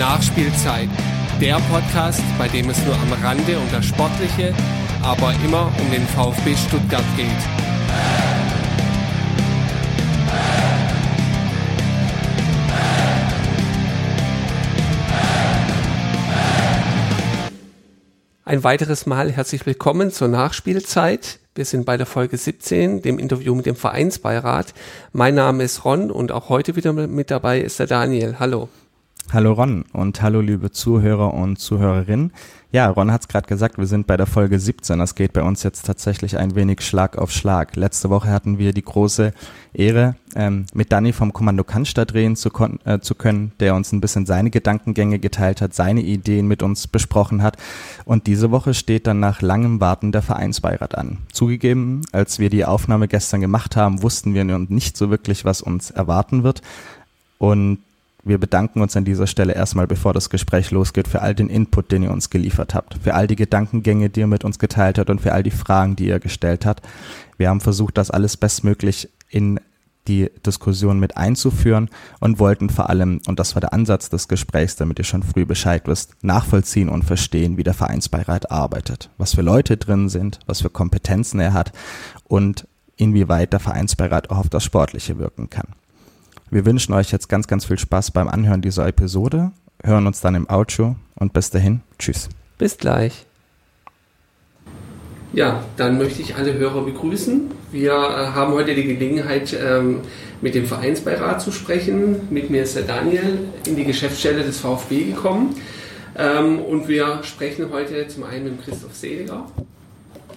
Nachspielzeit, der Podcast, bei dem es nur am Rande um das Sportliche, aber immer um den VfB Stuttgart geht. Ein weiteres Mal herzlich willkommen zur Nachspielzeit. Wir sind bei der Folge 17, dem Interview mit dem Vereinsbeirat. Mein Name ist Ron und auch heute wieder mit dabei ist der Daniel. Hallo. Hallo Ron und hallo liebe Zuhörer und Zuhörerinnen. Ja, Ron hat es gerade gesagt, wir sind bei der Folge 17. Das geht bei uns jetzt tatsächlich ein wenig Schlag auf Schlag. Letzte Woche hatten wir die große Ehre, ähm, mit Danny vom Kommando Cannstatt drehen zu, äh, zu können, der uns ein bisschen seine Gedankengänge geteilt hat, seine Ideen mit uns besprochen hat. Und diese Woche steht dann nach langem Warten der Vereinsbeirat an. Zugegeben, als wir die Aufnahme gestern gemacht haben, wussten wir nicht so wirklich, was uns erwarten wird. Und wir bedanken uns an dieser Stelle erstmal, bevor das Gespräch losgeht, für all den Input, den ihr uns geliefert habt, für all die Gedankengänge, die ihr mit uns geteilt habt und für all die Fragen, die ihr gestellt habt. Wir haben versucht, das alles bestmöglich in die Diskussion mit einzuführen und wollten vor allem, und das war der Ansatz des Gesprächs, damit ihr schon früh Bescheid wisst, nachvollziehen und verstehen, wie der Vereinsbeirat arbeitet, was für Leute drin sind, was für Kompetenzen er hat und inwieweit der Vereinsbeirat auch auf das Sportliche wirken kann. Wir wünschen euch jetzt ganz, ganz viel Spaß beim Anhören dieser Episode, hören uns dann im Outro und bis dahin, tschüss. Bis gleich. Ja, dann möchte ich alle Hörer begrüßen. Wir äh, haben heute die Gelegenheit, ähm, mit dem Vereinsbeirat zu sprechen. Mit mir ist der Daniel in die Geschäftsstelle des VfB gekommen. Ähm, und wir sprechen heute zum einen mit Christoph Seliger.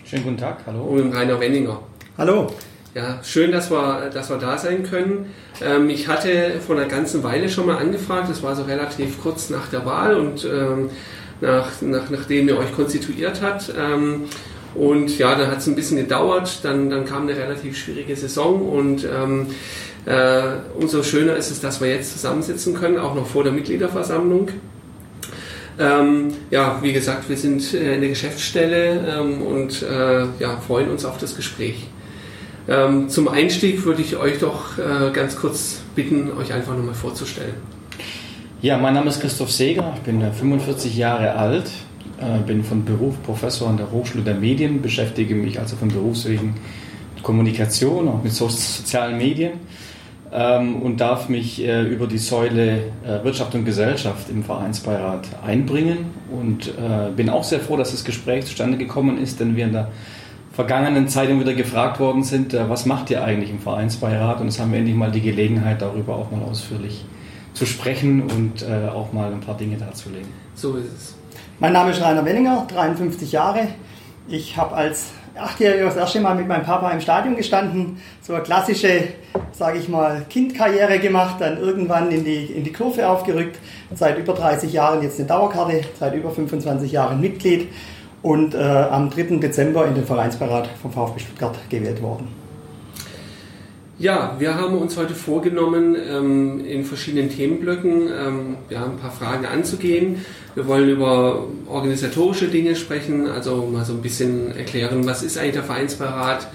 Schönen guten Tag, hallo. Und mit Rainer Wenninger. Hallo. Ja, schön, dass wir, dass wir da sein können. Ähm, ich hatte vor einer ganzen Weile schon mal angefragt, das war so relativ kurz nach der Wahl und ähm, nach, nach, nachdem ihr euch konstituiert habt. Ähm, und ja, dann hat es ein bisschen gedauert, dann, dann kam eine relativ schwierige Saison und ähm, äh, umso schöner ist es, dass wir jetzt zusammensitzen können, auch noch vor der Mitgliederversammlung. Ähm, ja, wie gesagt, wir sind äh, in der Geschäftsstelle ähm, und äh, ja, freuen uns auf das Gespräch. Ähm, zum Einstieg würde ich euch doch äh, ganz kurz bitten, euch einfach nochmal vorzustellen. Ja, mein Name ist Christoph Seger, ich bin 45 Jahre alt, äh, bin von Beruf Professor an der Hochschule der Medien, beschäftige mich also von Berufswegen mit Kommunikation, auch mit so sozialen Medien ähm, und darf mich äh, über die Säule äh, Wirtschaft und Gesellschaft im Vereinsbeirat einbringen und äh, bin auch sehr froh, dass das Gespräch zustande gekommen ist, denn wir in der vergangenen Zeit immer wieder gefragt worden sind, äh, was macht ihr eigentlich im Vereinsbeirat? Und jetzt haben wir endlich mal die Gelegenheit, darüber auch mal ausführlich zu sprechen und äh, auch mal ein paar Dinge darzulegen. So ist es. Mein Name ist Rainer Wenninger, 53 Jahre. Ich habe als Achtjähriger das erste Mal mit meinem Papa im Stadion gestanden, so eine klassische, sage ich mal, Kindkarriere gemacht, dann irgendwann in die, in die Kurve aufgerückt, seit über 30 Jahren jetzt eine Dauerkarte, seit über 25 Jahren Mitglied und äh, am 3. Dezember in den Vereinsbeirat vom VfB Stuttgart gewählt worden. Ja, wir haben uns heute vorgenommen, ähm, in verschiedenen Themenblöcken ähm, ja, ein paar Fragen anzugehen. Wir wollen über organisatorische Dinge sprechen, also mal so ein bisschen erklären, was ist eigentlich der Vereinsbeirat,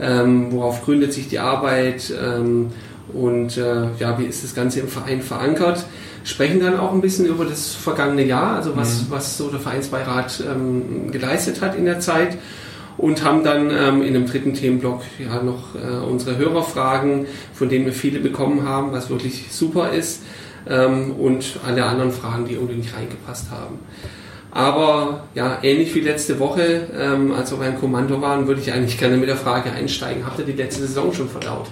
ähm, worauf gründet sich die Arbeit ähm, und äh, ja, wie ist das Ganze im Verein verankert sprechen dann auch ein bisschen über das vergangene Jahr, also was, mhm. was so der Vereinsbeirat ähm, geleistet hat in der Zeit und haben dann ähm, in einem dritten Themenblock ja noch äh, unsere Hörerfragen, von denen wir viele bekommen haben, was wirklich super ist ähm, und alle anderen Fragen, die irgendwie nicht reingepasst haben. Aber ja, ähnlich wie letzte Woche, ähm, als wir beim Kommando waren, würde ich eigentlich gerne mit der Frage einsteigen, habt ihr die letzte Saison schon verdaut?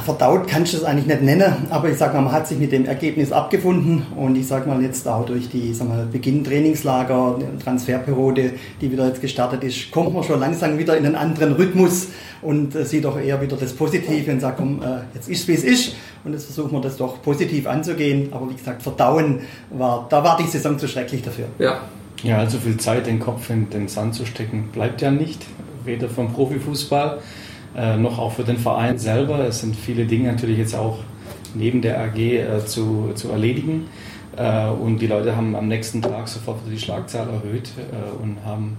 Verdaut kannst du es eigentlich nicht nennen, aber ich sag mal, man hat sich mit dem Ergebnis abgefunden und ich sag mal jetzt auch durch die sag mal, Beginn Trainingslager, Transferperiode, die wieder jetzt gestartet ist, kommt man schon langsam wieder in einen anderen Rhythmus und äh, sieht auch eher wieder das Positive und sagt, komm, äh, jetzt ist es wie es ist und jetzt versuchen wir das doch positiv anzugehen, aber wie gesagt, verdauen war, da war die Saison zu schrecklich dafür. Ja. Ja, also viel Zeit den Kopf in den Sand zu stecken bleibt ja nicht, weder vom Profifußball äh, noch auch für den Verein selber. Es sind viele Dinge natürlich jetzt auch neben der AG äh, zu, zu erledigen. Äh, und die Leute haben am nächsten Tag sofort die Schlagzahl erhöht äh, und haben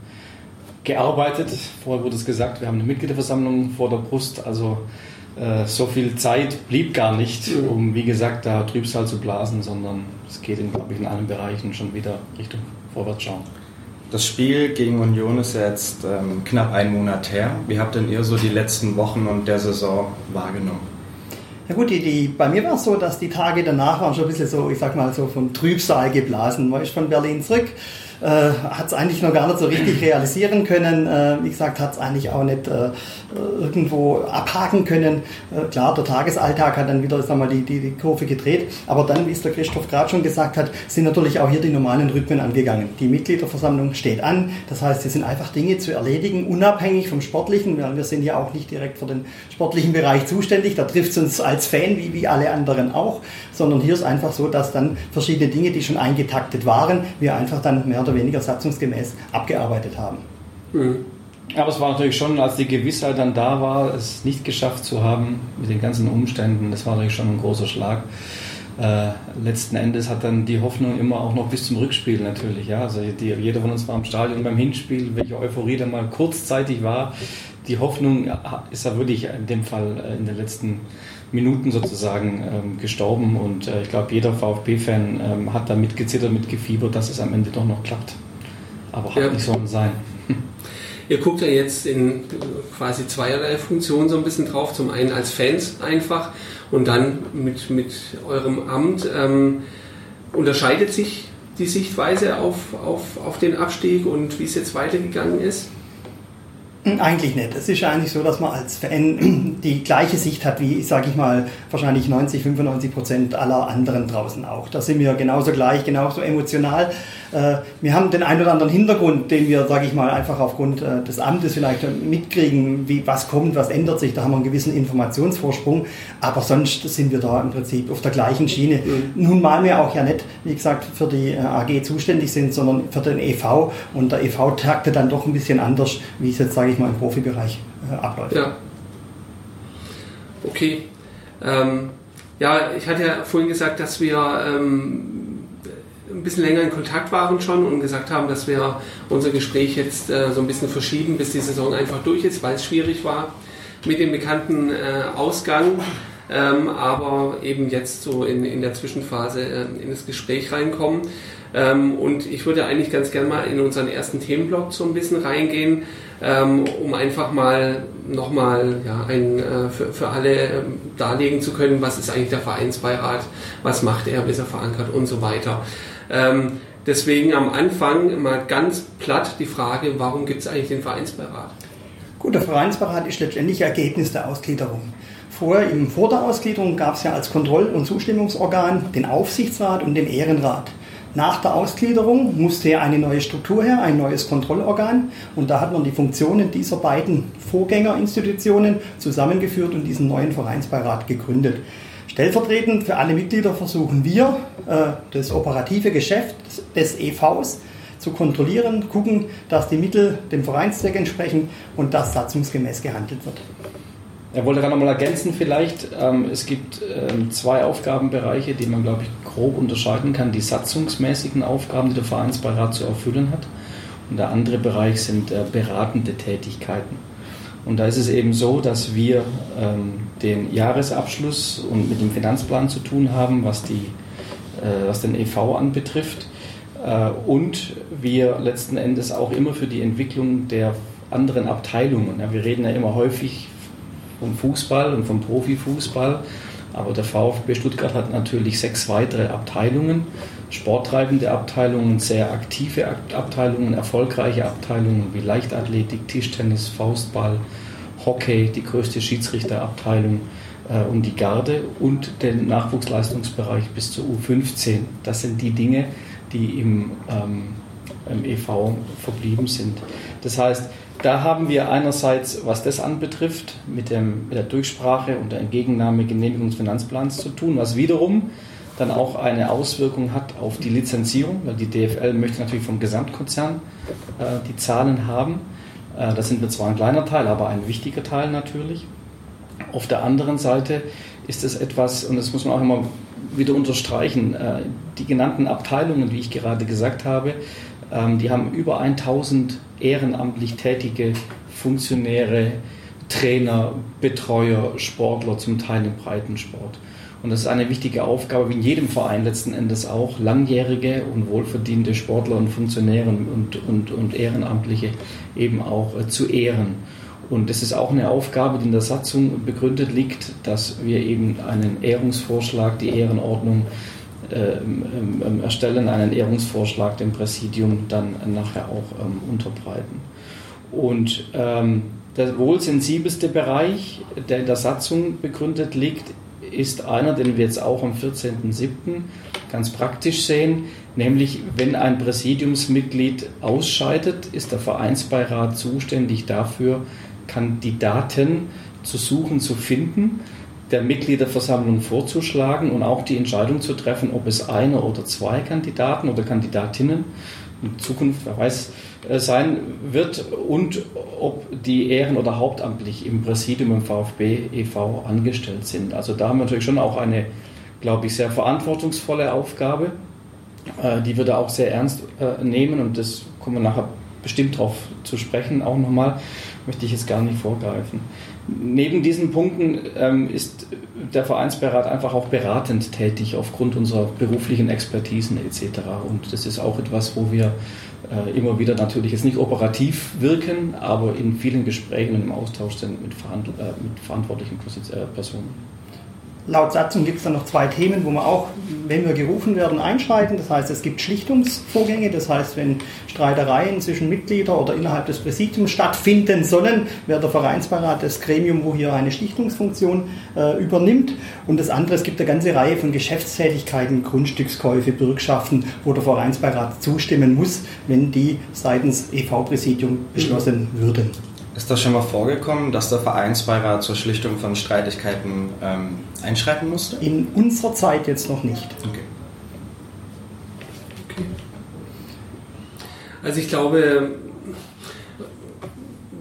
gearbeitet. Vorher wurde es gesagt, wir haben eine Mitgliederversammlung vor der Brust. Also äh, so viel Zeit blieb gar nicht, um, wie gesagt, da Trübsal zu blasen, sondern es geht, in, glaube ich, in allen Bereichen schon wieder Richtung Vorwärtsschauen. Das Spiel gegen Union ist jetzt ähm, knapp einen Monat her. Wie habt denn ihr so die letzten Wochen und der Saison wahrgenommen? Ja gut, die, die, bei mir war es so, dass die Tage danach waren schon ein bisschen so, ich sag mal so von Trübsal geblasen. Man ist von Berlin zurück, äh, hat es eigentlich noch gar nicht so richtig realisieren können. Äh, wie gesagt, hat es eigentlich auch nicht äh, irgendwo abhaken können. Äh, klar, der Tagesalltag hat dann wieder sag mal, die, die, die Kurve gedreht. Aber dann, wie es der Christoph gerade schon gesagt hat, sind natürlich auch hier die normalen Rhythmen angegangen. Die Mitgliederversammlung steht an. Das heißt, es sind einfach Dinge zu erledigen, unabhängig vom Sportlichen. Wir, wir sind ja auch nicht direkt für den sportlichen Bereich zuständig. Da trifft es uns als Fan wie, wie alle anderen auch. Sondern hier ist einfach so, dass dann verschiedene Dinge, die schon eingetaktet waren, wir einfach dann mehr oder oder weniger satzungsgemäß abgearbeitet haben. Mhm. Aber es war natürlich schon, als die Gewissheit dann da war, es nicht geschafft zu haben mit den ganzen Umständen, das war natürlich schon ein großer Schlag. Äh, letzten Endes hat dann die Hoffnung immer auch noch bis zum Rückspiel natürlich. Ja? Also die, jeder von uns war im Stadion beim Hinspiel, welche Euphorie dann mal kurzzeitig war. Die Hoffnung ist ja wirklich in dem Fall äh, in den letzten Minuten sozusagen ähm, gestorben und äh, ich glaube, jeder VfB-Fan ähm, hat da mitgezittert, mitgefiebert, dass es am Ende doch noch klappt. Aber hat ja. nicht sollen sein. Ihr guckt ja jetzt in quasi zweierlei Funktionen so ein bisschen drauf. Zum einen als Fans einfach und dann mit, mit eurem Amt. Ähm, unterscheidet sich die Sichtweise auf, auf, auf den Abstieg und wie es jetzt weitergegangen ist? Eigentlich nicht. Es ist eigentlich so, dass man als Fan die gleiche Sicht hat wie, sage ich mal, wahrscheinlich 90, 95 Prozent aller anderen draußen auch. Da sind wir genauso gleich, genauso emotional. Äh, wir haben den einen oder anderen Hintergrund, den wir, sage ich mal, einfach aufgrund äh, des Amtes vielleicht mitkriegen, wie was kommt, was ändert sich. Da haben wir einen gewissen Informationsvorsprung. Aber sonst sind wir da im Prinzip auf der gleichen Schiene. Nun mal wir auch ja nicht, wie gesagt, für die äh, AG zuständig sind, sondern für den EV. Und der EV takte dann doch ein bisschen anders, wie es jetzt, sage ich ich mal, im Profibereich äh, abläuft. Ja. Okay. Ähm, ja, ich hatte ja vorhin gesagt, dass wir ähm, ein bisschen länger in Kontakt waren schon und gesagt haben, dass wir unser Gespräch jetzt äh, so ein bisschen verschieben, bis die Saison einfach durch ist, weil es schwierig war mit dem bekannten äh, Ausgang. Ähm, aber eben jetzt so in, in der Zwischenphase äh, in das Gespräch reinkommen. Ähm, und ich würde eigentlich ganz gerne mal in unseren ersten Themenblock so ein bisschen reingehen, ähm, um einfach mal nochmal ja, äh, für, für alle ähm, darlegen zu können, was ist eigentlich der Vereinsbeirat, was macht er, bis er verankert und so weiter. Ähm, deswegen am Anfang mal ganz platt die Frage, warum gibt es eigentlich den Vereinsbeirat? Gut, der Vereinsbeirat ist letztendlich Ergebnis der Ausgliederung. Vorher, vor der Ausgliederung gab es ja als Kontroll- und Zustimmungsorgan den Aufsichtsrat und den Ehrenrat. Nach der Ausgliederung musste ja eine neue Struktur her, ein neues Kontrollorgan. Und da hat man die Funktionen dieser beiden Vorgängerinstitutionen zusammengeführt und diesen neuen Vereinsbeirat gegründet. Stellvertretend für alle Mitglieder versuchen wir, äh, das operative Geschäft des EVs zu kontrollieren, gucken, dass die Mittel dem Vereinszweck entsprechen und dass satzungsgemäß gehandelt wird. Er wollte gerade nochmal ergänzen vielleicht, ähm, es gibt ähm, zwei Aufgabenbereiche, die man, glaube ich, grob unterscheiden kann. Die satzungsmäßigen Aufgaben, die der Vereinsbeirat zu erfüllen hat. Und der andere Bereich sind äh, beratende Tätigkeiten. Und da ist es eben so, dass wir ähm, den Jahresabschluss und mit dem Finanzplan zu tun haben, was, die, äh, was den EV anbetrifft. Äh, und wir letzten Endes auch immer für die Entwicklung der anderen Abteilungen. Ja, wir reden ja immer häufig vom Fußball und vom Profifußball. Aber der VfB Stuttgart hat natürlich sechs weitere Abteilungen, sporttreibende Abteilungen, sehr aktive Abteilungen, erfolgreiche Abteilungen wie Leichtathletik, Tischtennis, Faustball, Hockey, die größte Schiedsrichterabteilung äh, und die Garde und den Nachwuchsleistungsbereich bis zur U15. Das sind die Dinge, die im, ähm, im EV verblieben sind. Das heißt, da haben wir einerseits, was das anbetrifft, mit, dem, mit der Durchsprache und der Entgegennahme Genehmigungsfinanzplans zu tun, was wiederum dann auch eine Auswirkung hat auf die Lizenzierung, weil die DFL möchte natürlich vom Gesamtkonzern äh, die Zahlen haben. Äh, das sind wir zwar ein kleiner Teil, aber ein wichtiger Teil natürlich. Auf der anderen Seite ist es etwas, und das muss man auch immer wieder unterstreichen, äh, die genannten Abteilungen, wie ich gerade gesagt habe, die haben über 1000 ehrenamtlich tätige Funktionäre, Trainer, Betreuer, Sportler, zum Teil im Breitensport. Und das ist eine wichtige Aufgabe, wie in jedem Verein letzten Endes auch, langjährige und wohlverdiente Sportler und Funktionäre und, und, und Ehrenamtliche eben auch äh, zu ehren. Und das ist auch eine Aufgabe, die in der Satzung begründet liegt, dass wir eben einen Ehrungsvorschlag, die Ehrenordnung ähm, erstellen, einen Ehrungsvorschlag dem Präsidium dann nachher auch ähm, unterbreiten. Und ähm, der wohl sensibelste Bereich, der in der Satzung begründet liegt, ist einer, den wir jetzt auch am 14.07. ganz praktisch sehen, nämlich wenn ein Präsidiumsmitglied ausscheidet, ist der Vereinsbeirat zuständig dafür, Kandidaten zu suchen, zu finden, der Mitgliederversammlung vorzuschlagen und auch die Entscheidung zu treffen, ob es eine oder zwei Kandidaten oder Kandidatinnen in Zukunft, wer weiß, äh, sein wird und ob die ehren- oder hauptamtlich im Präsidium im VfB e.V. angestellt sind. Also da haben wir natürlich schon auch eine, glaube ich, sehr verantwortungsvolle Aufgabe, äh, die wir da auch sehr ernst äh, nehmen und das kommen wir nachher bestimmt darauf zu sprechen, auch nochmal, möchte ich jetzt gar nicht vorgreifen. Neben diesen Punkten ähm, ist der Vereinsberat einfach auch beratend tätig aufgrund unserer beruflichen Expertisen etc. Und das ist auch etwas, wo wir äh, immer wieder natürlich jetzt nicht operativ wirken, aber in vielen Gesprächen und im Austausch sind mit, Verhand äh, mit verantwortlichen äh, Personen. Laut Satzung gibt es dann noch zwei Themen, wo wir auch, wenn wir gerufen werden, einschreiten. Das heißt, es gibt Schlichtungsvorgänge. Das heißt, wenn Streitereien zwischen Mitgliedern oder innerhalb des Präsidiums stattfinden sollen, wäre der Vereinsbeirat das Gremium, wo hier eine Schlichtungsfunktion äh, übernimmt. Und das andere, es gibt eine ganze Reihe von Geschäftstätigkeiten, Grundstückskäufe, Bürgschaften, wo der Vereinsbeirat zustimmen muss, wenn die seitens EV-Präsidium beschlossen würden. Ist das schon mal vorgekommen, dass der Vereinsbeirat zur Schlichtung von Streitigkeiten ähm, einschreiten musste? In unserer Zeit jetzt noch nicht. Okay. okay. Also ich glaube,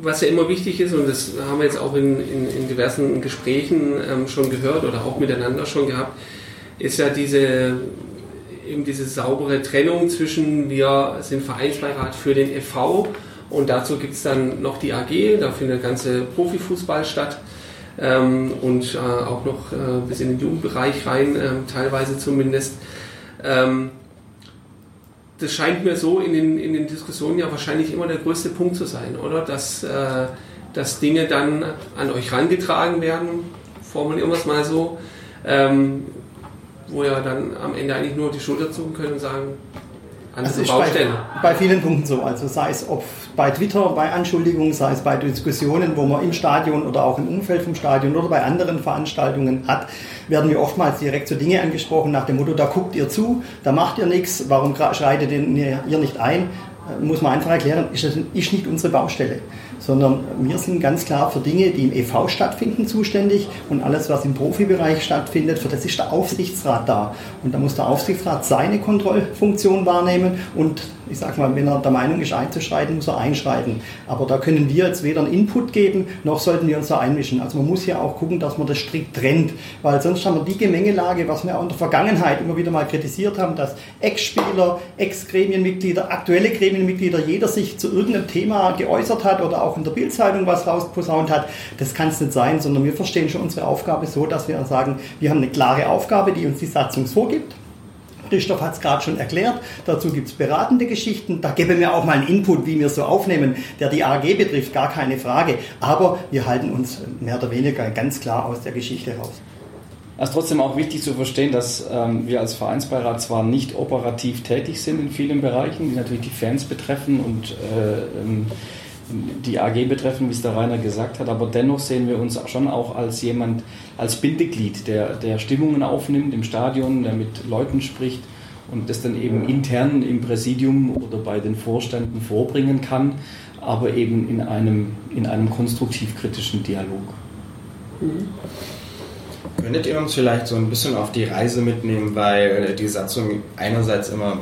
was ja immer wichtig ist, und das haben wir jetzt auch in, in, in diversen Gesprächen ähm, schon gehört oder auch miteinander schon gehabt, ist ja diese eben diese saubere Trennung zwischen wir sind Vereinsbeirat für den e.V. Und dazu gibt es dann noch die AG, da findet der ganze Profifußball statt. Ähm, und äh, auch noch äh, bis in den Jugendbereich rein, äh, teilweise zumindest. Ähm, das scheint mir so in den, in den Diskussionen ja wahrscheinlich immer der größte Punkt zu sein, oder? Dass, äh, dass Dinge dann an euch rangetragen werden, formulieren wir es mal so, ähm, wo ihr dann am Ende eigentlich nur die Schulter zucken könnt und sagen, andere also Baustelle. Bei, bei, vielen Punkten so. Also sei es ob bei Twitter, bei Anschuldigungen, sei es bei Diskussionen, wo man im Stadion oder auch im Umfeld vom Stadion oder bei anderen Veranstaltungen hat, werden wir oftmals direkt so Dinge angesprochen nach dem Motto, da guckt ihr zu, da macht ihr nichts, warum schreitet ihr nicht ein? Äh, muss man einfach erklären, ist, das, ist nicht unsere Baustelle sondern wir sind ganz klar für Dinge, die im EV stattfinden, zuständig und alles, was im Profibereich stattfindet, für das ist der Aufsichtsrat da. Und da muss der Aufsichtsrat seine Kontrollfunktion wahrnehmen und ich sage mal, wenn er der Meinung ist, einzuschreiten, muss er einschreiten. Aber da können wir jetzt weder einen Input geben, noch sollten wir uns da einmischen. Also man muss ja auch gucken, dass man das strikt trennt, weil sonst haben wir die Gemengelage, was wir auch in der Vergangenheit immer wieder mal kritisiert haben, dass Ex-Spieler, Ex-Gremienmitglieder, aktuelle Gremienmitglieder, jeder sich zu irgendeinem Thema geäußert hat oder auch in der Bildzeitung was rausposaunt hat. Das kann es nicht sein, sondern wir verstehen schon unsere Aufgabe so, dass wir sagen, wir haben eine klare Aufgabe, die uns die Satzung vorgibt. Christoph hat es gerade schon erklärt. Dazu gibt es beratende Geschichten. Da geben wir auch mal einen Input, wie wir so aufnehmen, der die AG betrifft, gar keine Frage. Aber wir halten uns mehr oder weniger ganz klar aus der Geschichte raus. Es ist trotzdem auch wichtig zu verstehen, dass ähm, wir als Vereinsbeirat zwar nicht operativ tätig sind in vielen Bereichen, die natürlich die Fans betreffen und äh, ähm, die AG betreffen, wie es der Rainer gesagt hat, aber dennoch sehen wir uns schon auch als jemand, als Bindeglied, der, der Stimmungen aufnimmt im Stadion, der mit Leuten spricht und das dann eben intern im Präsidium oder bei den Vorständen vorbringen kann, aber eben in einem, in einem konstruktiv-kritischen Dialog. Mhm. Könntet ihr uns vielleicht so ein bisschen auf die Reise mitnehmen, weil die Satzung einerseits immer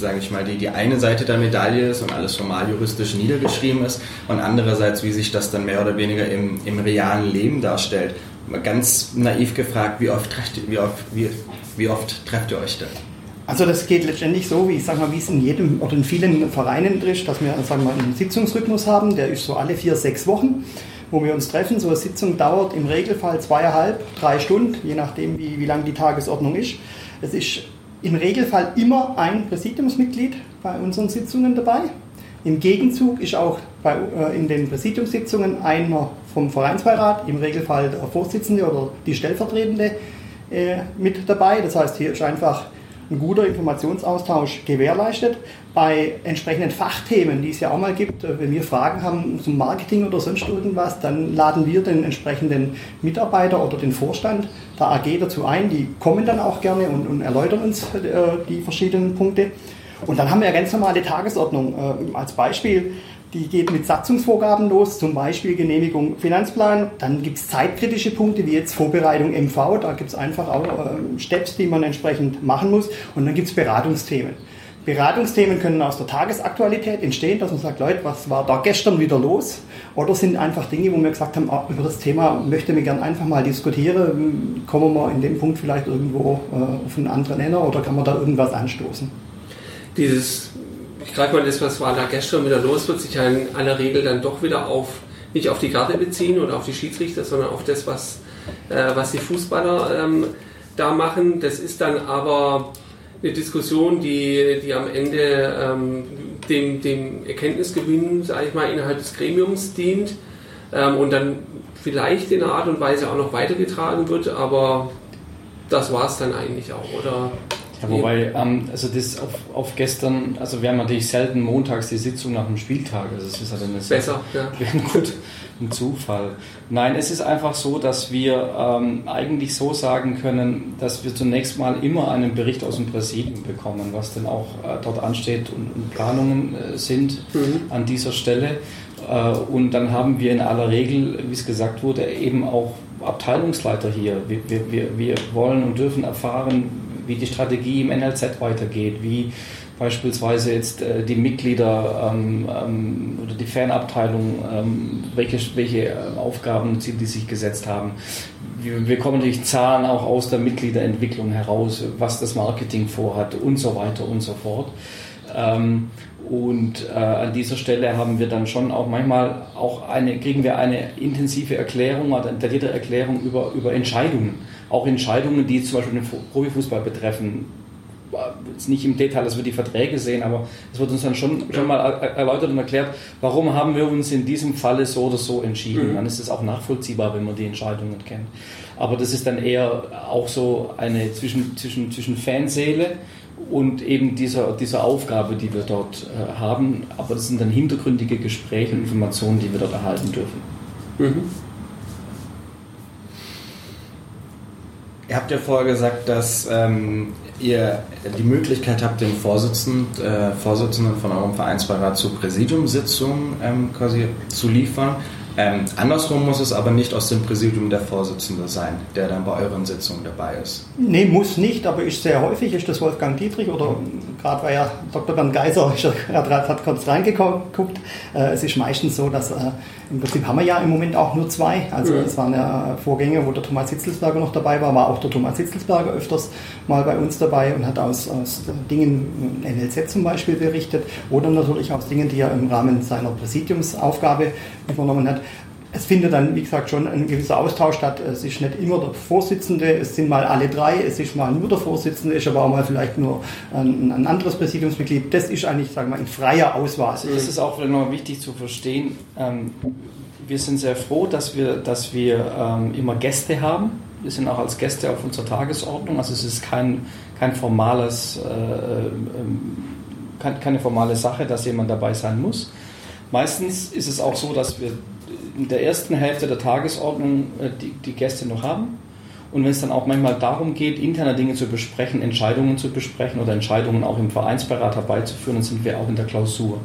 sage ich mal, die, die eine Seite der Medaille ist und alles formal juristisch niedergeschrieben ist und andererseits, wie sich das dann mehr oder weniger im, im realen Leben darstellt. Ganz naiv gefragt, wie oft, trefft, wie oft, wie, wie oft trefft ihr euch denn? Also das geht letztendlich so, wie ich sage mal, wie es in jedem oder in vielen Vereinen ist, dass wir sagen wir, einen Sitzungsrhythmus haben, der ist so alle vier, sechs Wochen wo wir uns treffen. So eine Sitzung dauert im Regelfall zweieinhalb, drei Stunden, je nachdem, wie, wie lang die Tagesordnung ist. Es ist im Regelfall immer ein Präsidiumsmitglied bei unseren Sitzungen dabei. Im Gegenzug ist auch bei, äh, in den Präsidiumssitzungen einer vom Vereinsbeirat, im Regelfall der Vorsitzende oder die Stellvertretende, äh, mit dabei. Das heißt, hier ist einfach ein guter Informationsaustausch gewährleistet. Bei entsprechenden Fachthemen, die es ja auch mal gibt, äh, wenn wir Fragen haben zum Marketing oder sonst irgendwas, dann laden wir den entsprechenden Mitarbeiter oder den Vorstand der AG dazu ein. Die kommen dann auch gerne und, und erläutern uns äh, die verschiedenen Punkte. Und dann haben wir eine ganz normale Tagesordnung. Äh, als Beispiel, die geht mit Satzungsvorgaben los, zum Beispiel Genehmigung Finanzplan. Dann gibt es zeitkritische Punkte, wie jetzt Vorbereitung MV. Da gibt es einfach auch äh, Steps, die man entsprechend machen muss. Und dann gibt es Beratungsthemen. Beratungsthemen können aus der Tagesaktualität entstehen, dass man sagt, Leute, was war da gestern wieder los? Oder sind einfach Dinge, wo wir gesagt haben, ah, über das Thema möchte ich gerne einfach mal diskutieren. Kommen wir in dem Punkt vielleicht irgendwo äh, auf einen anderen Nenner oder kann man da irgendwas anstoßen? Dieses, ich greife mal das, was war da gestern wieder los, wird sich ja in aller Regel dann doch wieder auf, nicht auf die Karte beziehen oder auf die Schiedsrichter, sondern auf das, was, äh, was die Fußballer ähm, da machen. Das ist dann aber eine Diskussion, die, die am Ende ähm, dem, dem Erkenntnisgewinn, sage ich mal, innerhalb des Gremiums dient ähm, und dann vielleicht in einer Art und Weise auch noch weitergetragen wird, aber das war es dann eigentlich auch, oder? Ja, wobei, ähm, also das auf, auf, gestern, also wir haben natürlich selten montags die Sitzung nach dem Spieltag. Also das ist halt eine Besser, ja. gut, ein Zufall. Nein, es ist einfach so, dass wir ähm, eigentlich so sagen können, dass wir zunächst mal immer einen Bericht aus dem Präsidium bekommen, was dann auch äh, dort ansteht und, und Planungen äh, sind mhm. an dieser Stelle. Äh, und dann haben wir in aller Regel, wie es gesagt wurde, eben auch Abteilungsleiter hier. Wir, wir, wir wollen und dürfen erfahren, wie die Strategie im NLZ weitergeht, wie beispielsweise jetzt äh, die Mitglieder ähm, ähm, oder die Fanabteilung, ähm, welche, welche äh, Aufgaben Ziele die sich gesetzt haben. Wir, wir kommen natürlich Zahlen auch aus der Mitgliederentwicklung heraus, was das Marketing vorhat und so weiter und so fort. Ähm, und äh, an dieser Stelle haben wir dann schon auch manchmal auch eine, kriegen wir eine intensive Erklärung, eine detaillierte Erklärung über, über Entscheidungen. Auch Entscheidungen, die zum Beispiel den Profifußball betreffen. Jetzt nicht im Detail, dass wir die Verträge sehen, aber es wird uns dann schon, schon mal erläutert und erklärt, warum haben wir uns in diesem Falle so oder so entschieden. Mhm. Dann ist es auch nachvollziehbar, wenn man die Entscheidungen kennt. Aber das ist dann eher auch so eine zwischen, zwischen, zwischen Fanseele und eben dieser, dieser Aufgabe, die wir dort äh, haben. Aber das sind dann hintergründige Gespräche und Informationen, die wir dort erhalten dürfen. Mhm. Ihr habt ja vorher gesagt, dass ähm, ihr die Möglichkeit habt, den Vorsitzenden, äh, Vorsitzenden von eurem Vereinsbeirat zur Präsidiumssitzung ähm, quasi zu liefern. Ähm, andersrum muss es aber nicht aus dem Präsidium der Vorsitzende sein, der dann bei euren Sitzungen dabei ist. Nee, muss nicht, aber ist sehr häufig, ist das Wolfgang Dietrich oder gerade war ja Dr. Bernd Geiser, er hat kurz reingeguckt. Äh, es ist meistens so, dass äh, im Prinzip haben wir ja im Moment auch nur zwei. Also es waren ja Vorgänge, wo der Thomas Hitzelsberger noch dabei war, war auch der Thomas Hitzelsberger öfters mal bei uns dabei und hat aus, aus Dingen NLZ zum Beispiel berichtet oder natürlich aus Dingen, die er im Rahmen seiner Präsidiumsaufgabe übernommen hat es findet dann, wie gesagt, schon ein gewisser Austausch statt. Es ist nicht immer der Vorsitzende, es sind mal alle drei, es ist mal nur der Vorsitzende, es ist aber auch mal vielleicht nur ein, ein anderes Präsidiumsmitglied. Das ist eigentlich, sagen wir mal, in freier Auswahl. Das ist auch noch wichtig zu verstehen. Ähm, wir sind sehr froh, dass wir, dass wir ähm, immer Gäste haben. Wir sind auch als Gäste auf unserer Tagesordnung. Also es ist kein, kein formales, äh, ähm, keine formale Sache, dass jemand dabei sein muss. Meistens ist es auch so, dass wir in der ersten Hälfte der Tagesordnung äh, die, die Gäste noch haben. Und wenn es dann auch manchmal darum geht, interne Dinge zu besprechen, Entscheidungen zu besprechen oder Entscheidungen auch im Vereinsbeirat herbeizuführen, dann sind wir auch in der Klausur.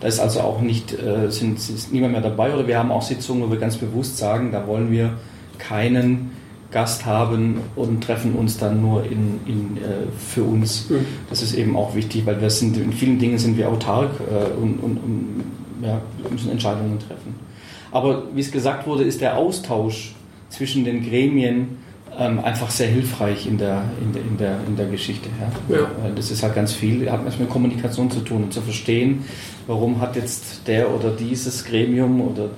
Da ist also auch nicht, äh, sind, ist niemand mehr dabei oder wir haben auch Sitzungen, wo wir ganz bewusst sagen, da wollen wir keinen Gast haben und treffen uns dann nur in, in, äh, für uns. Mhm. Das ist eben auch wichtig, weil wir sind, in vielen Dingen sind wir autark äh, und, und, und ja, müssen Entscheidungen treffen. Aber wie es gesagt wurde, ist der Austausch zwischen den Gremien ähm, einfach sehr hilfreich in der, in der, in der, in der Geschichte. Ja. Ja. Das ist halt ganz viel, hat was mit Kommunikation zu tun und zu verstehen, warum hat jetzt der oder dieses Gremium oder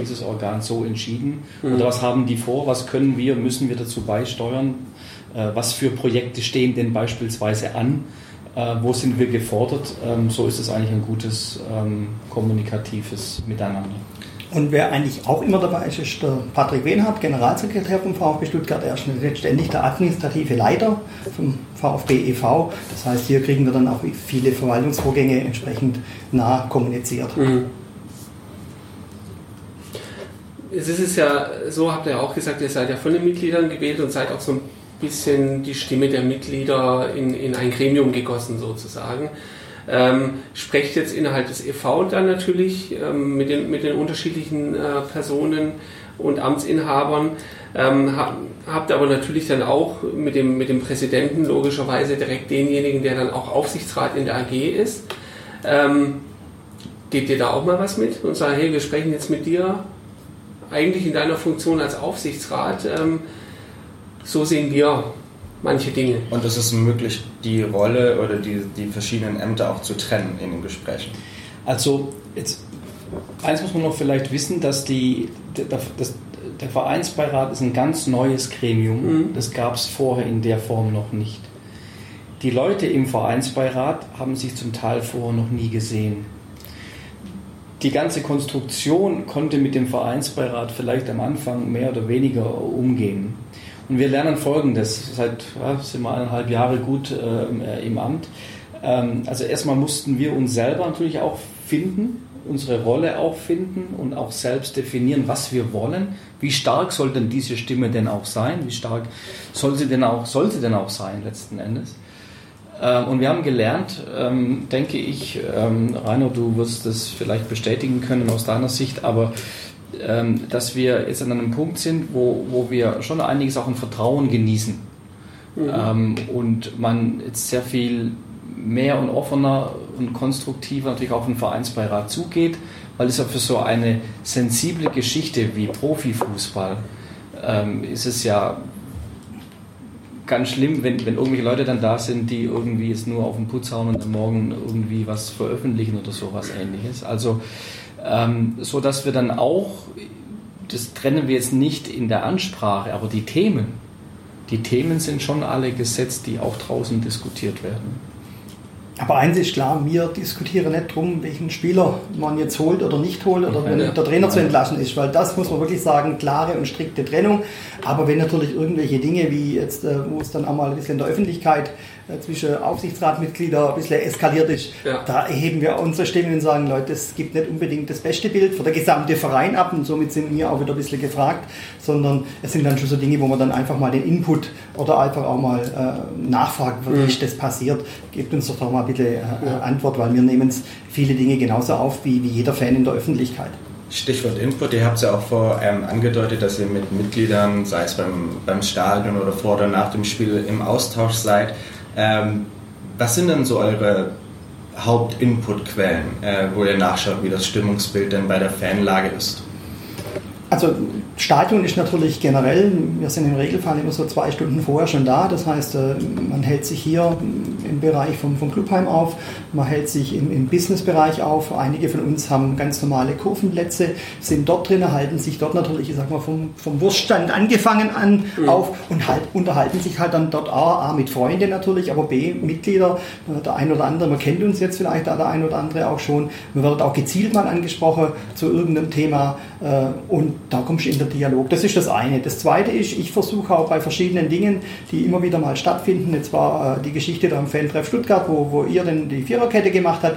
dieses Organ so entschieden mhm. oder was haben die vor, was können wir, müssen wir dazu beisteuern, äh, was für Projekte stehen denn beispielsweise an, äh, wo sind wir gefordert. Ähm, so ist es eigentlich ein gutes ähm, kommunikatives Miteinander. Und wer eigentlich auch immer dabei ist, ist der Patrick Wehnhardt, Generalsekretär vom VfB Stuttgart. Er ist letztendlich der administrative Leiter vom VfB e.V. Das heißt, hier kriegen wir dann auch viele Verwaltungsvorgänge entsprechend nah kommuniziert. Mhm. Es ist ja so, habt ihr ja auch gesagt, ihr seid ja von den Mitgliedern gewählt und seid auch so ein bisschen die Stimme der Mitglieder in, in ein Gremium gegossen sozusagen. Ähm, sprecht jetzt innerhalb des e.V. dann natürlich ähm, mit, den, mit den unterschiedlichen äh, Personen und Amtsinhabern. Ähm, hab, habt aber natürlich dann auch mit dem, mit dem Präsidenten logischerweise direkt denjenigen, der dann auch Aufsichtsrat in der AG ist. Ähm, gebt ihr da auch mal was mit und sagt, hey, wir sprechen jetzt mit dir eigentlich in deiner Funktion als Aufsichtsrat. Ähm, so sehen wir manche Dinge. Und es ist möglich, die Rolle oder die, die verschiedenen Ämter auch zu trennen in den Gesprächen. Also, jetzt, eins muss man noch vielleicht wissen, dass die, das, der Vereinsbeirat ist ein ganz neues Gremium. Mhm. Das gab es vorher in der Form noch nicht. Die Leute im Vereinsbeirat haben sich zum Teil vorher noch nie gesehen. Die ganze Konstruktion konnte mit dem Vereinsbeirat vielleicht am Anfang mehr oder weniger umgehen. Und wir lernen Folgendes, seit ja, sind wir eineinhalb Jahre gut äh, im Amt. Ähm, also erstmal mussten wir uns selber natürlich auch finden, unsere Rolle auch finden und auch selbst definieren, was wir wollen. Wie stark soll denn diese Stimme denn auch sein? Wie stark soll sie denn auch, soll sie denn auch sein letzten Endes? Ähm, und wir haben gelernt, ähm, denke ich, ähm, Rainer, du wirst das vielleicht bestätigen können aus deiner Sicht, aber dass wir jetzt an einem Punkt sind, wo, wo wir schon einiges auch an Vertrauen genießen. Mhm. Ähm, und man jetzt sehr viel mehr und offener und konstruktiver natürlich auf den Vereinsbeirat zugeht, weil es ja für so eine sensible Geschichte wie Profifußball ähm, ist es ja ganz schlimm, wenn, wenn irgendwelche Leute dann da sind, die irgendwie jetzt nur auf den Putz hauen und Morgen irgendwie was veröffentlichen oder sowas ähnliches. Also ähm, so dass wir dann auch, das trennen wir jetzt nicht in der Ansprache, aber die Themen, die Themen sind schon alle gesetzt, die auch draußen diskutiert werden. Aber eins ist klar, wir diskutieren nicht darum, welchen Spieler man jetzt holt oder nicht holt oder wenn der Trainer zu entlassen ist, weil das muss man wirklich sagen, klare und strikte Trennung. Aber wenn natürlich irgendwelche Dinge wie jetzt, äh, wo es dann einmal ein bisschen in der Öffentlichkeit äh, zwischen Aufsichtsratmitgliedern ein bisschen eskaliert ist, ja. da erheben wir unsere Stimme und sagen, Leute, es gibt nicht unbedingt das beste Bild für der gesamte Verein ab und somit sind wir auch wieder ein bisschen gefragt, sondern es sind dann schon so Dinge, wo man dann einfach mal den Input oder einfach auch mal äh, nachfragt, wie mhm. ist das passiert, gebt uns doch mal bitte äh, ja. Antwort, weil wir nehmen viele Dinge genauso auf wie, wie jeder Fan in der Öffentlichkeit. Stichwort Input, ihr habt es ja auch vor ähm, angedeutet, dass ihr mit Mitgliedern, sei es beim, beim Stadion oder vor oder nach dem Spiel, im Austausch seid. Ähm, was sind denn so eure Hauptinputquellen, äh, wo ihr nachschaut, wie das Stimmungsbild denn bei der Fanlage ist? Also Stadion ist natürlich generell, wir sind im Regelfall immer so zwei Stunden vorher schon da. Das heißt, äh, man hält sich hier im Bereich vom, vom Clubheim auf, man hält sich im, im Businessbereich auf. Einige von uns haben ganz normale Kurvenplätze, sind dort drin, halten sich dort natürlich, ich sag mal, vom, vom Wurststand angefangen an mhm. auf und halt, unterhalten sich halt dann dort A, A mit Freunden natürlich, aber B, Mitglieder, der ein oder andere, man kennt uns jetzt vielleicht der ein oder andere auch schon, man wird auch gezielt mal angesprochen zu irgendeinem Thema äh, und da kommst du in der Dialog. Das ist das eine. Das zweite ist, ich versuche auch bei verschiedenen Dingen, die immer wieder mal stattfinden, jetzt war äh, die Geschichte da im Fan-Treff Stuttgart, wo, wo ihr denn die Viererkette gemacht habt,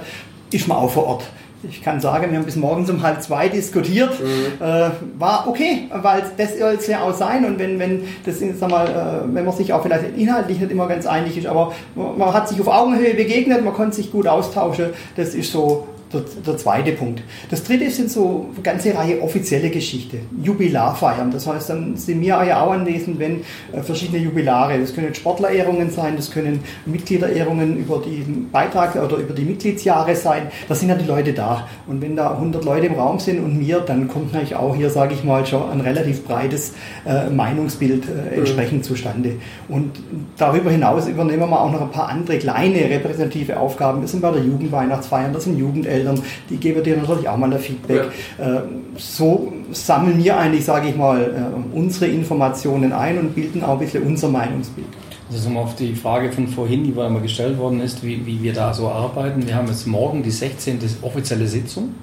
ist man auch vor Ort. Ich kann sagen, wir haben bis morgens um halb zwei diskutiert. Mhm. Äh, war okay, weil das soll es ja auch sein. Und wenn, wenn, das, sag mal, äh, wenn man sich auch vielleicht inhaltlich nicht immer ganz einig ist, aber man hat sich auf Augenhöhe begegnet, man konnte sich gut austauschen. Das ist so der, der, zweite Punkt. Das dritte sind so eine ganze Reihe offizielle Geschichte. Jubilarfeiern. Das heißt, dann sind wir ja auch anwesend, wenn äh, verschiedene Jubilare, das können Sportlerehrungen sein, das können Mitgliederehrungen über den Beitrag oder über die Mitgliedsjahre sein. Da sind ja die Leute da. Und wenn da 100 Leute im Raum sind und mir, dann kommt natürlich auch hier, sage ich mal, schon ein relativ breites äh, Meinungsbild äh, mhm. entsprechend mhm. zustande. Und darüber hinaus übernehmen wir auch noch ein paar andere kleine repräsentative Aufgaben. Wir sind bei der Jugendweihnachtsfeier, das sind Jugendeltern. Eltern, die geben dir natürlich auch mal ein Feedback. Ja. Äh, so sammeln wir eigentlich, sage ich mal, äh, unsere Informationen ein und bilden auch ein bisschen unser Meinungsbild. Also um auf die Frage von vorhin, die war immer gestellt worden ist, wie, wie wir da so arbeiten. Wir haben jetzt morgen die 16. offizielle Sitzung.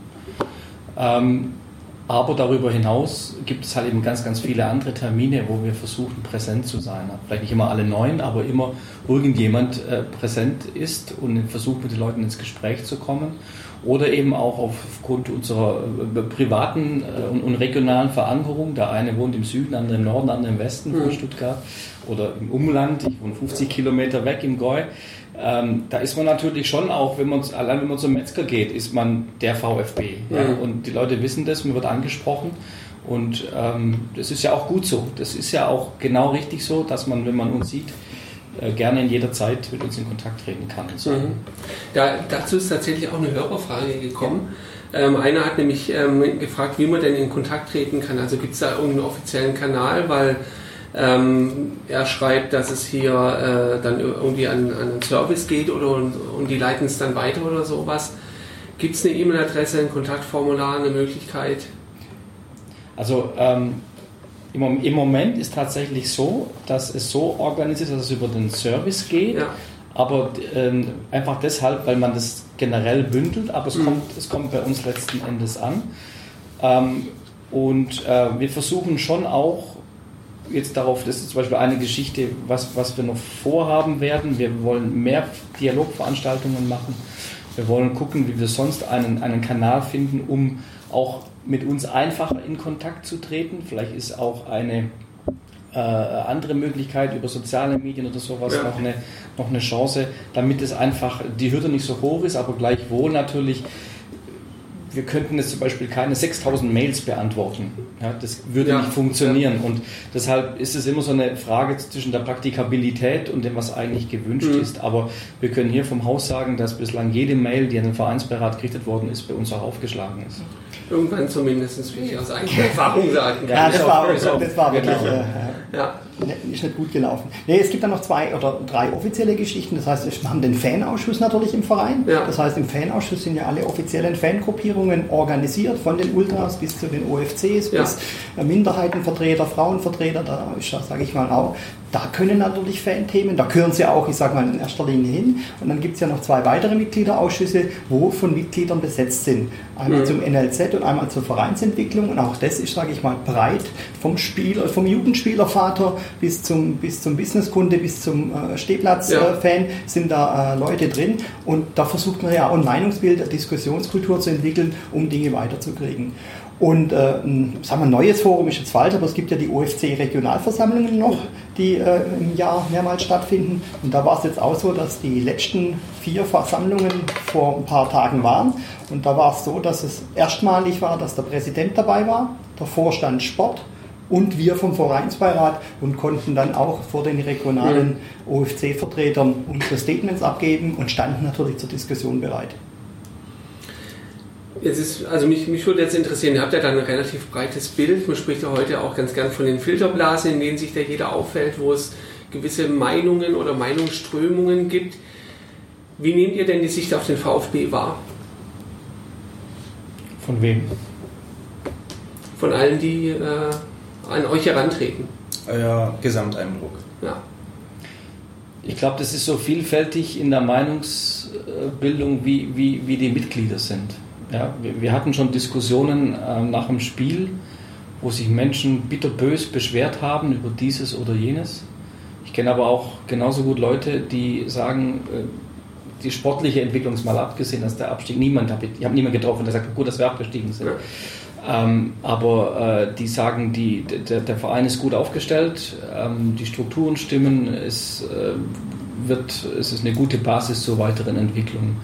Ähm, aber darüber hinaus gibt es halt eben ganz, ganz viele andere Termine, wo wir versuchen, präsent zu sein. Vielleicht nicht immer alle neun, aber immer irgendjemand äh, präsent ist und versucht, mit den Leuten ins Gespräch zu kommen oder eben auch aufgrund unserer äh, privaten äh, und, regionalen Verankerung. Der eine wohnt im Süden, der andere im Norden, der andere im Westen von mhm. Stuttgart oder im Umland. Ich wohne 50 Kilometer weg im Gäu. Ähm, da ist man natürlich schon auch, wenn man allein wenn man zum Metzger geht, ist man der VfB. Mhm. Ja? Und die Leute wissen das, mir wird angesprochen. Und ähm, das ist ja auch gut so. Das ist ja auch genau richtig so, dass man, wenn man uns sieht, äh, gerne in jeder Zeit mit uns in Kontakt treten kann. So. Mhm. Da, dazu ist tatsächlich auch eine Hörerfrage gekommen. Ja. Ähm, einer hat nämlich ähm, gefragt, wie man denn in Kontakt treten kann. Also gibt es da irgendeinen offiziellen Kanal, weil ähm, er schreibt, dass es hier äh, dann irgendwie an, an einen Service geht oder und, und die leiten es dann weiter oder sowas. Gibt es eine E-Mail-Adresse, ein Kontaktformular, eine Möglichkeit? Also ähm, im, Moment ist tatsächlich so, dass es so organisiert ist, dass es über den Service geht. Ja. Aber ähm, einfach deshalb, weil man das generell bündelt, aber es, mhm. kommt, es kommt bei uns letzten Endes an. Ähm, und äh, wir versuchen schon auch jetzt darauf, das ist zum Beispiel eine Geschichte, was, was wir noch vorhaben werden. Wir wollen mehr Dialogveranstaltungen machen. Wir wollen gucken, wie wir sonst einen, einen Kanal finden, um auch mit uns einfacher in Kontakt zu treten. Vielleicht ist auch eine äh, andere Möglichkeit über soziale Medien oder sowas ja. noch, eine, noch eine Chance, damit es einfach die Hürde nicht so hoch ist, aber gleichwohl natürlich wir könnten jetzt zum Beispiel keine 6000 Mails beantworten. Ja, das würde ja, nicht funktionieren. Ja. Und deshalb ist es immer so eine Frage zwischen der Praktikabilität und dem, was eigentlich gewünscht mhm. ist. Aber wir können hier vom Haus sagen, dass bislang jede Mail, die an den Vereinsberat gerichtet worden ist, bei uns auch aufgeschlagen ist. Irgendwann zumindest, wie ich aus eigener Erfahrung sagen kann. Ja, das war, das war wirklich. Genau. Äh, ja. Ist nicht gut gelaufen. Nee, es gibt dann noch zwei oder drei offizielle Geschichten. Das heißt, wir haben den Fanausschuss natürlich im Verein. Ja. Das heißt, im Fanausschuss sind ja alle offiziellen Fangruppierungen organisiert, von den Ultras bis zu den OFCs, ja. bis Minderheitenvertreter, Frauenvertreter. Da ist das, sage ich mal, auch da können natürlich Fanthemen, da gehören sie auch, ich sage mal, in erster Linie hin. Und dann gibt es ja noch zwei weitere Mitgliederausschüsse, wo von Mitgliedern besetzt sind. Einmal mhm. zum NLZ und einmal zur Vereinsentwicklung. Und auch das ist, sage ich mal, breit vom Spieler, vom Jugendspielervater bis zum, bis zum Businesskunde, bis zum äh, Stehplatz-Fan ja. sind da äh, Leute drin. Und da versucht man ja auch ein Meinungsbild, eine Diskussionskultur zu entwickeln, um Dinge weiterzukriegen. Und äh, ein, sagen wir, neues Forum ist jetzt falsch, aber es gibt ja die OFC-Regionalversammlungen noch, die äh, im Jahr mehrmals stattfinden. Und da war es jetzt auch so, dass die letzten vier Versammlungen vor ein paar Tagen waren. Und da war es so, dass es erstmalig war, dass der Präsident dabei war, der Vorstand Sport und wir vom Vereinsbeirat und konnten dann auch vor den regionalen OFC-Vertretern unsere Statements abgeben und standen natürlich zur Diskussion bereit. Jetzt ist, also mich, mich würde jetzt interessieren, ihr habt ja da ein relativ breites Bild. Man spricht ja heute auch ganz gern von den Filterblasen, in denen sich da jeder auffällt, wo es gewisse Meinungen oder Meinungsströmungen gibt. Wie nehmt ihr denn die Sicht auf den VfB wahr? Von wem? Von allen, die äh, an euch herantreten. Euer Gesamteindruck. Ja. Ich glaube, das ist so vielfältig in der Meinungsbildung, wie, wie, wie die Mitglieder sind. Ja, wir, wir hatten schon Diskussionen äh, nach dem Spiel, wo sich Menschen bitterbös beschwert haben über dieses oder jenes. Ich kenne aber auch genauso gut Leute, die sagen, äh, die sportliche Entwicklung ist mal abgesehen, dass der Abstieg niemand, ich habe niemanden getroffen, der sagt, gut, dass wir abgestiegen sind. Ja. Ähm, aber äh, die sagen, die, der, der, Verein ist gut aufgestellt, ähm, die Strukturen stimmen, es, äh, wird, es ist eine gute Basis zur weiteren Entwicklung.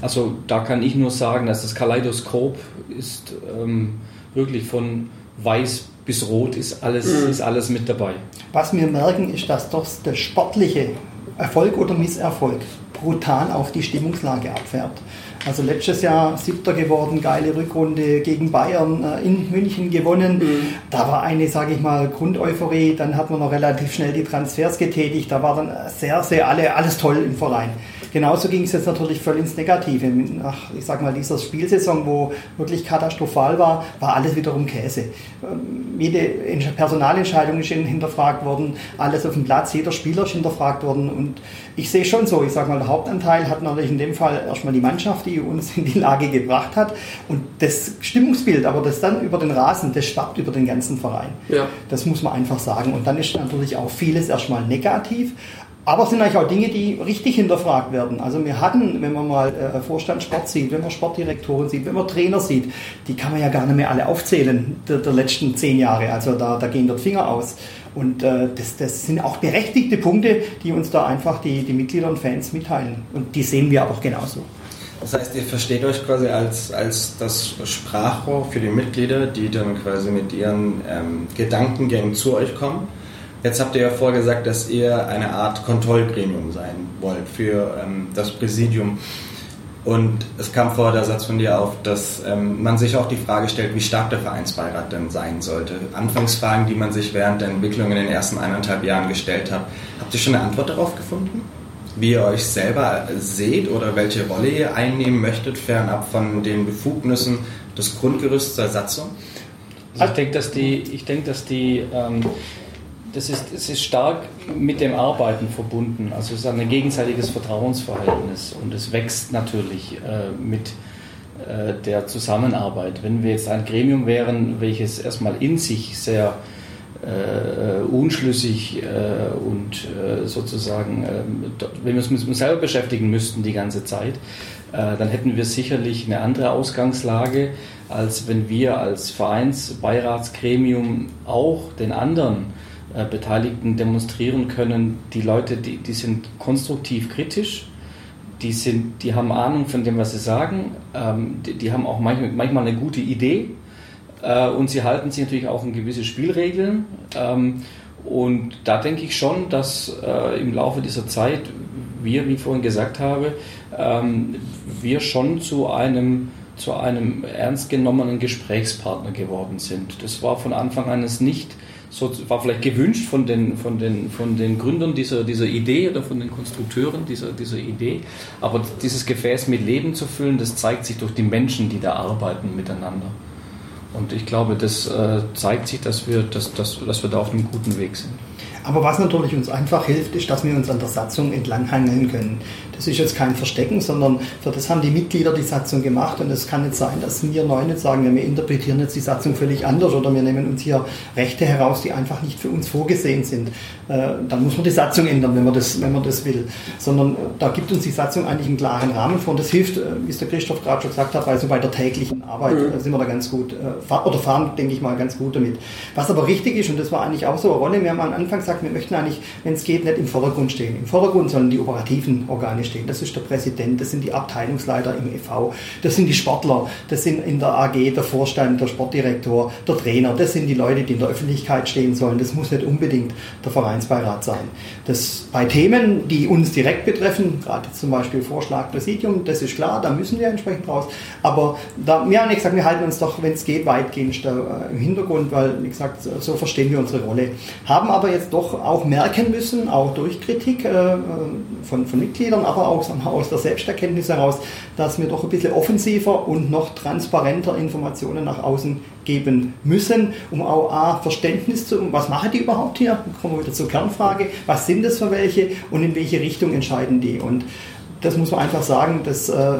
Also da kann ich nur sagen, dass das Kaleidoskop ist ähm, wirklich von weiß bis rot ist alles, mhm. ist alles mit dabei. Was wir merken, ist, dass doch der sportliche Erfolg oder Misserfolg brutal auf die Stimmungslage abfärbt. Also letztes Jahr siebter geworden, geile Rückrunde gegen Bayern äh, in München gewonnen. Mhm. Da war eine, sage ich mal, Grundeuphorie. Dann hat man noch relativ schnell die Transfers getätigt. Da war dann sehr, sehr alle, alles toll im Verein. Genauso ging es jetzt natürlich voll ins Negative. Nach, ich sag mal, dieser Spielsaison, wo wirklich katastrophal war, war alles wiederum Käse. Ähm, jede Personalentscheidung ist hinterfragt worden, alles auf dem Platz, jeder Spieler ist hinterfragt worden. Und ich sehe schon so, ich sag mal, der Hauptanteil hat natürlich in dem Fall erstmal die Mannschaft, die uns in die Lage gebracht hat. Und das Stimmungsbild, aber das dann über den Rasen, das schwappt über den ganzen Verein. Ja. Das muss man einfach sagen. Und dann ist natürlich auch vieles erstmal negativ. Aber es sind eigentlich auch Dinge, die richtig hinterfragt werden. Also wir hatten, wenn man mal äh, Vorstand Sport sieht, wenn man Sportdirektoren sieht, wenn man Trainer sieht, die kann man ja gar nicht mehr alle aufzählen der, der letzten zehn Jahre. Also da, da gehen dort Finger aus. Und äh, das, das sind auch berechtigte Punkte, die uns da einfach die, die Mitglieder und Fans mitteilen. Und die sehen wir auch genauso. Das heißt, ihr versteht euch quasi als, als das Sprachrohr für die Mitglieder, die dann quasi mit ihren ähm, Gedankengängen zu euch kommen Jetzt habt ihr ja vorgesagt, dass ihr eine Art Kontrollgremium sein wollt für ähm, das Präsidium. Und es kam vor der Satz von dir auf, dass ähm, man sich auch die Frage stellt, wie stark der Vereinsbeirat denn sein sollte. Anfangsfragen, die man sich während der Entwicklung in den ersten eineinhalb Jahren gestellt hat. Habt ihr schon eine Antwort darauf gefunden? Wie ihr euch selber seht oder welche Rolle ihr einnehmen möchtet, fernab von den Befugnissen des Grundgerüsts der Satzung? Also ich denke, dass die, ich denke, dass die ähm, das ist, es ist stark mit dem Arbeiten verbunden. Also es ist ein gegenseitiges Vertrauensverhältnis und es wächst natürlich äh, mit äh, der Zusammenarbeit. Wenn wir jetzt ein Gremium wären, welches erstmal in sich sehr äh, unschlüssig äh, und äh, sozusagen, ähm, wenn wir uns mit uns selber beschäftigen müssten die ganze Zeit, äh, dann hätten wir sicherlich eine andere Ausgangslage, als wenn wir als Vereinsbeiratsgremium auch den anderen äh, Beteiligten demonstrieren können, die Leute, die, die sind konstruktiv kritisch, die, sind, die haben Ahnung von dem, was sie sagen, ähm, die, die, haben auch manchmal, manchmal eine gute Idee äh, und sie halten sich natürlich auch an gewisse Spielregeln. Ähm, und da denke ich schon, dass äh, im Laufe dieser Zeit wir, wie ich vorhin gesagt habe, ähm, wir schon zu einem zu einem ernst genommenen Gesprächspartner geworden sind. Das war von Anfang an es nicht so, war vielleicht gewünscht von den, von den, von den Gründern dieser, dieser Idee oder von den Konstrukteuren dieser, dieser Idee. Aber dieses Gefäß mit Leben zu füllen, das zeigt sich durch die Menschen, die da arbeiten miteinander. Und ich glaube, das äh, zeigt sich, dass wir, dass, dass, dass wir da auf einem guten Weg sind. Aber was natürlich uns einfach hilft, ist, dass wir uns an der Satzung entlanghangeln können. Das ist jetzt kein Verstecken, sondern für das haben die Mitglieder die Satzung gemacht und es kann nicht sein, dass wir neu nicht sagen, wir interpretieren jetzt die Satzung völlig anders oder wir nehmen uns hier Rechte heraus, die einfach nicht für uns vorgesehen sind. Äh, dann muss man die Satzung ändern, wenn man das, wenn man das will. Sondern da gibt uns die Satzung eigentlich einen klaren Rahmen vor und das hilft, äh, wie es der Christoph gerade schon gesagt hat, also bei der täglichen Arbeit mhm. sind wir da ganz gut, äh, oder fahren, denke ich mal, ganz gut damit. Was aber richtig ist, und das war eigentlich auch so eine Rolle, wir haben am Anfang gesagt, wir möchten eigentlich, wenn es geht, nicht im Vordergrund stehen. Im Vordergrund sollen die operativen Organe stehen. Das ist der Präsident, das sind die Abteilungsleiter im EV, das sind die Sportler, das sind in der AG der Vorstand, der Sportdirektor, der Trainer, das sind die Leute, die in der Öffentlichkeit stehen sollen. Das muss nicht unbedingt der Vereinsbeirat sein. Das bei Themen, die uns direkt betreffen, gerade zum Beispiel Vorschlag Präsidium, das ist klar, da müssen wir entsprechend raus. Aber da, wir haben gesagt, wir halten uns doch, wenn es geht, weitgehend äh, im Hintergrund, weil, wie gesagt, so verstehen wir unsere Rolle. Haben aber jetzt doch auch merken müssen, auch durch Kritik äh, von, von Mitgliedern, aber auch aus der Selbsterkenntnis heraus, dass wir doch ein bisschen offensiver und noch transparenter Informationen nach außen geben müssen, um auch A, Verständnis zu, was machen die überhaupt hier? Kommen wir wieder zur Kernfrage, was sind das für welche und in welche Richtung entscheiden die? Und das muss man einfach sagen, dass äh,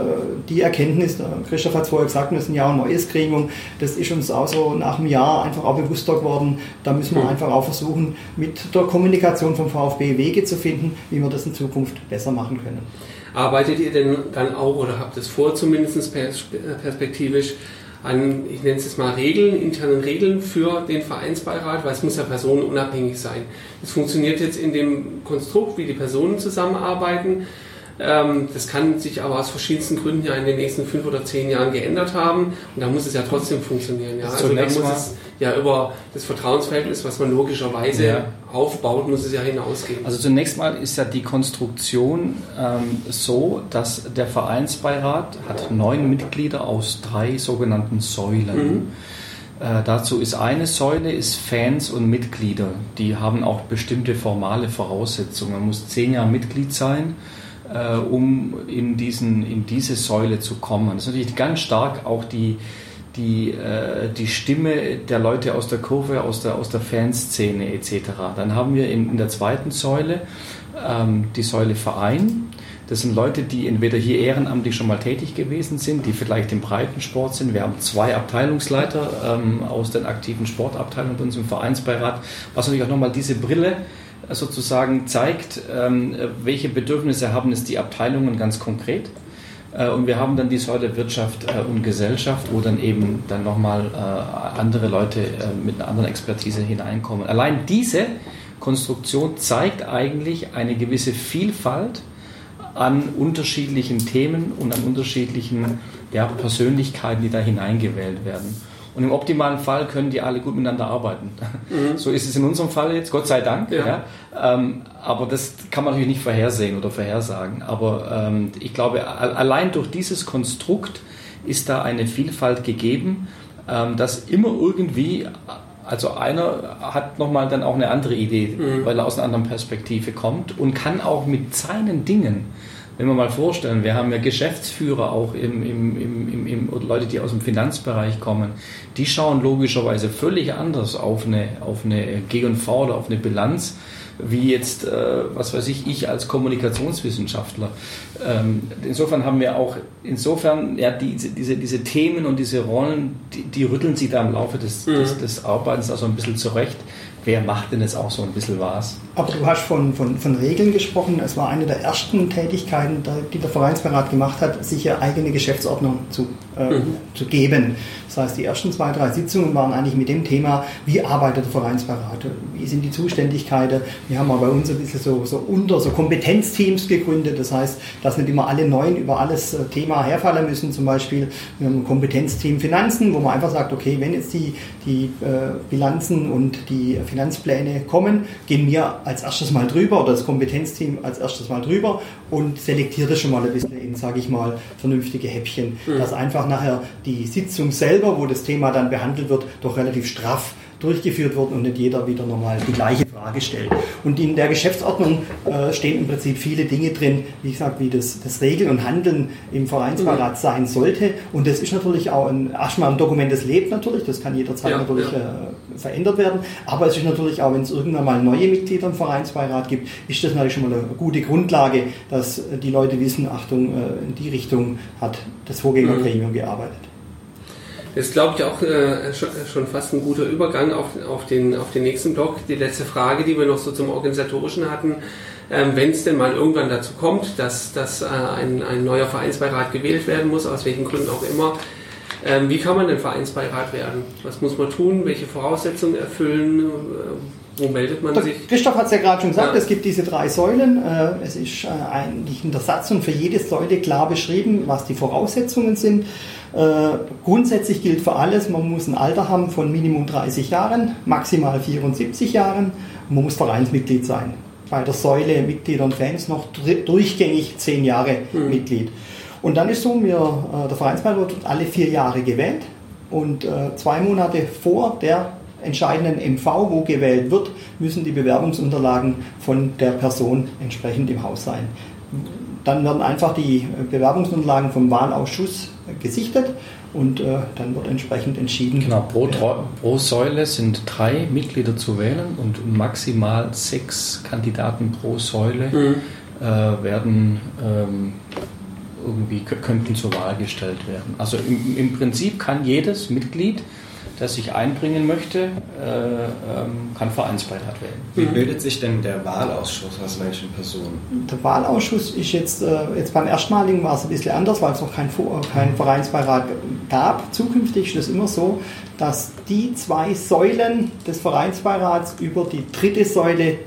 die Erkenntnis, Christoph hat es vorher gesagt, wir sind ja auch ein neues Gremium, das ist uns auch so nach einem Jahr einfach auch bewusster geworden. Da müssen wir mhm. einfach auch versuchen, mit der Kommunikation vom VfB Wege zu finden, wie wir das in Zukunft besser machen können. Arbeitet ihr denn dann auch oder habt es vor, zumindest perspektivisch, an, ich nenne es jetzt mal Regeln, internen Regeln für den Vereinsbeirat, weil es muss ja personenunabhängig sein. Es funktioniert jetzt in dem Konstrukt, wie die Personen zusammenarbeiten das kann sich aber aus verschiedensten Gründen ja in den nächsten fünf oder zehn Jahren geändert haben und da muss es ja trotzdem funktionieren. Ja? Also da muss es ja über das Vertrauensverhältnis, was man logischerweise ja. aufbaut, muss es ja hinausgehen. Also zunächst mal ist ja die Konstruktion ähm, so, dass der Vereinsbeirat hat neun Mitglieder aus drei sogenannten Säulen. Mhm. Äh, dazu ist eine Säule ist Fans und Mitglieder. Die haben auch bestimmte formale Voraussetzungen. Man muss zehn Jahre Mitglied sein, äh, um in, diesen, in diese Säule zu kommen. Das ist natürlich ganz stark auch die, die, äh, die Stimme der Leute aus der Kurve, aus der, aus der Fanszene etc. Dann haben wir in, in der zweiten Säule ähm, die Säule Verein. Das sind Leute, die entweder hier ehrenamtlich schon mal tätig gewesen sind, die vielleicht im Breitensport sind. Wir haben zwei Abteilungsleiter ähm, aus den aktiven Sportabteilungen bei uns im Vereinsbeirat, was natürlich auch nochmal diese Brille äh, sozusagen zeigt, ähm, welche Bedürfnisse haben es die Abteilungen ganz konkret. Äh, und wir haben dann die Säule Wirtschaft äh, und Gesellschaft, wo dann eben dann nochmal äh, andere Leute mit einer anderen Expertise hineinkommen. Allein diese Konstruktion zeigt eigentlich eine gewisse Vielfalt an unterschiedlichen Themen und an unterschiedlichen ja, Persönlichkeiten, die da hineingewählt werden. Und im optimalen Fall können die alle gut miteinander arbeiten. Mhm. So ist es in unserem Fall jetzt, Gott sei Dank. Ja. ja. Ähm, aber das kann man natürlich nicht vorhersehen oder vorhersagen. Aber ähm, ich glaube, allein durch dieses Konstrukt ist da eine Vielfalt gegeben, ähm, dass immer irgendwie also einer hat nochmal dann auch eine andere Idee, mhm. weil er aus einer anderen Perspektive kommt und kann auch mit seinen Dingen, wenn wir mal vorstellen, wir haben ja Geschäftsführer auch im, im, im, im, oder Leute, die aus dem Finanzbereich kommen, die schauen logischerweise völlig anders auf eine, auf eine G&V oder auf eine Bilanz wie jetzt, äh, was weiß ich, ich als Kommunikationswissenschaftler. Ähm, insofern haben wir auch, insofern, ja, diese, diese, diese Themen und diese Rollen, die, die rütteln sich da im Laufe des, mhm. des, des Arbeitens also ein bisschen zurecht. Wer macht denn jetzt auch so ein bisschen was? Aber du hast von, von, von Regeln gesprochen. Es war eine der ersten Tätigkeiten, die der Vereinsberat gemacht hat, sich eine eigene Geschäftsordnung zu, äh, mhm. zu geben. Das heißt, die ersten zwei, drei Sitzungen waren eigentlich mit dem Thema, wie arbeitet der Vereinsberat, wie sind die Zuständigkeiten. Wir haben aber bei uns ein bisschen so, so unter, so Kompetenzteams gegründet. Das heißt, dass nicht immer alle neun über alles äh, Thema herfallen müssen. Zum Beispiel wir haben ein Kompetenzteam Finanzen, wo man einfach sagt, okay, wenn jetzt die, die äh, Bilanzen und die Finanzpläne kommen, gehen wir als erstes mal drüber oder das Kompetenzteam als erstes mal drüber und selektiert das schon mal ein bisschen in, sage ich mal, vernünftige Häppchen, mhm. dass einfach nachher die Sitzung selber, wo das Thema dann behandelt wird, doch relativ straff durchgeführt wird und nicht jeder wieder nochmal die gleiche Frage stellt. Und in der Geschäftsordnung äh, stehen im Prinzip viele Dinge drin, wie gesagt, wie das, das Regeln und Handeln im Vereinsbeirat mhm. sein sollte. Und das ist natürlich auch ein, erstmal ein Dokument, das lebt natürlich, das kann jederzeit ja, natürlich ja. Äh, verändert werden. Aber es ist natürlich auch, wenn es irgendwann mal neue Mitglieder im Vereinsbeirat gibt, ist das natürlich schon mal eine gute Grundlage, dass die Leute wissen, Achtung, äh, in die Richtung hat das Vorgängergremium mhm. gearbeitet. Das ist, glaube ich, auch äh, schon fast ein guter Übergang auf, auf, den, auf den nächsten Block. Die letzte Frage, die wir noch so zum Organisatorischen hatten. Ähm, Wenn es denn mal irgendwann dazu kommt, dass, dass äh, ein, ein neuer Vereinsbeirat gewählt werden muss, aus welchen Gründen auch immer, ähm, wie kann man denn Vereinsbeirat werden? Was muss man tun? Welche Voraussetzungen erfüllen? Wo meldet man sich? Christoph hat es ja gerade schon gesagt, ja. es gibt diese drei Säulen. Äh, es ist äh, eigentlich in der Satzung für jede Säule klar beschrieben, was die Voraussetzungen sind. Äh, grundsätzlich gilt für alles, man muss ein Alter haben von Minimum 30 Jahren, maximal 74 Jahren man muss Vereinsmitglied sein. Bei der Säule Mitglieder und Fans noch durchgängig 10 Jahre mhm. Mitglied. Und dann ist so, wir, der Vereinsbeirat wird alle vier Jahre gewählt und zwei Monate vor der entscheidenden MV, wo gewählt wird, müssen die Bewerbungsunterlagen von der Person entsprechend im Haus sein. Dann werden einfach die Bewerbungsunterlagen vom Wahlausschuss gesichtet und äh, dann wird entsprechend entschieden. Genau, pro, pro, Säule sind drei Mitglieder zu wählen und maximal sechs Kandidaten pro Säule mhm. äh, werden ähm, irgendwie könnten zur Wahl gestellt werden. Also im, im Prinzip kann jedes Mitglied der sich einbringen möchte, äh, ähm, kann Vereinsbeirat werden. Wie bildet sich denn der Wahlausschuss aus welchen Personen? Der Wahlausschuss ist jetzt, äh, jetzt beim erstmaligen war es ein bisschen anders, weil es noch keinen kein Vereinsbeirat gab. Zukünftig ist es immer so, dass die zwei Säulen des Vereinsbeirats über die dritte Säule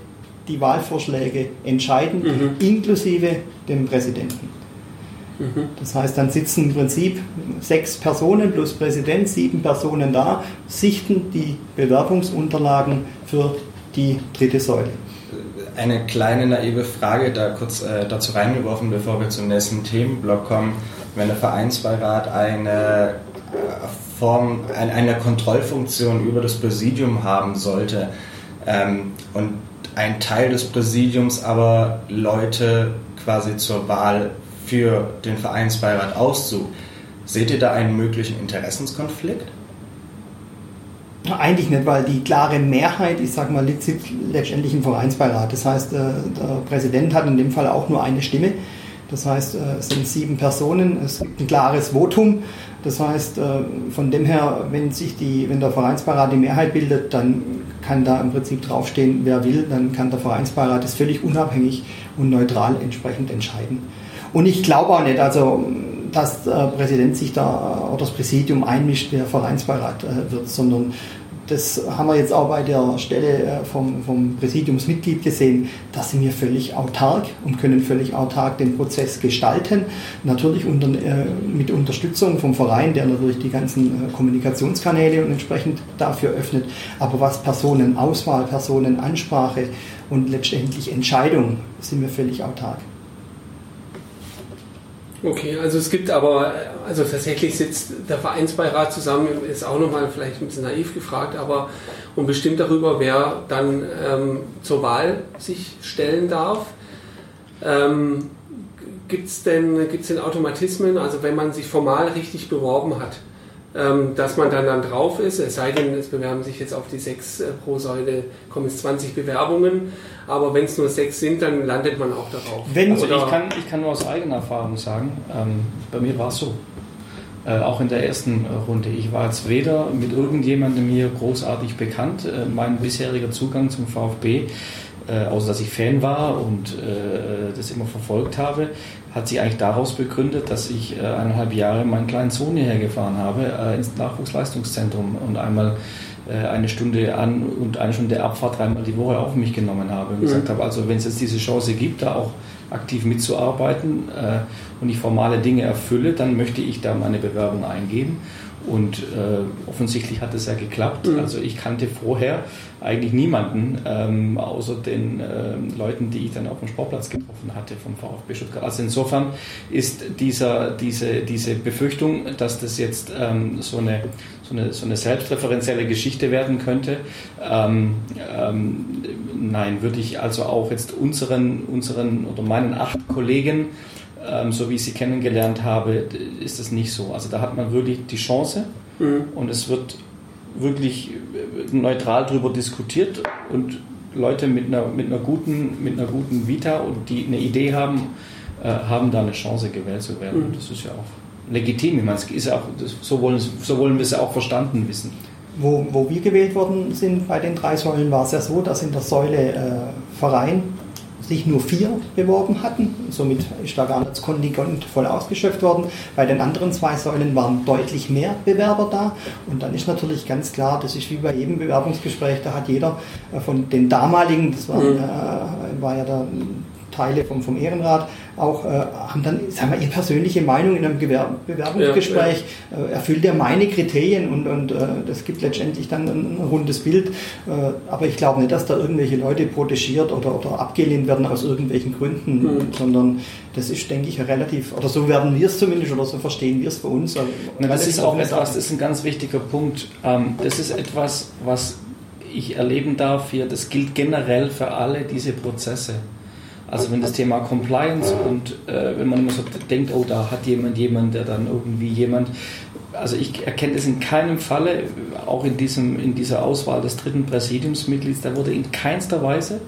die Wahlvorschläge entscheiden, mhm. inklusive dem Präsidenten. Das heißt, dann sitzen im Prinzip sechs Personen plus Präsident, sieben Personen da, sichten die Bewerbungsunterlagen für die dritte Säule. Eine kleine naive Frage da kurz äh, dazu reingeworfen, bevor wir zum nächsten Themenblock kommen. Wenn der Vereinsbeirat eine äh, Form, eine Kontrollfunktion über das Präsidium haben sollte ähm, und ein Teil des Präsidiums aber Leute quasi zur Wahl für den Vereinsbeirat aussucht, seht ihr da einen möglichen Interessenskonflikt? Eigentlich nicht, weil die klare Mehrheit, ich sage mal, liegt letztendlich im Vereinsbeirat. Das heißt, äh, der Präsident hat in dem Fall auch nur eine Stimme. Das heißt, äh, es sind sieben Personen, es gibt ein klares Votum. Das heißt, äh, von dem her, wenn, sich die, wenn der Vereinsbeirat die Mehrheit bildet, dann kann da im Prinzip draufstehen, wer will, dann kann der Vereinsbeirat das völlig unabhängig und neutral entsprechend entscheiden. Und ich glaube auch nicht, also dass der Präsident sich da oder das Präsidium einmischt, wer Vereinsbeirat äh, wird, sondern das haben wir jetzt auch bei der Stelle äh, vom, vom Präsidiumsmitglied gesehen, da sind wir völlig autark und können völlig autark den Prozess gestalten. Natürlich unter, äh, mit Unterstützung vom Verein, der natürlich die ganzen Kommunikationskanäle und entsprechend dafür öffnet. Aber was Personenauswahl, Personenansprache und letztendlich Entscheidung, sind wir völlig autark. Okay, also es gibt aber, also tatsächlich sitzt der Vereinsbeirat zusammen, ist auch nochmal vielleicht ein bisschen naiv gefragt, aber und bestimmt darüber, wer dann ähm, zur Wahl sich stellen darf. Ähm, gibt es denn, gibt's denn Automatismen, also wenn man sich formal richtig beworben hat? Ähm, dass man dann, dann drauf ist, es sei denn, es bewerben sich jetzt auf die sechs äh, pro Säule, kommen es 20 Bewerbungen, aber wenn es nur sechs sind, dann landet man auch darauf. Wenn, also ich, kann, ich kann nur aus eigener Erfahrung sagen, ähm, bei mir war es so. Äh, auch in der ersten äh, Runde. Ich war jetzt weder mit irgendjemandem hier großartig bekannt. Äh, mein bisheriger Zugang zum VfB äh, außer dass ich Fan war und äh, das immer verfolgt habe, hat sich eigentlich daraus begründet, dass ich äh, eineinhalb Jahre meinen kleinen Sohn hierher gefahren habe äh, ins Nachwuchsleistungszentrum und einmal äh, eine Stunde an und eine Stunde Abfahrt dreimal die Woche auf mich genommen habe und mhm. gesagt habe, also wenn es jetzt diese Chance gibt, da auch aktiv mitzuarbeiten äh, und ich formale Dinge erfülle, dann möchte ich da meine Bewerbung eingeben. Und äh, offensichtlich hat es ja geklappt. Mhm. Also ich kannte vorher eigentlich niemanden, ähm, außer den äh, Leuten, die ich dann auf dem Sportplatz getroffen hatte vom VfB Stuttgart. Also insofern ist dieser, diese, diese Befürchtung, dass das jetzt ähm, so, eine, so, eine, so eine selbstreferenzielle Geschichte werden könnte, ähm, ähm nein, würde ich also auch jetzt unseren, unseren oder meinen acht Kollegen ähm, so wie ich sie kennengelernt habe, ist das nicht so. Also da hat man wirklich die Chance mhm. und es wird wirklich äh, neutral darüber diskutiert und Leute mit einer, mit einer, guten, mit einer guten Vita und die eine Idee haben, äh, haben da eine Chance gewählt zu werden. Mhm. Das ist ja auch legitim. Ich meine, es ist auch, so, wollen, so wollen wir es ja auch verstanden wissen. Wo, wo wir gewählt worden sind bei den drei Säulen, war es ja so, dass in der Säule äh, Verein sich nur vier beworben hatten. Somit ist da gar nicht das Kontingent voll ausgeschöpft worden. Bei den anderen zwei Säulen waren deutlich mehr Bewerber da. Und dann ist natürlich ganz klar, das ist wie bei jedem Bewerbungsgespräch, da hat jeder äh, von den damaligen, das war, mhm. äh, war ja der Teile vom, vom Ehrenrat auch, äh, haben dann, sagen wir, ihre persönliche Meinung in einem Gewer Bewerbungsgespräch, ja, ja. Äh, erfüllt er meine Kriterien und, und äh, das gibt letztendlich dann ein, ein rundes Bild. Äh, aber ich glaube nicht, dass da irgendwelche Leute protegiert oder, oder abgelehnt werden aus irgendwelchen Gründen, mhm. sondern das ist, denke ich, relativ, oder so werden wir es zumindest oder so verstehen wir es bei uns. Na, das ist auch etwas, das ist ein ganz wichtiger Punkt. Ähm, das ist etwas, was ich erleben darf hier, das gilt generell für alle diese Prozesse. Also wenn das Thema Compliance und äh, wenn man immer so denkt, oh, da hat jemand jemand, der dann irgendwie jemand, also ich erkenne es in keinem Falle, auch in, diesem, in dieser Auswahl des dritten Präsidiumsmitglieds, da wurde in keinster Weise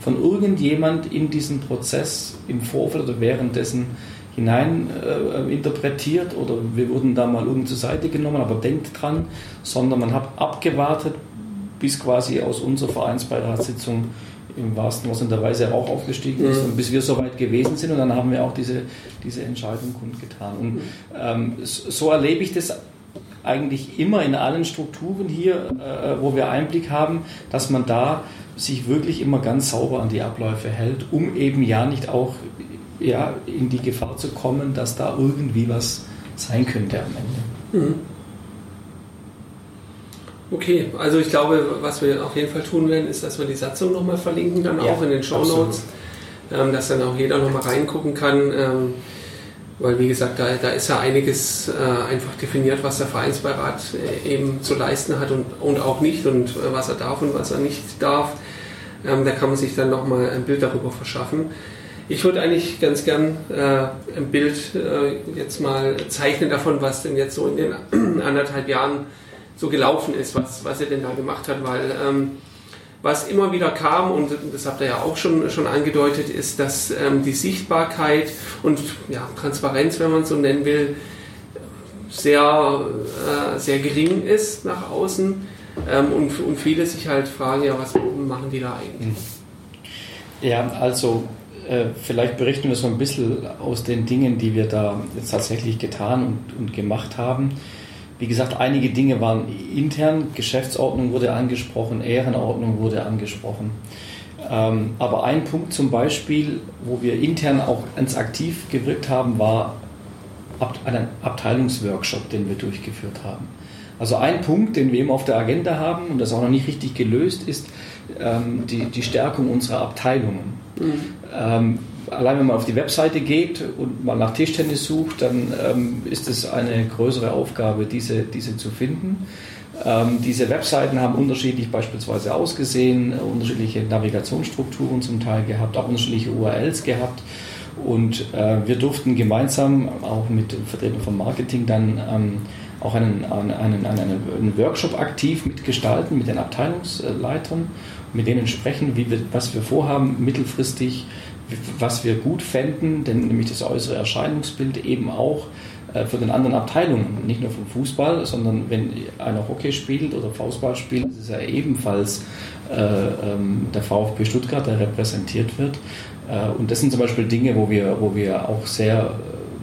von irgendjemand in diesen Prozess im Vorfeld oder währenddessen hinein äh, interpretiert oder wir wurden da mal irgendwo zur Seite genommen, aber denkt dran, sondern man hat abgewartet, bis quasi aus unserer Vereinsbeiratssitzung im wahrsten Sinne der Weise auch aufgestiegen ist und bis wir so weit gewesen sind und dann haben wir auch diese, diese Entscheidung kundgetan. Und ähm, so erlebe ich das eigentlich immer in allen Strukturen hier, äh, wo wir Einblick haben, dass man da sich wirklich immer ganz sauber an die Abläufe hält, um eben ja nicht auch ja, in die Gefahr zu kommen, dass da irgendwie was sein könnte am Ende. Mhm. Okay, also ich glaube, was wir auf jeden Fall tun werden, ist, dass wir die Satzung nochmal verlinken, dann ja, auch in den Show Notes, ähm, dass dann auch jeder nochmal reingucken kann. Ähm, weil, wie gesagt, da, da ist ja einiges äh, einfach definiert, was der Vereinsbeirat äh, eben zu leisten hat und, und auch nicht und äh, was er darf und was er nicht darf. Ähm, da kann man sich dann nochmal ein Bild darüber verschaffen. Ich würde eigentlich ganz gern äh, ein Bild äh, jetzt mal zeichnen davon, was denn jetzt so in den anderthalb Jahren so gelaufen ist, was, was er denn da gemacht hat, weil ähm, was immer wieder kam, und das habt ihr ja auch schon, schon angedeutet, ist, dass ähm, die Sichtbarkeit und ja, Transparenz, wenn man es so nennen will, sehr, äh, sehr gering ist nach außen ähm, und, und viele sich halt fragen, ja, was machen die da eigentlich? Ja, also äh, vielleicht berichten wir so ein bisschen aus den Dingen, die wir da jetzt tatsächlich getan und, und gemacht haben. Wie gesagt, einige Dinge waren intern, Geschäftsordnung wurde angesprochen, Ehrenordnung wurde angesprochen. Ähm, aber ein Punkt zum Beispiel, wo wir intern auch ganz aktiv gewirkt haben, war ein Abteilungsworkshop, den wir durchgeführt haben. Also ein Punkt, den wir eben auf der Agenda haben und das auch noch nicht richtig gelöst ist, ähm, die, die Stärkung unserer Abteilungen. Mhm. Ähm, allein wenn man auf die Webseite geht und mal nach Tischtennis sucht, dann ähm, ist es eine größere Aufgabe, diese, diese zu finden. Ähm, diese Webseiten haben unterschiedlich beispielsweise ausgesehen, unterschiedliche Navigationsstrukturen zum Teil gehabt, auch unterschiedliche URLs gehabt. Und äh, wir durften gemeinsam auch mit dem Vertreter vom Marketing dann ähm, auch einen, einen, einen, einen, Workshop aktiv mitgestalten mit den Abteilungsleitern, mit denen sprechen, wie wir, was wir vorhaben, mittelfristig was wir gut fänden, denn nämlich das äußere Erscheinungsbild eben auch äh, für den anderen Abteilungen, nicht nur vom Fußball, sondern wenn einer Hockey spielt oder Faustball spielt, ist es ja ebenfalls äh, ähm, der VfB Stuttgart, der repräsentiert wird. Äh, und das sind zum Beispiel Dinge, wo wir, wo wir auch sehr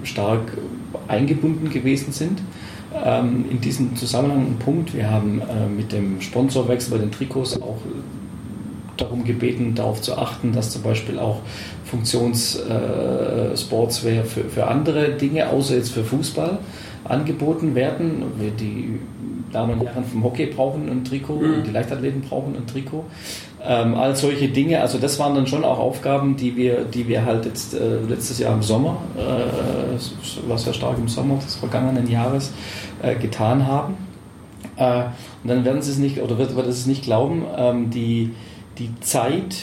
äh, stark eingebunden gewesen sind. Ähm, in diesem Zusammenhang ein Punkt, wir haben mit dem Sponsorwechsel bei den Trikots auch darum gebeten, darauf zu achten, dass zum Beispiel auch Funktionssportswear äh, für, für andere Dinge, außer jetzt für Fußball, angeboten werden. Die Damen und Herren vom Hockey brauchen ein Trikot, mhm. die Leichtathleten brauchen ein Trikot. Ähm, all solche Dinge, also das waren dann schon auch Aufgaben, die wir, die wir halt jetzt äh, letztes Jahr im Sommer, äh, war sehr stark im Sommer des vergangenen Jahres, äh, getan haben. Äh, und dann werden Sie es nicht, oder wird, wird es nicht glauben, ähm, die, die Zeit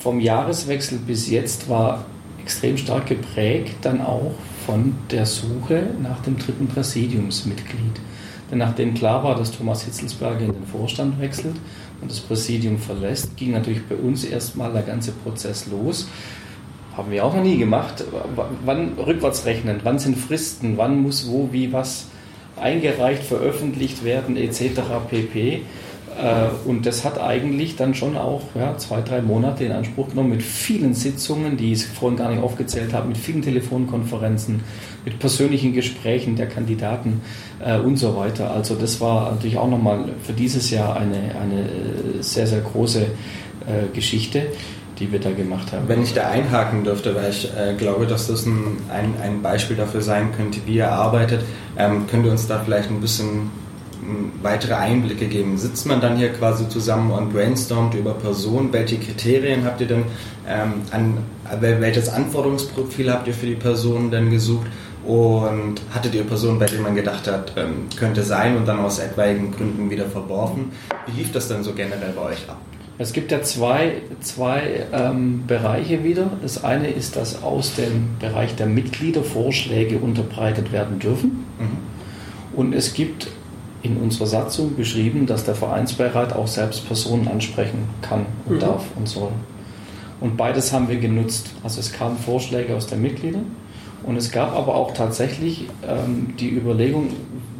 vom Jahreswechsel bis jetzt war extrem stark geprägt dann auch von der Suche nach dem dritten Präsidiumsmitglied. Denn nachdem klar war, dass Thomas Hitzelsberger in den Vorstand wechselt und das Präsidium verlässt, ging natürlich bei uns erstmal der ganze Prozess los. Haben wir auch noch nie gemacht. Wann rückwärts rechnen? Wann sind Fristen? Wann muss wo, wie, was eingereicht, veröffentlicht werden, etc. pp. Äh, und das hat eigentlich dann schon auch ja, zwei, drei Monate in Anspruch genommen mit vielen Sitzungen, die ich vorhin gar nicht aufgezählt habe, mit vielen Telefonkonferenzen, mit persönlichen Gesprächen der Kandidaten äh, und so weiter. Also das war natürlich auch nochmal für dieses Jahr eine, eine äh, sehr, sehr große äh, Geschichte die wir da gemacht haben. Wenn ich da einhaken dürfte, weil ich äh, glaube, dass das ein, ein, ein, Beispiel dafür sein könnte, wie ihr arbeitet, ähm, könnt ihr uns da vielleicht ein bisschen weitere Einblicke geben? Sitzt man dann hier quasi zusammen und brainstormt über Personen? Welche Kriterien habt ihr denn, ähm, an, welches Anforderungsprofil habt ihr für die Personen denn gesucht? Und hattet ihr Personen, bei denen man gedacht hat, ähm, könnte sein und dann aus etwaigen Gründen wieder verworfen? Wie lief das denn so generell bei euch ab? Es gibt ja zwei, zwei ähm, Bereiche wieder. Das eine ist, dass aus dem Bereich der Mitglieder Vorschläge unterbreitet werden dürfen. Mhm. Und es gibt in unserer Satzung beschrieben, dass der Vereinsbeirat auch selbst Personen ansprechen kann und mhm. darf und soll. Und beides haben wir genutzt. Also es kamen Vorschläge aus den Mitgliedern und es gab aber auch tatsächlich ähm, die Überlegung,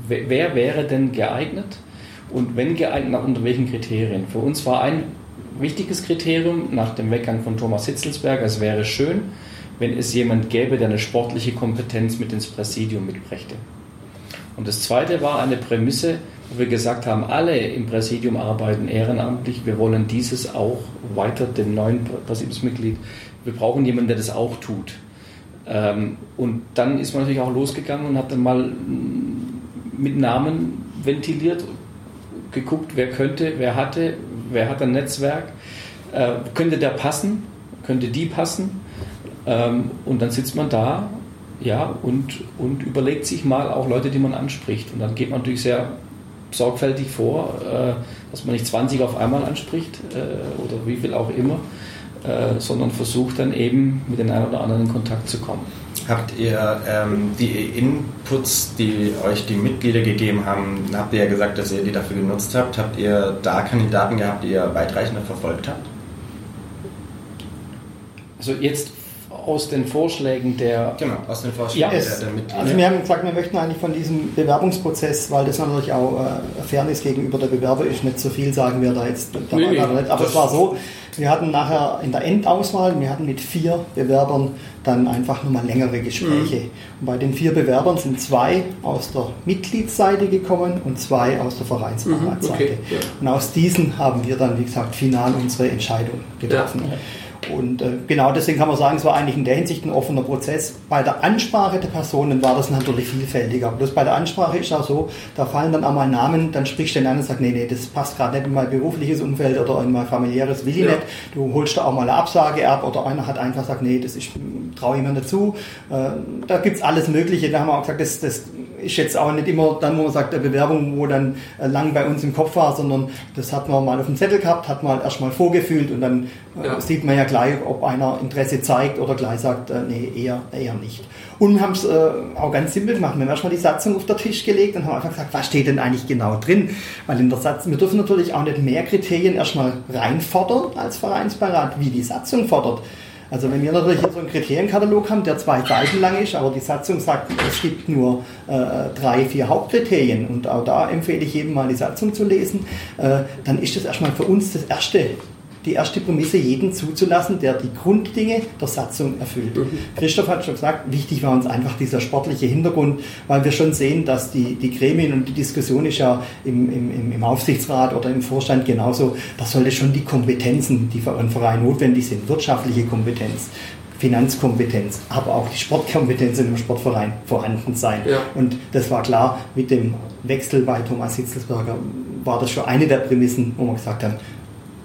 wer, wer wäre denn geeignet und wenn geeignet, nach unter welchen Kriterien. Für uns war ein wichtiges Kriterium nach dem Weggang von Thomas Hitzelsberger, es wäre schön, wenn es jemand gäbe, der eine sportliche Kompetenz mit ins Präsidium mitbrächte. Und das zweite war eine Prämisse, wo wir gesagt haben, alle im Präsidium arbeiten ehrenamtlich. Wir wollen dieses auch weiter, den neuen Präsidiumsmitglied. Wir brauchen jemanden, der das auch tut. Ähm, und dann ist man natürlich auch losgegangen und hat dann mal mit Namen ventiliert, geguckt, wer könnte, wer hatte, wer hat ein Netzwerk, äh, könnte der passen, könnte die passen. Ähm, und dann sitzt man da ja, und, und überlegt sich mal auch Leute, die man anspricht. Und dann geht man natürlich sehr sorgfältig vor, äh, dass man nicht 20 auf einmal anspricht äh, oder wie viel auch immer, äh, sondern versucht dann eben mit den einen oder anderen in Kontakt zu kommen. Habt ihr ähm, die Inputs, die euch die Mitglieder gegeben haben, habt ihr ja gesagt, dass ihr die dafür genutzt habt, habt ihr da Kandidaten gehabt, die ihr weitreichender verfolgt habt? Also jetzt aus den Vorschlägen der. Genau, aus den Vorschlägen ja, der, der, Mitglieder. Also wir haben gesagt, wir möchten eigentlich von diesem Bewerbungsprozess, weil das natürlich auch äh, Fairness gegenüber der Bewerber ist, nicht so viel sagen, wer da jetzt dabei nee, war. Nee, Aber es war so, wir hatten nachher in der Endauswahl, wir hatten mit vier Bewerbern dann einfach nochmal längere Gespräche. Mhm. Und bei den vier Bewerbern sind zwei aus der Mitgliedsseite gekommen und zwei aus der Vereinsberatsseite. Mhm, okay, ja. Und aus diesen haben wir dann, wie gesagt, final unsere Entscheidung getroffen. Ja. Und äh, genau deswegen kann man sagen, es war eigentlich in der Hinsicht ein offener Prozess. Bei der Ansprache der Personen war das natürlich vielfältiger. Bloß bei der Ansprache ist auch so, da fallen dann auch mal Namen, dann sprichst du den an und sagst, nee, nee, das passt gerade nicht in mein berufliches Umfeld oder in mein familiäres, will ich ja. nicht. Du holst da auch mal eine Absage ab oder einer hat einfach gesagt, nee, das traue ich mir nicht zu. Äh, da gibt's alles Mögliche. Da haben wir auch gesagt, das, das ist jetzt auch nicht immer dann, wo man sagt, eine Bewerbung, wo dann äh, lang bei uns im Kopf war, sondern das hat man mal auf dem Zettel gehabt, hat man erstmal vorgefühlt und dann äh, ja. sieht man ja gleich, ob einer Interesse zeigt oder gleich sagt, äh, nee, eher, eher nicht. Und wir haben es auch ganz simpel gemacht. Wir haben erstmal die Satzung auf den Tisch gelegt und haben einfach gesagt, was steht denn eigentlich genau drin? Weil in der Satzung, wir dürfen natürlich auch nicht mehr Kriterien erstmal reinfordern als Vereinsbeirat, wie die Satzung fordert. Also wenn wir natürlich so einen Kriterienkatalog haben, der zwei Seiten lang ist, aber die Satzung sagt, es gibt nur äh, drei, vier Hauptkriterien und auch da empfehle ich jedem mal die Satzung zu lesen, äh, dann ist das erstmal für uns das erste die erste Prämisse, jeden zuzulassen, der die Grunddinge der Satzung erfüllt. Mhm. Christoph hat schon gesagt, wichtig war uns einfach dieser sportliche Hintergrund, weil wir schon sehen, dass die, die Gremien und die Diskussion ist ja im, im, im Aufsichtsrat oder im Vorstand genauso, da sollte schon die Kompetenzen, die für einen Verein notwendig sind, wirtschaftliche Kompetenz, Finanzkompetenz, aber auch die Sportkompetenz in einem Sportverein vorhanden sein. Ja. Und das war klar, mit dem Wechsel bei Thomas Hitzelsberger war das schon eine der Prämissen, wo wir gesagt haben,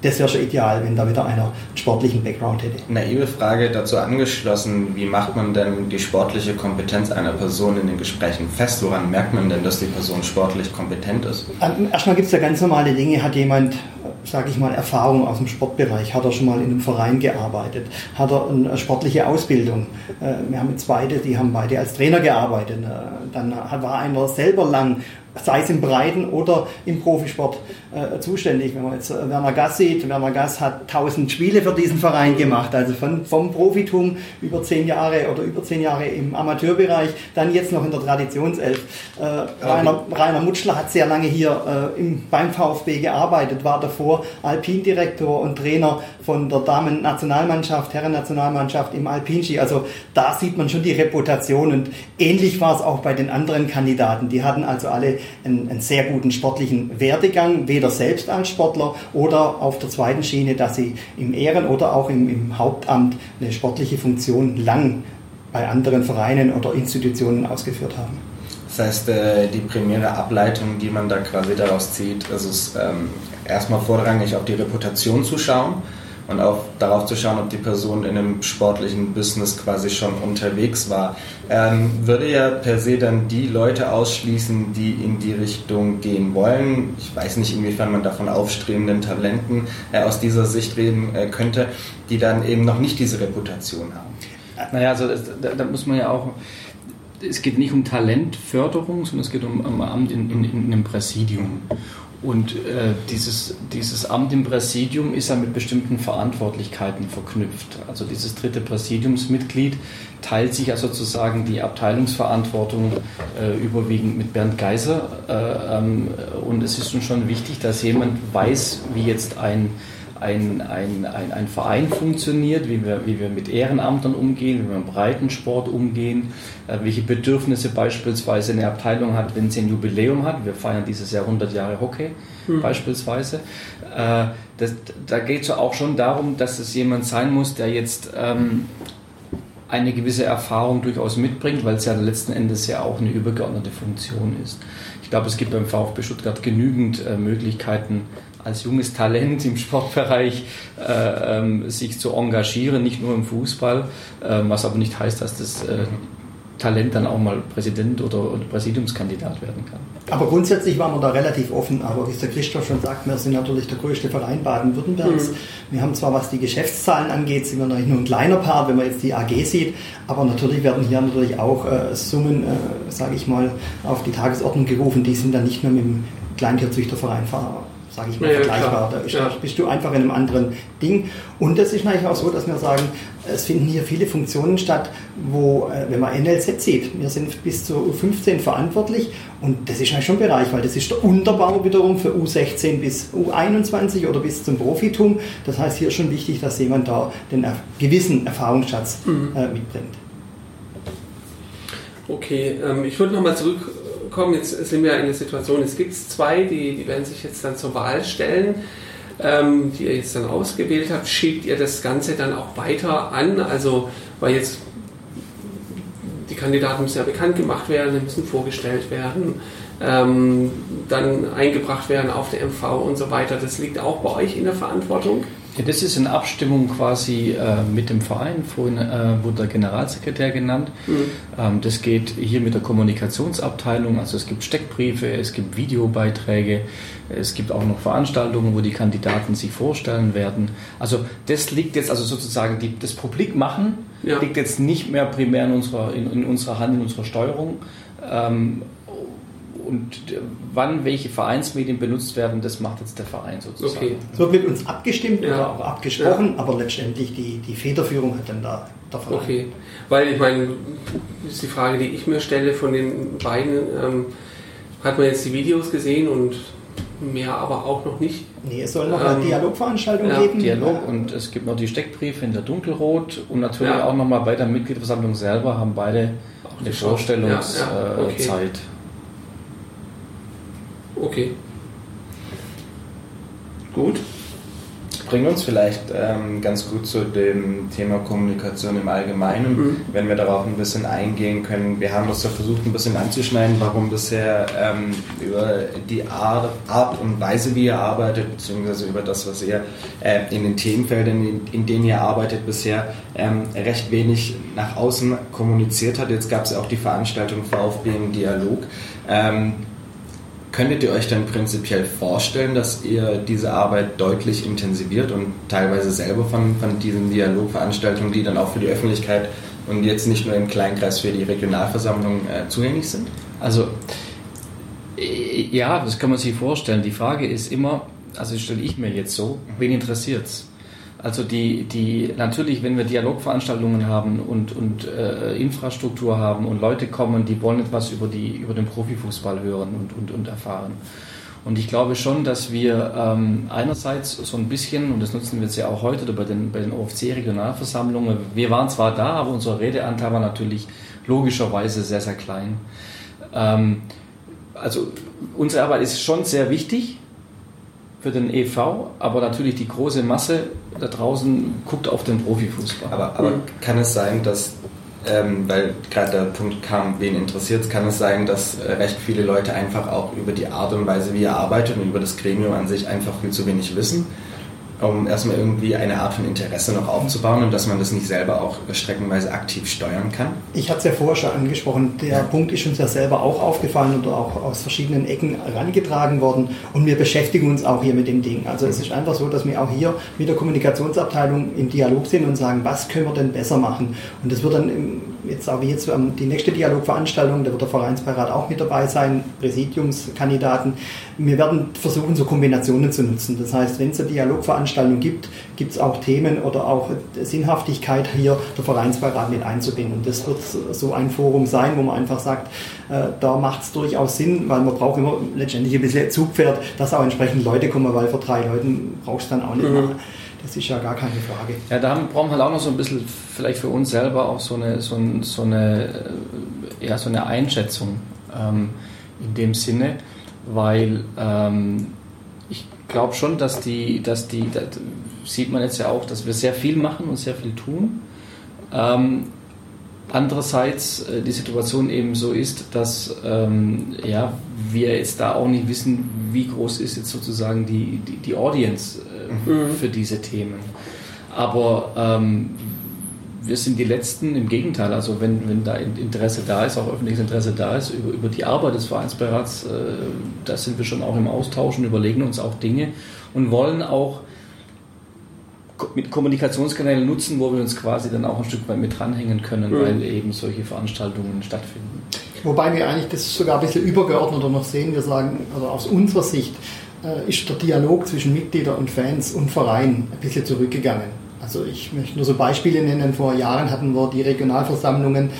das wäre schon ideal, wenn da wieder einer einen sportlichen Background hätte. Naive Frage dazu angeschlossen, wie macht man denn die sportliche Kompetenz einer Person in den Gesprächen fest? Woran merkt man denn, dass die Person sportlich kompetent ist? Ähm, erstmal gibt es ja ganz normale Dinge. Hat jemand, sage ich mal, Erfahrung aus dem Sportbereich? Hat er schon mal in einem Verein gearbeitet? Hat er eine sportliche Ausbildung? Äh, wir haben jetzt beide, die haben beide als Trainer gearbeitet. Äh, dann war einer selber lang sei es im Breiten oder im Profisport äh, zuständig. Wenn man jetzt äh, Werner Gass sieht, Werner Gass hat 1000 Spiele für diesen Verein gemacht, also von, vom Profitum über zehn Jahre oder über zehn Jahre im Amateurbereich, dann jetzt noch in der Traditionself. Äh, Rainer, Rainer Mutschler hat sehr lange hier äh, im, beim VfB gearbeitet, war davor Alpindirektor und Trainer von der Damen-Nationalmannschaft, Herren-Nationalmannschaft im Alpinski. Also da sieht man schon die Reputation und ähnlich war es auch bei den anderen Kandidaten. Die hatten also alle einen, einen sehr guten sportlichen Werdegang, weder selbst als Sportler oder auf der zweiten Schiene, dass sie im Ehren- oder auch im, im Hauptamt eine sportliche Funktion lang bei anderen Vereinen oder Institutionen ausgeführt haben. Das heißt, äh, die primäre Ableitung, die man da quasi daraus zieht, ist es ähm, erstmal vorrangig auf die Reputation zu schauen und auch darauf zu schauen, ob die Person in einem sportlichen Business quasi schon unterwegs war. Ähm, würde ja per se dann die Leute ausschließen, die in die Richtung gehen wollen. Ich weiß nicht, inwiefern man davon aufstrebenden Talenten äh, aus dieser Sicht reden äh, könnte, die dann eben noch nicht diese Reputation haben. Naja, also da, da muss man ja auch es geht nicht um Talentförderung, sondern es geht um, um Amt in, in, in einem Präsidium. Und äh, dieses, dieses Amt im Präsidium ist ja mit bestimmten Verantwortlichkeiten verknüpft. Also dieses dritte Präsidiumsmitglied teilt sich ja sozusagen die Abteilungsverantwortung äh, überwiegend mit Bernd Geiser. Äh, ähm, und es ist nun schon wichtig, dass jemand weiß, wie jetzt ein ein, ein, ein, ein Verein funktioniert, wie wir, wie wir mit Ehrenamtern umgehen, wie wir mit Breitensport umgehen, äh, welche Bedürfnisse beispielsweise eine Abteilung hat, wenn sie ein Jubiläum hat. Wir feiern dieses Jahr 100 Jahre Hockey mhm. beispielsweise. Äh, das, da geht es auch schon darum, dass es jemand sein muss, der jetzt ähm, eine gewisse Erfahrung durchaus mitbringt, weil es ja letzten Endes ja auch eine übergeordnete Funktion ist. Ich glaube, es gibt beim VfB Stuttgart genügend äh, Möglichkeiten, als junges Talent im Sportbereich äh, ähm, sich zu engagieren, nicht nur im Fußball, äh, was aber nicht heißt, dass das äh, Talent dann auch mal Präsident oder, oder, Präsidiumskandidat werden kann. Aber grundsätzlich waren wir da relativ offen. Aber wie es der Christoph schon sagt, wir sind natürlich der größte Verein Baden-Württembergs. Mhm. Wir haben zwar, was die Geschäftszahlen angeht, sind wir natürlich nur ein kleiner Part, wenn man jetzt die AG sieht. Aber natürlich werden hier natürlich auch äh, Summen, äh, sage ich mal, auf die Tagesordnung gerufen. Die sind dann nicht nur mit dem Kleintierzüchterverein verarbeitet sage ich mal, ja, vergleichbar. Da ist, ja. bist du einfach in einem anderen Ding. Und das ist natürlich auch so, dass wir sagen, es finden hier viele Funktionen statt, wo, äh, wenn man NLZ sieht, wir sind bis zu U15 verantwortlich und das ist eigentlich schon ein Bereich, weil das ist der Unterbau wiederum für U16 bis U21 oder bis zum Profitum. Das heißt, hier ist schon wichtig, dass jemand da den gewissen Erfahrungsschatz mhm. äh, mitbringt. Okay, ähm, ich würde nochmal zurück kommen, jetzt sind wir in der Situation, es gibt zwei, die, die werden sich jetzt dann zur Wahl stellen, ähm, die ihr jetzt dann ausgewählt habt. Schiebt ihr das Ganze dann auch weiter an? Also, weil jetzt die Kandidaten müssen ja bekannt gemacht werden, müssen vorgestellt werden, ähm, dann eingebracht werden auf der MV und so weiter. Das liegt auch bei euch in der Verantwortung? Ja, das ist in Abstimmung quasi äh, mit dem Verein. Vorhin äh, wurde der Generalsekretär genannt. Mhm. Ähm, das geht hier mit der Kommunikationsabteilung. Also es gibt Steckbriefe, es gibt Videobeiträge, es gibt auch noch Veranstaltungen, wo die Kandidaten sich vorstellen werden. Also das liegt jetzt, also sozusagen die, das Publik machen, ja. liegt jetzt nicht mehr primär in unserer, in, in unserer Hand, in unserer Steuerung. Ähm, und wann welche Vereinsmedien benutzt werden, das macht jetzt der Verein sozusagen. Okay. Es wird mit uns abgestimmt ja. oder auch abgesprochen, ja. aber letztendlich die, die Federführung hat dann da der Verein. Okay, weil ich meine, das ist die Frage, die ich mir stelle von den beiden. Ähm, hat man jetzt die Videos gesehen und mehr aber auch noch nicht. Nee, es soll noch eine ähm, Dialogveranstaltung ja, geben. Dialog und es gibt noch die Steckbriefe in der Dunkelrot und natürlich ja. auch nochmal bei der Mitgliederversammlung selber haben beide eine Vorstellungszeit. Ja, ja, okay. Okay. Gut. Bringt uns vielleicht ähm, ganz gut zu dem Thema Kommunikation im Allgemeinen, mhm. wenn wir darauf ein bisschen eingehen können. Wir haben das ja versucht ein bisschen anzuschneiden, warum bisher ähm, über die Art, Art, und Weise, wie ihr arbeitet, beziehungsweise über das, was ihr äh, in den Themenfeldern, in, in, denen ihr arbeitet, bisher ähm, recht wenig nach außen kommuniziert hat. Jetzt gab es ja auch die Veranstaltung VfB im Dialog. Könntet ihr euch dann prinzipiell vorstellen, dass ihr diese Arbeit deutlich intensiviert und teilweise selber von, von diesen Dialogveranstaltungen, die dann auch für die Öffentlichkeit und jetzt nicht nur im Kleinkreis für die Regionalversammlung äh, zugänglich sind? Also äh, ja, das kann man sich vorstellen. Die Frage ist immer, also stelle ich mir jetzt so, wen interessiert es? Also die, die natürlich, wenn wir Dialogveranstaltungen haben und, und äh, Infrastruktur haben und Leute kommen, die wollen etwas über, die, über den Profifußball hören und, und, und erfahren. Und ich glaube schon, dass wir ähm, einerseits so ein bisschen, und das nutzen wir jetzt ja auch heute bei den, bei den OFC-Regionalversammlungen, wir waren zwar da, aber unser Redeanteil war natürlich logischerweise sehr, sehr klein. Ähm, also unsere Arbeit ist schon sehr wichtig, für den EV, aber natürlich die große Masse da draußen guckt auf den Profifußball. Aber, aber mhm. kann es sein, dass, ähm, weil gerade der Punkt kam, wen interessiert es, kann es sein, dass äh, recht viele Leute einfach auch über die Art und Weise, wie ihr arbeitet und über das Gremium an sich einfach viel zu wenig wissen? Um erstmal irgendwie eine Art von Interesse noch aufzubauen und dass man das nicht selber auch streckenweise aktiv steuern kann? Ich hatte es ja vorher schon angesprochen, der ja. Punkt ist uns ja selber auch aufgefallen oder auch aus verschiedenen Ecken herangetragen worden und wir beschäftigen uns auch hier mit dem Ding. Also es ist einfach so, dass wir auch hier mit der Kommunikationsabteilung im Dialog sind und sagen, was können wir denn besser machen? Und das wird dann jetzt auch wie jetzt ähm, die nächste Dialogveranstaltung, da wird der Vereinsbeirat auch mit dabei sein, Präsidiumskandidaten. Wir werden versuchen, so Kombinationen zu nutzen. Das heißt, wenn es eine Dialogveranstaltung gibt, gibt es auch Themen oder auch Sinnhaftigkeit hier der Vereinsbeirat mit einzubinden. Das wird so ein Forum sein, wo man einfach sagt, äh, da macht es durchaus Sinn, weil man braucht immer letztendlich ein bisschen Zugpferd, dass auch entsprechend Leute kommen, weil für drei Leuten brauchst du dann auch nicht mhm. machen. Das ist ja gar keine Frage. Ja, da brauchen wir halt auch noch so ein bisschen, vielleicht für uns selber auch so eine, so, so eine, äh, ja, so eine Einschätzung ähm, in dem Sinne, weil ähm, ich glaube schon, dass die, dass die, das sieht man jetzt ja auch, dass wir sehr viel machen und sehr viel tun. Ähm, andererseits äh, die Situation eben so ist, dass ähm, ja, wir jetzt da auch nicht wissen, wie groß ist jetzt sozusagen die, die, die Audience mhm. für diese Themen. Aber ähm, wir sind die Letzten, im Gegenteil, also wenn, wenn da Interesse da ist, auch öffentliches Interesse da ist, über, über die Arbeit des Vereinsbeirats, äh, da sind wir schon auch im Austausch und überlegen uns auch Dinge und wollen auch mit Kommunikationskanälen nutzen, wo wir uns quasi dann auch ein Stück weit mit dranhängen können, mhm. weil eben solche Veranstaltungen stattfinden. Wobei wir eigentlich das sogar ein bisschen übergeordneter noch sehen. Wir sagen, also aus unserer Sicht, äh, ist der Dialog zwischen Mitgliedern und Fans und Verein ein bisschen zurückgegangen. Also ich möchte nur so Beispiele nennen. Vor Jahren hatten wir die Regionalversammlungen,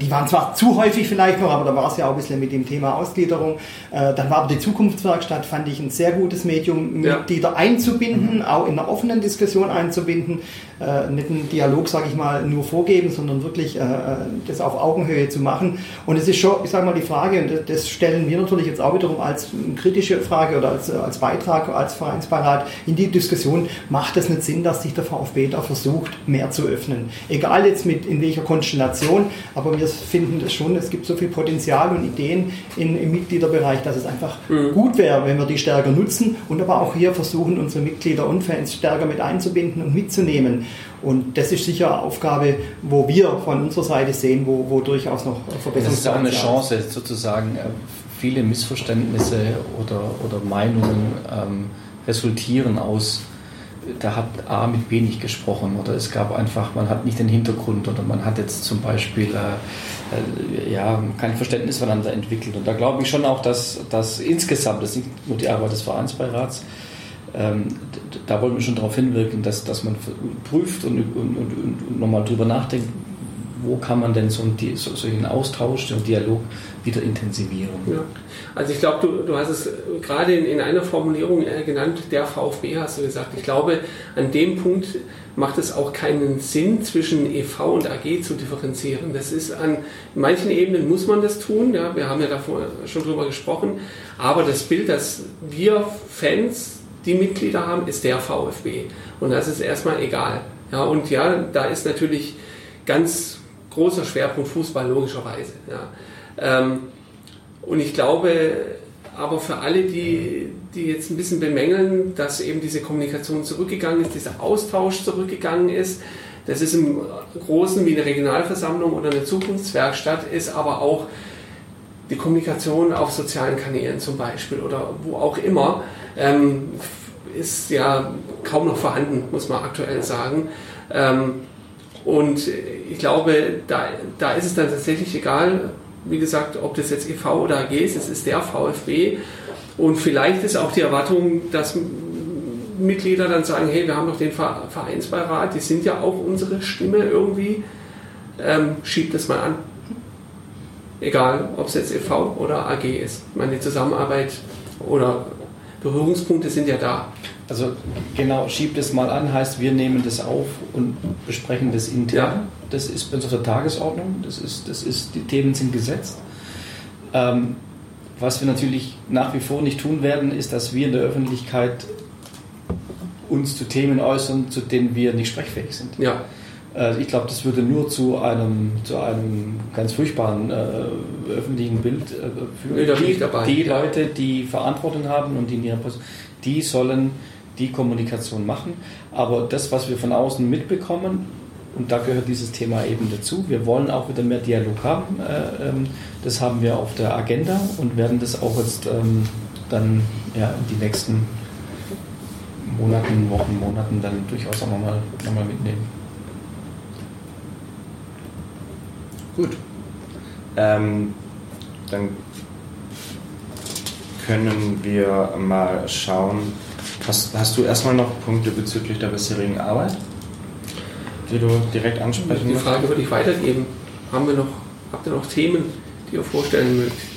die waren zwar zu häufig vielleicht noch, aber da war es ja auch ein bisschen mit dem Thema Ausgliederung. Äh, dann war aber die Zukunftswerkstatt, fand ich ein sehr gutes Medium, Mitglieder ja. einzubinden, mhm. auch in einer offenen Diskussion einzubinden äh, nicht einen Dialog, sage ich mal, nur vorgeben, sondern wirklich äh, äh, das auf Augenhöhe zu machen. Und es ist schon, ich sage mal, die Frage, und das stellen wir natürlich jetzt auch wiederum als kritische Frage oder als, als Beitrag, als Vereinsbeirat in die Diskussion, macht es nicht Sinn, dass sich der VfB da versucht, mehr zu öffnen? Egal jetzt mit in welcher Konstellation, aber wir finden das schon, es gibt so viel Potenzial und Ideen in, im Mitgliederbereich, dass es einfach mhm. gut wäre, wenn wir die stärker nutzen und aber auch hier versuchen, unsere Mitglieder und Fans stärker mit einzubinden und mitzunehmen. Und das ist sicher eine Aufgabe, wo wir von unserer Seite sehen, wo, wo durchaus noch Verbesserungspotenzial ist. Das ist auch eine Chance, sozusagen äh, viele Missverständnisse oder, oder Meinungen ähm, resultieren aus, da hat A mit B nicht gesprochen oder es gab einfach, man hat nicht den Hintergrund oder man hat jetzt zum Beispiel äh, äh, ja, kein Verständnis voneinander entwickelt. Und da glaube ich schon auch, dass, dass insgesamt, das ist nicht nur die Arbeit des Vereinsbeirats, ähm, da wollen wir schon darauf hinwirken, dass, dass man prüft und, und, und, und nochmal drüber nachdenkt, wo kann man denn so einen, so, so einen Austausch, so einen Dialog wieder intensivieren? Ja. Also ich glaube, du, du hast es gerade in, in einer Formulierung äh, genannt, der VfB hast du gesagt. Ich glaube, an dem Punkt macht es auch keinen Sinn, zwischen EV und AG zu differenzieren. Das ist an manchen Ebenen muss man das tun, ja, wir haben ja davor schon drüber gesprochen, aber das Bild, das wir Fans die Mitglieder haben, ist der VfB. Und das ist erstmal egal. Ja, und ja, da ist natürlich ganz großer Schwerpunkt Fußball, logischerweise. Ja. Ähm, und ich glaube, aber für alle, die, die jetzt ein bisschen bemängeln, dass eben diese Kommunikation zurückgegangen ist, dieser Austausch zurückgegangen ist, das ist im Großen wie eine Regionalversammlung oder eine Zukunftswerkstatt, ist aber auch die Kommunikation auf sozialen Kanälen zum Beispiel oder wo auch immer ähm, ist ja kaum noch vorhanden, muss man aktuell sagen. Ähm, und ich glaube, da, da ist es dann tatsächlich egal, wie gesagt, ob das jetzt EV oder AG ist, es ist der VfB. Und vielleicht ist auch die Erwartung, dass Mitglieder dann sagen, hey, wir haben doch den Vereinsbeirat, die sind ja auch unsere Stimme irgendwie, ähm, schiebt das mal an. Egal, ob es jetzt EV oder AG ist. Ich meine, die Zusammenarbeit oder Berührungspunkte sind ja da. Also genau, schiebt es mal an, heißt wir nehmen das auf und besprechen das intern. Ja. Das ist bei uns auf der Tagesordnung, das ist, das ist, die Themen sind gesetzt. Ähm, was wir natürlich nach wie vor nicht tun werden, ist, dass wir in der Öffentlichkeit uns zu Themen äußern, zu denen wir nicht sprechfähig sind. Ja. Äh, ich glaube, das würde nur zu einem, zu einem ganz furchtbaren äh, öffentlichen Bild äh, führen. Nee, ich dabei. Die Leute, die Verantwortung haben und die in ihrer Position, die sollen die Kommunikation machen. Aber das, was wir von außen mitbekommen, und da gehört dieses Thema eben dazu, wir wollen auch wieder mehr Dialog haben. Äh, ähm, das haben wir auf der Agenda und werden das auch jetzt ähm, dann ja, in die nächsten Monaten, Wochen, Monaten dann durchaus auch nochmal noch mal mitnehmen. Gut. Ähm, dann können wir mal schauen. Hast, hast du erstmal noch Punkte bezüglich der bisherigen Arbeit, die du direkt ansprechen Die Frage würde ich weitergeben. Haben wir noch, habt ihr noch Themen, die ihr vorstellen mögt?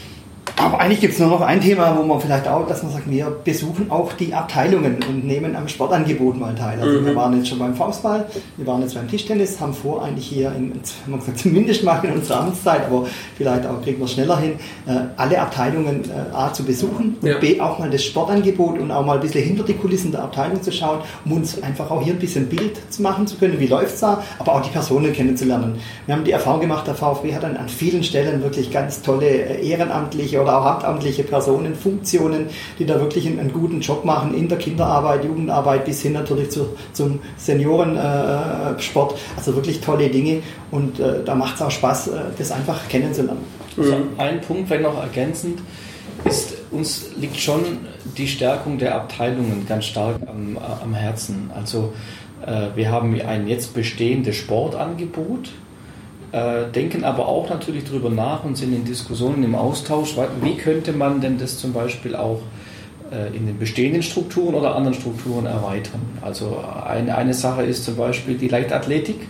Aber eigentlich gibt es nur noch ein Thema, wo man vielleicht auch, dass man sagt, wir besuchen auch die Abteilungen und nehmen am Sportangebot mal teil. Also mhm. wir waren jetzt schon beim Faustball, wir waren jetzt beim Tischtennis, haben vor, eigentlich hier, in, haben wir gesagt, zumindest mal in unserer Amtszeit, aber vielleicht auch kriegen wir schneller hin, äh, alle Abteilungen äh, A zu besuchen und ja. B auch mal das Sportangebot und auch mal ein bisschen hinter die Kulissen der Abteilung zu schauen, um uns einfach auch hier ein bisschen Bild zu machen zu können, wie läuft es da, aber auch die Personen kennenzulernen. Wir haben die Erfahrung gemacht, der VfB hat an, an vielen Stellen wirklich ganz tolle äh, ehrenamtliche oder auch hauptamtliche Personen, Funktionen, die da wirklich einen, einen, guten Job machen in der Kinderarbeit, Jugendarbeit bis hin natürlich zu, zum Seniorensport. Äh, also wirklich tolle Dinge und äh, da macht es auch Spaß, äh, das einfach kennenzulernen. Also ein Punkt, wenn noch ergänzend, ist, uns liegt schon die Stärkung der Abteilungen ganz stark am, am Herzen. Also äh, wir haben ein jetzt bestehendes Sportangebot, äh, denken aber auch natürlich darüber nach und sind in Diskussionen im Austausch, wie könnte man denn das zum Beispiel auch äh, in den bestehenden Strukturen oder anderen Strukturen erweitern. Also eine, eine Sache ist zum Beispiel die Leichtathletik.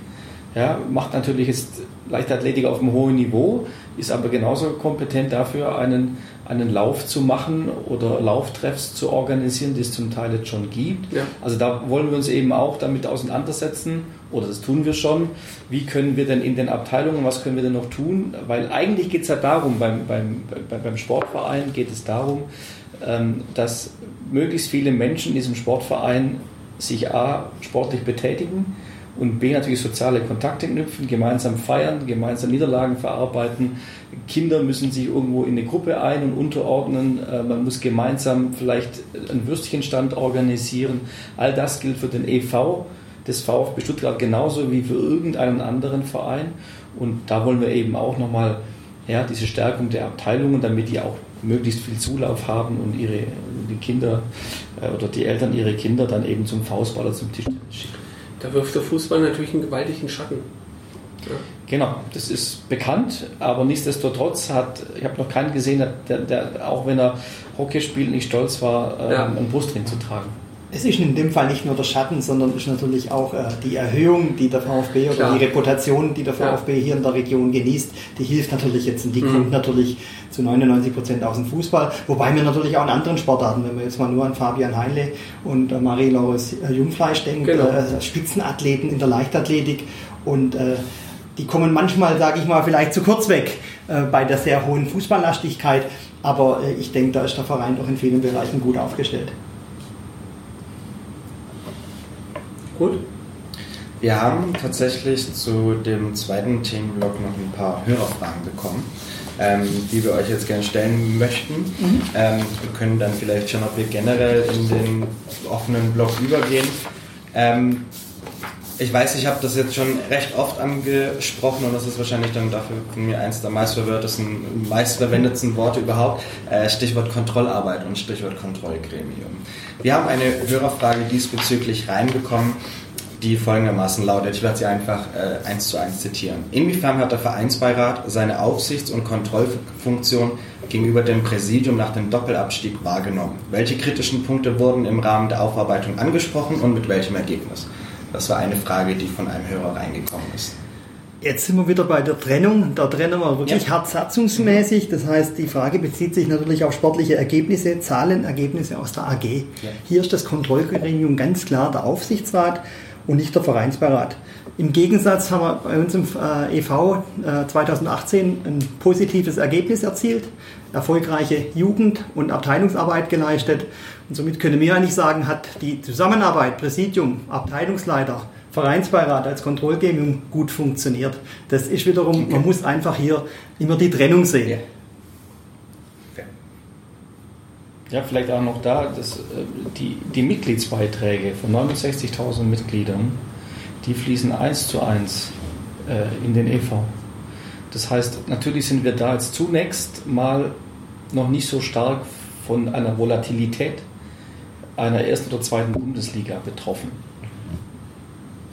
Ja, macht natürlich jetzt Leichtathletik auf einem hohen Niveau, ist aber genauso kompetent dafür, einen, einen Lauf zu machen oder Lauftreffs zu organisieren, die es zum Teil jetzt schon gibt. Ja. Also da wollen wir uns eben auch damit auseinandersetzen, oder das tun wir schon. Wie können wir denn in den Abteilungen, was können wir denn noch tun? Weil eigentlich geht es ja darum, beim, beim, beim Sportverein geht es darum, ähm, dass möglichst viele Menschen in diesem Sportverein sich A, sportlich betätigen, und B natürlich soziale Kontakte knüpfen, gemeinsam feiern, gemeinsam Niederlagen verarbeiten. Kinder müssen sich irgendwo in eine Gruppe ein- und unterordnen. Äh, man muss gemeinsam vielleicht einen Würstchenstand organisieren. All das gilt für den EV des VfB Stuttgart genauso wie für irgendeinen anderen Verein. Und da wollen wir eben auch nochmal ja, diese Stärkung der Abteilungen, damit die auch möglichst viel Zulauf haben und ihre die Kinder äh, oder die Eltern ihre Kinder dann eben zum Faustballer, zum Tisch schicken. Da wirft der Fußball natürlich einen gewaltigen Schatten. Ja. Genau, das ist bekannt, aber nichtsdestotrotz hat, ich habe noch keinen gesehen, der, der, auch wenn er Hockey spielt, nicht stolz war, ähm, ja. einen Brustring zu tragen. Es ist in dem Fall nicht nur der Schatten, sondern es ist natürlich auch äh, die Erhöhung, die der VfB oder Klar. die Reputation, die der VfB ja. hier in der Region genießt, die hilft natürlich jetzt und die mhm. kommt natürlich zu 99 Prozent aus dem Fußball. Wobei wir natürlich auch in anderen Sportarten, wenn wir jetzt mal nur an Fabian Heinle und äh, Marie-Laure äh, Jungfleisch denken, genau. äh, Spitzenathleten in der Leichtathletik und äh, die kommen manchmal, sage ich mal, vielleicht zu kurz weg äh, bei der sehr hohen Fußballlastigkeit. Aber ich denke, da ist der Verein doch in vielen Bereichen gut aufgestellt. Gut. Wir haben tatsächlich zu dem zweiten Themenblock noch ein paar Hörerfragen bekommen, ähm, die wir euch jetzt gerne stellen möchten. Mhm. Ähm, wir können dann vielleicht schon, ob wir generell in den offenen Block übergehen. Ähm, ich weiß, ich habe das jetzt schon recht oft angesprochen und das ist wahrscheinlich dann dafür von mir eins der meistverwendetsten, meistverwendetsten Worte überhaupt. Äh, Stichwort Kontrollarbeit und Stichwort Kontrollgremium. Wir haben eine Hörerfrage diesbezüglich reinbekommen, die folgendermaßen lautet. Ich werde sie einfach äh, eins zu eins zitieren. Inwiefern hat der Vereinsbeirat seine Aufsichts- und Kontrollfunktion gegenüber dem Präsidium nach dem Doppelabstieg wahrgenommen? Welche kritischen Punkte wurden im Rahmen der Aufarbeitung angesprochen und mit welchem Ergebnis? Das war eine Frage, die von einem Hörer reingekommen ist. Jetzt sind wir wieder bei der Trennung. Da trennen wir wirklich ja. hartsatzungsmäßig. Das heißt, die Frage bezieht sich natürlich auf sportliche Ergebnisse, Zahlenergebnisse aus der AG. Ja. Hier ist das Kontrollgremium ganz klar der Aufsichtsrat und nicht der Vereinsbeirat. Im Gegensatz haben wir bei uns im äh, EV 2018 ein positives Ergebnis erzielt, erfolgreiche Jugend- und Abteilungsarbeit geleistet. Und somit können wir eigentlich sagen, hat die Zusammenarbeit Präsidium, Abteilungsleiter, Vereinsbeirat als Kontrollgremium gut funktioniert. Das ist wiederum, man muss einfach hier immer die Trennung sehen. Ja. Ja, vielleicht auch noch da, dass, äh, die, die Mitgliedsbeiträge von 69.000 Mitgliedern, die fließen eins zu eins äh, in den EV. Das heißt, natürlich sind wir da jetzt zunächst mal noch nicht so stark von einer Volatilität einer ersten oder zweiten Bundesliga betroffen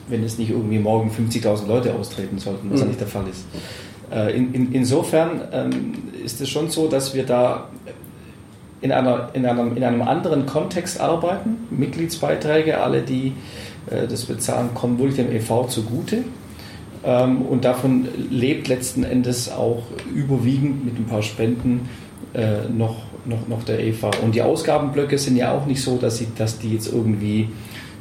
wenn es nicht irgendwie morgen 50.000 Leute austreten sollten, was mhm. ja nicht der Fall ist. Äh, in, in, insofern ähm, ist es schon so, dass wir da in, einer, in, einem, in einem anderen Kontext arbeiten. Mitgliedsbeiträge, alle, die äh, das bezahlen, kommen wirklich dem EV zugute. Ähm, und davon lebt letzten Endes auch überwiegend mit ein paar Spenden äh, noch, noch, noch der EV. Und die Ausgabenblöcke sind ja auch nicht so, dass, sie, dass die jetzt irgendwie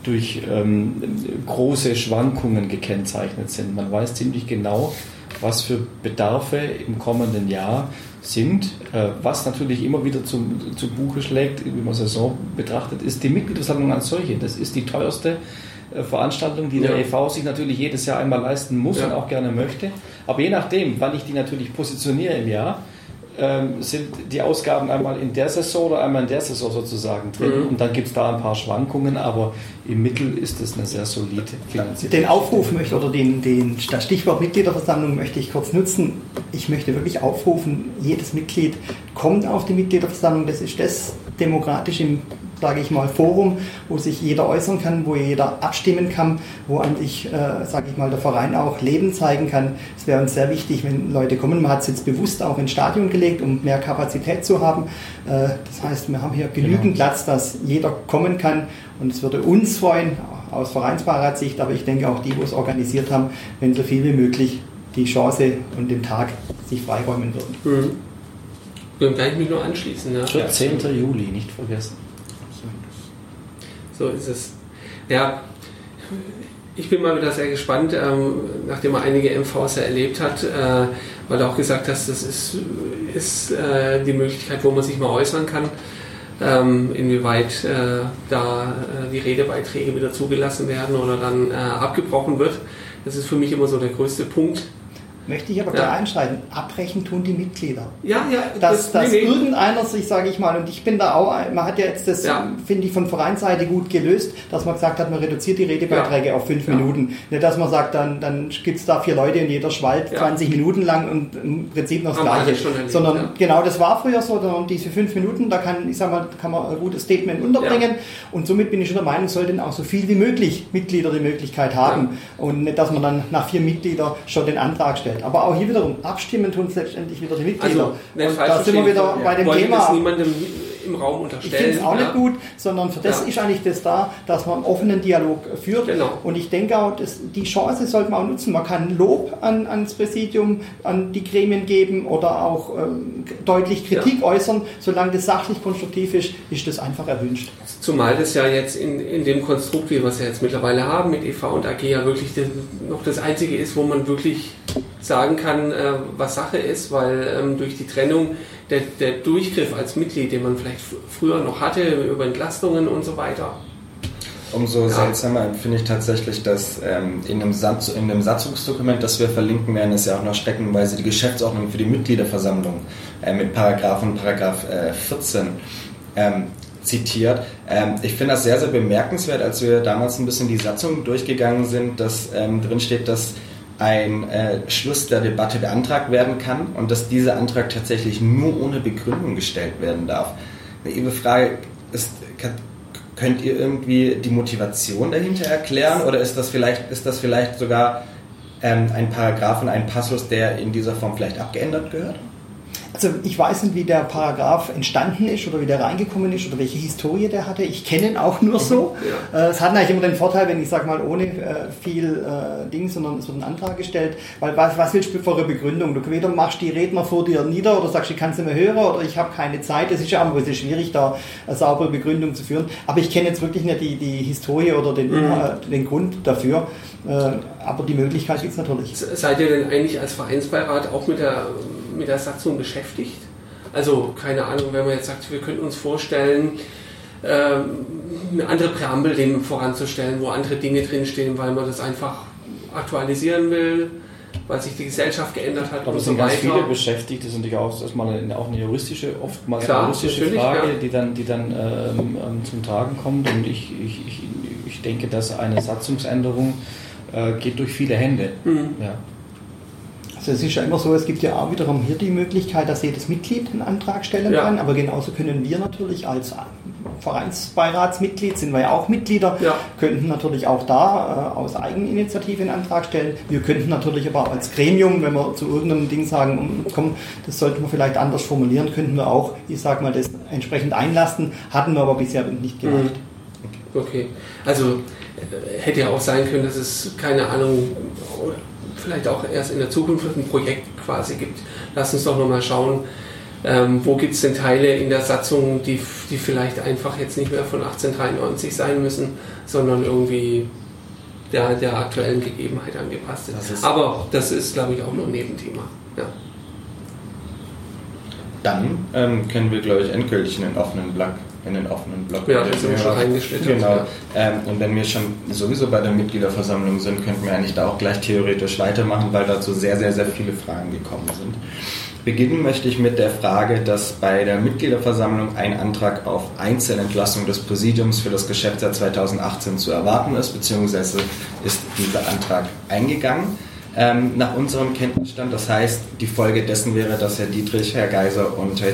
durch ähm, große Schwankungen gekennzeichnet sind. Man weiß ziemlich genau, was für Bedarfe im kommenden Jahr sind. Äh, was natürlich immer wieder zum, zu Buche schlägt, wie man Saison betrachtet, ist die Mitgliederversammlung als solche. Das ist die teuerste Veranstaltung, die der ja. EV sich natürlich jedes Jahr einmal leisten muss ja. und auch gerne möchte. Aber je nachdem, wann ich die natürlich positioniere im Jahr, ähm, sind die Ausgaben einmal in der Saison oder einmal in der Saison sozusagen drin. Mhm. Und dann gibt es da ein paar Schwankungen, aber im Mittel ist es eine sehr solide Finanzierung. Den Aufruf möchte oder den, den, das Stichwort Mitgliederversammlung möchte ich kurz nutzen. Ich möchte wirklich aufrufen, jedes Mitglied kommt auf die Mitgliederversammlung. Das ist das demokratisch im sage ich mal, Forum, wo sich jeder äußern kann, wo jeder abstimmen kann, wo sich, äh, sage ich mal, der Verein auch Leben zeigen kann. Es wäre uns sehr wichtig, wenn Leute kommen. Man hat es jetzt bewusst auch ins Stadion gelegt, um mehr Kapazität zu haben. Äh, das heißt, wir haben hier genügend genau. Platz, dass jeder kommen kann. Und es würde uns freuen, aus Vereinsbeiratssicht, aber ich denke auch die, wo es organisiert haben, wenn so viel wie möglich die Chance und den Tag sich freiräumen würden. Mhm. Dann kann ich mich nur anschließen. Ja. 14. Juli, nicht vergessen. So ist es. Ja, ich bin mal wieder sehr gespannt, ähm, nachdem er einige MVs erlebt hat, äh, weil er auch gesagt hat, das ist, ist äh, die Möglichkeit, wo man sich mal äußern kann, ähm, inwieweit äh, da äh, die Redebeiträge wieder zugelassen werden oder dann äh, abgebrochen wird. Das ist für mich immer so der größte Punkt, Möchte ich aber ja. gleich einschreiten. Abbrechen tun die Mitglieder. Ja, ja. Dass, das, dass nee, irgendeiner sich, sage ich mal, und ich bin da auch, man hat ja jetzt das, ja. finde ich, von Vereinsseite gut gelöst, dass man gesagt hat, man reduziert die Redebeiträge ja. auf fünf Minuten. Nicht, dass man sagt, dann, dann gibt es da vier Leute und jeder schwallt 20 Minuten lang und im Prinzip noch das Gleiche. Erlebt, Sondern genau das war früher so, und diese fünf Minuten, da kann, ich sag mal, kann man ein gutes Statement unterbringen. Und somit bin ich schon der Meinung, sollten auch so viel wie möglich Mitglieder die Möglichkeit haben. Und nicht, dass man dann nach vier Mitgliedern schon den Antrag stellt. Aber auch hier wiederum, abstimmen tun letztendlich wieder die Mitglieder. Also, und da sind wir wieder bei dem Thema. Im Raum unterstellen. Ich finde es auch nicht gut, sondern für das ja. ist eigentlich das da, dass man einen offenen Dialog führt. Genau. Und ich denke auch, dass die Chance sollte man auch nutzen. Man kann Lob an, ans Präsidium, an die Gremien geben oder auch ähm, deutlich Kritik ja. äußern. Solange das sachlich konstruktiv ist, ist das einfach erwünscht. Zumal das ja jetzt in, in dem Konstrukt, wie wir es ja jetzt mittlerweile haben, mit EV und AG ja wirklich das, noch das Einzige ist, wo man wirklich sagen kann, äh, was Sache ist, weil ähm, durch die Trennung der, der Durchgriff als Mitglied, den man vielleicht früher noch hatte, über Entlastungen und so weiter. Umso ja. seltsamer finde ich tatsächlich, dass ähm, in, dem Satz, in dem Satzungsdokument, das wir verlinken werden, ist ja auch noch streckenweise die Geschäftsordnung für die Mitgliederversammlung äh, mit Paragraphen Paragraph äh, 14 ähm, zitiert. Ähm, ich finde das sehr, sehr bemerkenswert, als wir damals ein bisschen die Satzung durchgegangen sind, dass ähm, drin steht, dass ein äh, Schluss der Debatte beantragt werden kann und dass dieser Antrag tatsächlich nur ohne Begründung gestellt werden darf. Ihre Frage ist, könnt ihr irgendwie die Motivation dahinter erklären oder ist das vielleicht, ist das vielleicht sogar ähm, ein Paragraph und ein Passus, der in dieser Form vielleicht abgeändert gehört? Also ich weiß nicht, wie der Paragraph entstanden ist oder wie der reingekommen ist oder welche Historie der hatte. Ich kenne ihn auch nur so. Ja. Äh, es hat eigentlich immer den Vorteil, wenn ich sage mal ohne äh, viel äh, Ding, sondern es wird ein Antrag gestellt. Weil was, was willst du für eine Begründung? Du weder machst die Redner vor dir nieder oder sagst, ich kann es nicht mehr hören oder ich habe keine Zeit. Das ist ja auch ein bisschen schwierig, da eine saubere Begründung zu führen. Aber ich kenne jetzt wirklich nicht die, die Historie oder den, mhm. den Grund dafür. aber die Möglichkeit gibt es natürlich. Seid ihr denn eigentlich als Vereinsbeirat auch mit der mit der Satzung beschäftigt. Also keine Ahnung, wenn man jetzt sagt, wir könnten uns vorstellen, ähm, eine andere Präambel dem voranzustellen, wo andere Dinge drinstehen, weil man das einfach aktualisieren will, weil sich die Gesellschaft geändert hat. Aber es sind so ganz viele Beschäftigte, sind ja auch erstmal eine, auch eine juristische, oftmals Klar, eine juristische Frage, ja. die dann, die dann ähm, ähm, zum Tragen kommt. Und ich, ich, ich, ich denke, dass eine Satzungsänderung äh, geht durch viele Hände. Mhm. Ja. Also es ist ja immer so, es gibt ja auch wiederum hier die Möglichkeit, dass jedes Mitglied einen Antrag stellen ja. kann, aber genauso können wir natürlich als Vereinsbeiratsmitglied, sind wir ja auch Mitglieder, ja. könnten natürlich auch da äh, aus Eigeninitiative einen Antrag stellen. Wir könnten natürlich aber als Gremium, wenn wir zu irgendeinem Ding sagen, komm, das sollten wir vielleicht anders formulieren, könnten wir auch, ich sag mal, das entsprechend einlasten, hatten wir aber bisher nicht gemacht. Mhm. Okay, also äh, hätte ja auch sein können, dass es keine Ahnung vielleicht auch erst in der Zukunft ein Projekt quasi gibt. Lass uns doch nochmal schauen, ähm, wo gibt es denn Teile in der Satzung, die, die vielleicht einfach jetzt nicht mehr von 1893 sein müssen, sondern irgendwie der, der aktuellen Gegebenheit angepasst sind. Das Aber das ist, glaube ich, auch nur ein Nebenthema. Ja. Dann ähm, können wir, glaube ich, endgültig in den offenen Block in den offenen Block. Ja, das sind wir schon eingeschnitten. Genau. Ja. Ähm, und wenn wir schon sowieso bei der Mitgliederversammlung sind, könnten wir eigentlich da auch gleich theoretisch weitermachen, weil dazu sehr, sehr, sehr viele Fragen gekommen sind. Beginnen möchte ich mit der Frage, dass bei der Mitgliederversammlung ein Antrag auf Einzelentlassung des Präsidiums für das Geschäftsjahr 2018 zu erwarten ist, beziehungsweise ist dieser Antrag eingegangen. Ähm, nach unserem Kenntnisstand, das heißt, die Folge dessen wäre, dass Herr Dietrich, Herr Geiser und Herr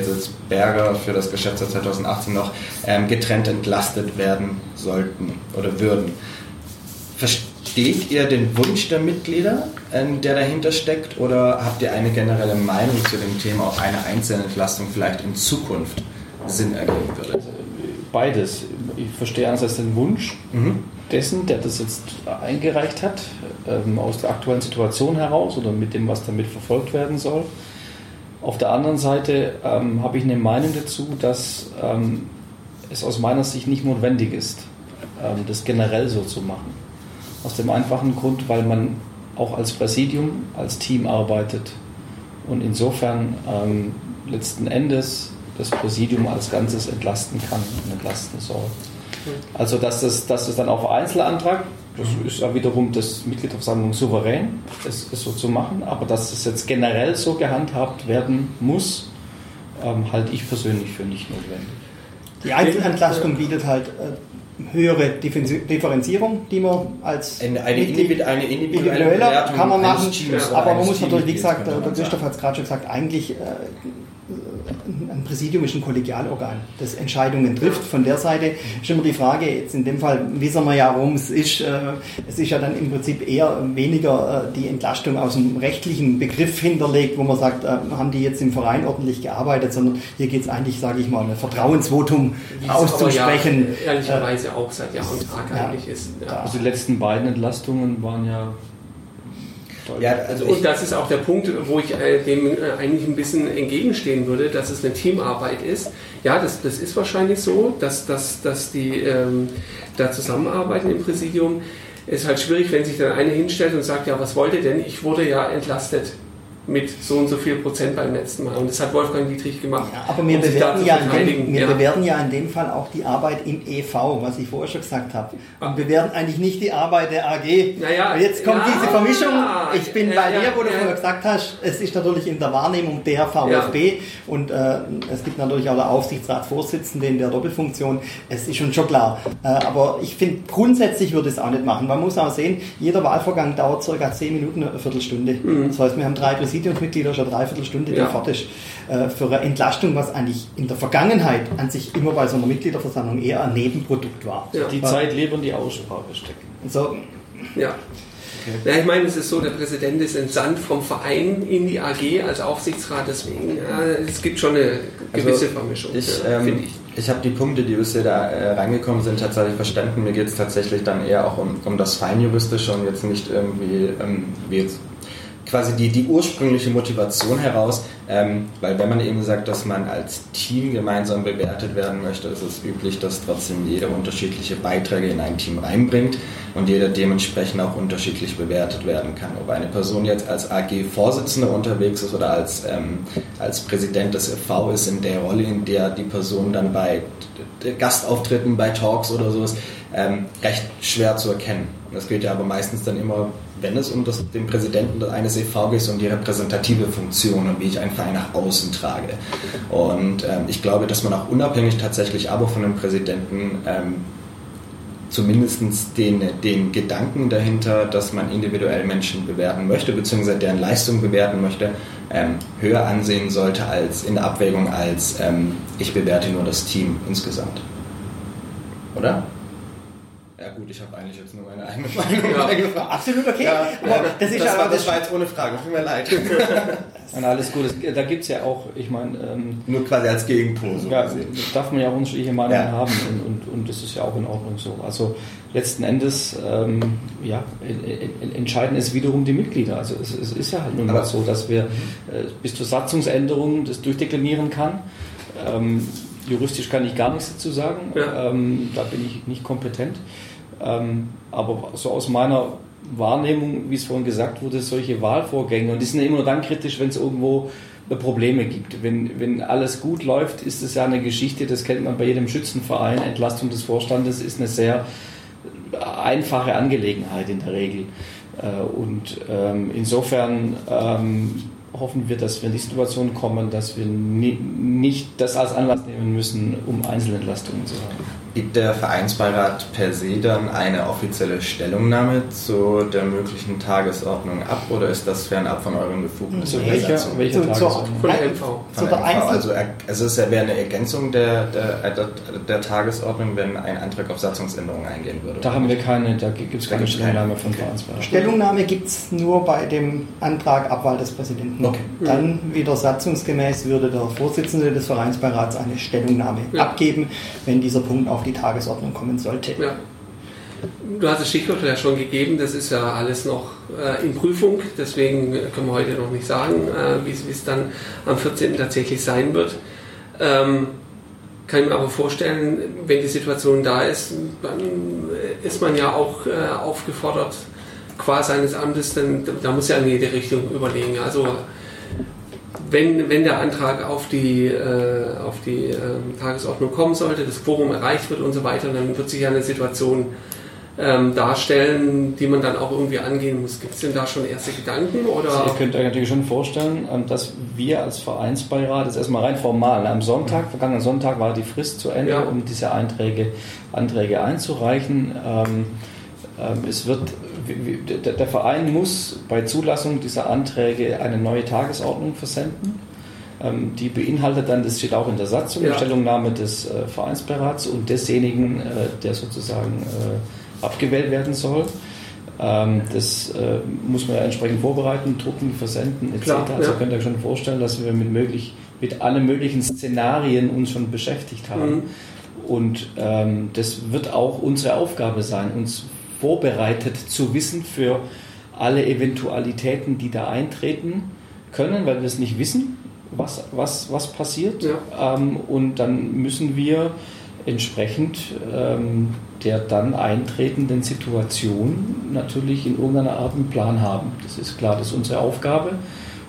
Berger für das Geschäftsjahr 2018 noch ähm, getrennt entlastet werden sollten oder würden. Versteht ihr den Wunsch der Mitglieder, ähm, der dahinter steckt, oder habt ihr eine generelle Meinung zu dem Thema, ob eine einzelne Entlastung vielleicht in Zukunft Sinn ergeben würde? Beides. Ich verstehe einerseits den Wunsch mhm. Dessen, der das jetzt eingereicht hat, ähm, aus der aktuellen Situation heraus oder mit dem, was damit verfolgt werden soll. Auf der anderen Seite ähm, habe ich eine Meinung dazu, dass ähm, es aus meiner Sicht nicht notwendig ist, ähm, das generell so zu machen. Aus dem einfachen Grund, weil man auch als Präsidium, als Team arbeitet und insofern ähm, letzten Endes das Präsidium als Ganzes entlasten kann und entlasten soll. Also dass das, dass das dann auf Einzelantrag, das ist ja wiederum das Mitgliederversammlung souverän, es, es so zu machen, aber dass es jetzt generell so gehandhabt werden muss, ähm, halte ich persönlich für nicht notwendig. Die Einzelentlastung bietet halt äh, höhere Differenzierung, die man als eine, eine, individuelle, individuelle kann man machen, aber man muss natürlich, wie gesagt, der Christoph hat es gerade schon gesagt, eigentlich äh, ein Präsidium ist ein Kollegialorgan, das Entscheidungen trifft. Von der Seite ist immer die Frage, jetzt in dem Fall wissen wir ja, worum es ist. Äh, es ist ja dann im Prinzip eher weniger äh, die Entlastung aus dem rechtlichen Begriff hinterlegt, wo man sagt, äh, haben die jetzt im Verein ordentlich gearbeitet, sondern hier geht es eigentlich, sage ich mal, ein Vertrauensvotum auszusprechen. Ja, ehrlicherweise auch seit Jahr und Tag ja, eigentlich ist. Ja. Also die letzten beiden Entlastungen waren ja ja, also und das ist auch der Punkt, wo ich äh, dem äh, eigentlich ein bisschen entgegenstehen würde, dass es eine Teamarbeit ist. Ja, das, das ist wahrscheinlich so, dass, dass, dass die ähm, da zusammenarbeiten im Präsidium. Es ist halt schwierig, wenn sich dann eine hinstellt und sagt, ja, was wollt ihr denn? Ich wurde ja entlastet mit so und so viel Prozent beim letzten Mal. Und das hat Wolfgang Dietrich gemacht. Ja, aber wir, um bewerten ja, dem, wir ja. bewerten ja in dem Fall auch die Arbeit im EV, was ich vorher schon gesagt habe. Und wir bewerten eigentlich nicht die Arbeit der AG. Naja, jetzt kommt diese Vermischung. Ich bin bei dir, wo du vorher gesagt hast, es ist natürlich in der Wahrnehmung der VfB und äh, es gibt natürlich auch der Aufsichtsratsvorsitzende in der Doppelfunktion. Es ist schon schon klar. Äh, aber ich finde, grundsätzlich würde ich es auch nicht machen. Man muss auch sehen, jeder Wahlvorgang dauert circa 10 Minuten, eine Viertelstunde. Mhm. Das heißt, wir haben drei Präsidien Präsidiumsmitglieder schon dreiviertel Stunde, ja. fertig äh, für eine Entlastung, was eigentlich in der Vergangenheit an sich immer bei so einer Mitgliederversammlung eher ein Nebenprodukt war. Ja. Die Zeit lieber die Aussprache stecken. So. Ja. Okay. Ja, ich meine, es ist so, der Präsident ist entsandt vom Verein in die AG als Aufsichtsrat, deswegen ja, es gibt schon eine gewisse also Vermischung. Ich, ähm, ich. ich habe die Punkte, die bisher da äh, reingekommen sind, tatsächlich verstanden. Mir geht es tatsächlich dann eher auch um, um das Feinjuristische und jetzt nicht irgendwie, ähm, wie jetzt quasi die, die ursprüngliche Motivation heraus, ähm, weil wenn man eben sagt, dass man als Team gemeinsam bewertet werden möchte, ist es üblich, dass trotzdem jeder unterschiedliche Beiträge in ein Team reinbringt und jeder dementsprechend auch unterschiedlich bewertet werden kann. Ob eine Person jetzt als AG-Vorsitzende unterwegs ist oder als, ähm, als Präsident des e.V. ist, in der Rolle, in der die Person dann bei Gastauftritten, bei Talks oder sowas, ähm, recht schwer zu erkennen. Das gilt ja aber meistens dann immer wenn es um das, den Präsidenten eines EV geht, um die repräsentative Funktion und wie ich einen Verein nach außen trage. Und ähm, ich glaube, dass man auch unabhängig tatsächlich aber von dem Präsidenten ähm, zumindest den, den Gedanken dahinter, dass man individuell Menschen bewerten möchte, beziehungsweise deren Leistung bewerten möchte, ähm, höher ansehen sollte als in der Abwägung als ähm, ich bewerte nur das Team insgesamt. oder? Ja gut, ich habe eigentlich jetzt nur meine eigene Meinung ja. Absolut okay. Ja, ja, das, das, war, das war jetzt ohne Frage, tut mir leid. Nein, alles gut. Da gibt es ja auch, ich meine... Ähm, nur quasi als Gegenpol. So ja, darf man ja auch unterschiedliche Meinungen ja. haben und, und, und das ist ja auch in Ordnung so. Also letzten Endes, ähm, ja, entscheiden es wiederum die Mitglieder. Also es, es ist ja halt nun mal so, dass wir äh, bis zur Satzungsänderung das durchdeklinieren kann. Ähm, juristisch kann ich gar nichts dazu sagen. Ja. Ähm, da bin ich nicht kompetent. Ähm, aber so aus meiner Wahrnehmung, wie es vorhin gesagt wurde, solche Wahlvorgänge, und die sind ja immer nur dann kritisch, wenn es irgendwo Probleme gibt. Wenn, wenn alles gut läuft, ist es ja eine Geschichte, das kennt man bei jedem Schützenverein. Entlastung des Vorstandes ist eine sehr einfache Angelegenheit in der Regel. Äh, und ähm, insofern ähm, hoffen wir, dass wir in die Situation kommen, dass wir nicht das als Anlass nehmen müssen, um Einzelentlastungen zu haben. Gibt der Vereinsbeirat per se dann eine offizielle Stellungnahme zu der möglichen Tagesordnung ab oder ist das fernab von euren Befugnissen? Welche, welche Tagesordnung? Von der MV. Von der MV. Also, also es wäre eine Ergänzung der, der, der, der, Tagesordnung, wenn ein Antrag auf Satzungsänderung eingehen würde. Da haben wir keine, da gibt es keine Stellungnahme von okay. Vereinsbeirat. Stellungnahme gibt es nur bei dem Antrag Abwahl des Präsidenten. Okay. Dann wieder satzungsgemäß würde der Vorsitzende des Vereinsbeirats eine Stellungnahme ja. abgeben, wenn dieser Punkt auf auf die Tagesordnung kommen sollte. Ja. Du hast das Stichwort ja schon gegeben, das ist ja alles noch äh, in Prüfung, deswegen können wir heute noch nicht sagen, äh, wie es dann am 14. tatsächlich sein wird. Ähm, kann ich mir aber vorstellen, wenn die Situation da ist, dann ist man ja auch äh, aufgefordert, qua seines Amtes, dann, da muss ja in jede Richtung überlegen. Also wenn, wenn der Antrag auf die, äh, auf die äh, Tagesordnung kommen sollte, das Quorum erreicht wird und so weiter, dann wird sich ja eine Situation ähm, darstellen, die man dann auch irgendwie angehen muss. Gibt es denn da schon erste Gedanken? Oder? Also ihr könnt euch natürlich schon vorstellen, ähm, dass wir als Vereinsbeirat, das ist erstmal rein formal, am Sonntag, vergangenen Sonntag war die Frist zu Ende, ja. um diese Einträge, Anträge einzureichen. Ähm, ähm, es wird der Verein muss bei Zulassung dieser Anträge eine neue Tagesordnung versenden. Ähm, die beinhaltet dann, das steht auch in der Satzung, ja. die Stellungnahme des äh, Vereinsberats und desjenigen, äh, der sozusagen äh, abgewählt werden soll. Ähm, das muss man ja entsprechend vorbereiten, drucken, versenden etc. Klar, also ja. könnt ihr euch schon vorstellen, dass wir mit, möglich, mit allen möglichen Szenarien uns schon beschäftigt haben. Mhm. Und ähm, das wird auch unsere Aufgabe sein, uns vorbereitet zu wissen für alle Eventualitäten, die da eintreten können, weil wir es nicht wissen, was, was, was passiert. Ja. Ähm, und dann müssen wir entsprechend ähm, der dann eintretenden Situation natürlich in irgendeiner Art einen Plan haben. Das ist klar, das ist unsere Aufgabe.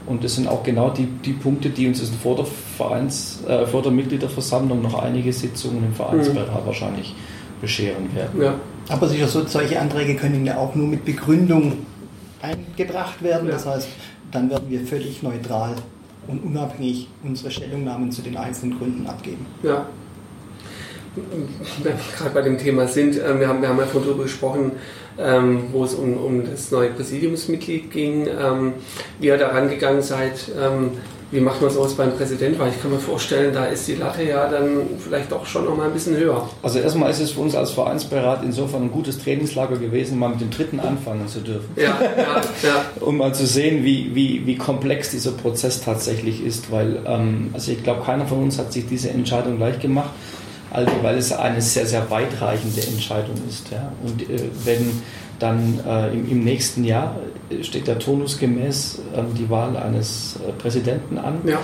Und das sind auch genau die, die Punkte, die uns vor der, Vereins, äh, vor der Mitgliederversammlung noch einige Sitzungen im Vereinsberat mhm. wahrscheinlich bescheren werden. Ja. Aber sicher, so, solche Anträge können ja auch nur mit Begründung eingebracht werden. Das heißt, dann werden wir völlig neutral und unabhängig unsere Stellungnahmen zu den einzelnen Gründen abgeben. Ja. Wenn wir gerade bei dem Thema sind, äh, wir haben, wir haben ja vorhin darüber gesprochen, ähm, wo es um, um das neue Präsidiumsmitglied ging, ähm, wie ihr da rangegangen seid. Wie macht man sowas beim Präsident? Weil ich kann mir vorstellen, da ist die Latte ja dann vielleicht auch schon noch mal ein bisschen höher. Also erstmal ist es für uns als Vereinsberat insofern ein gutes Trainingslager gewesen, mal mit dem dritten anfangen zu dürfen. Ja, ja, ja. um mal zu sehen, wie, wie, wie komplex dieser Prozess tatsächlich ist. Weil, ähm, also ich glaube, keiner von uns hat sich diese Entscheidung leicht gemacht, also weil es eine sehr, sehr weitreichende Entscheidung ist. Ja. Und äh, wenn dann äh, im, im, nächsten Jahr steht der turnusgemäß ähm, die Wahl eines äh, Präsidenten an. Ja.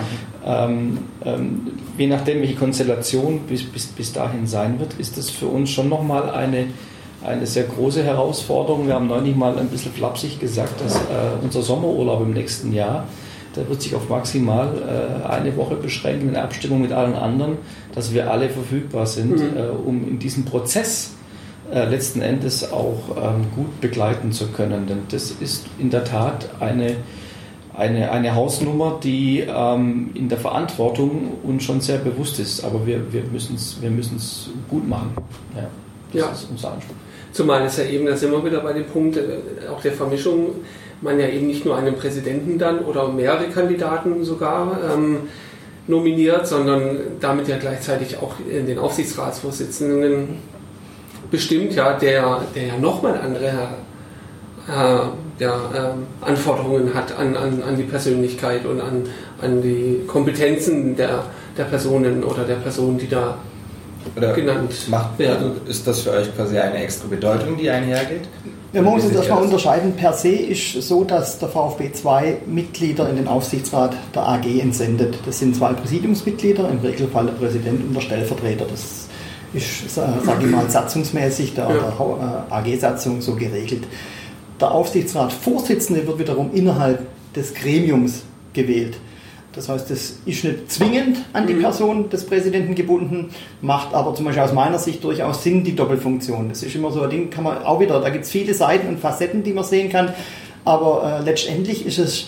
Ähm, ähm, je nachdem, welche Konstellation bis, bis, bis dahin sein wird, ist das für uns schon nochmal eine, eine sehr große Herausforderung. Wir haben neulich mal ein bisschen flapsig gesagt, dass äh, unser Sommerurlaub im nächsten Jahr, der wird sich auf maximal äh, eine Woche beschränken in Abstimmung mit allen anderen, dass wir alle verfügbar sind, mhm. Äh, um in diesem Prozess äh, letzten Endes auch ähm, gut begleiten zu können. Denn das ist in der Tat eine, eine, eine Hausnummer, die ähm, in der Verantwortung uns schon sehr bewusst ist. Aber wir, wir müssen es wir gut machen. Ja, das ja. ist unser Anspruch. Zumal es ja eben, da sind wir wieder bei dem Punkt, äh, auch der Vermischung, man ja eben nicht nur einen Präsidenten dann oder mehrere Kandidaten sogar ähm, nominiert, sondern damit ja gleichzeitig auch den Aufsichtsratsvorsitzenden bestimmt, ja, der, der ja nochmal andere äh, ja, äh, Anforderungen hat an, an, an die Persönlichkeit und an, an die Kompetenzen der, der Personen oder der Personen, die da oder genannt macht, werden. Ist das für euch quasi eine extra Bedeutung, die einhergeht? Wir müssen uns erstmal unterscheiden. Per se ist so, dass der VfB zwei Mitglieder in den Aufsichtsrat der AG entsendet. Das sind zwei Präsidiumsmitglieder, im Regelfall der Präsident und der Stellvertreter. Das ist, sage ich mal, satzungsmäßig der, äh, AG-Satzung so geregelt. Der Aufsichtsratsvorsitzende wird wiederum innerhalb des Gremiums gewählt. Das heißt, das ist nicht zwingend an die mhm. Person des Präsidenten gebunden, macht aber zum Beispiel aus meiner Sicht durchaus Sinn, die Doppelfunktion. Das ist immer so ein Ding, kann man auch wieder, da gibt es viele Seiten und Facetten, die man sehen kann, aber äh, letztendlich ist es,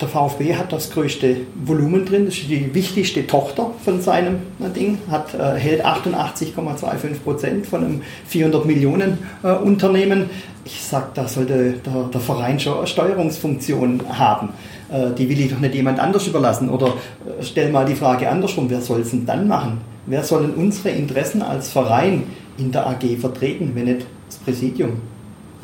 der VfB hat das größte Volumen drin, das ist die wichtigste Tochter von seinem Ding, hat, äh, hält 88,25 Prozent von einem 400 Millionen äh, Unternehmen. Ich sage, da sollte der, der Verein schon eine Steuerungsfunktion haben. Äh, die will ich doch nicht jemand anders überlassen. Oder äh, stell mal die Frage andersrum, wer soll es denn dann machen? Wer sollen unsere Interessen als Verein in der AG vertreten, wenn nicht das Präsidium?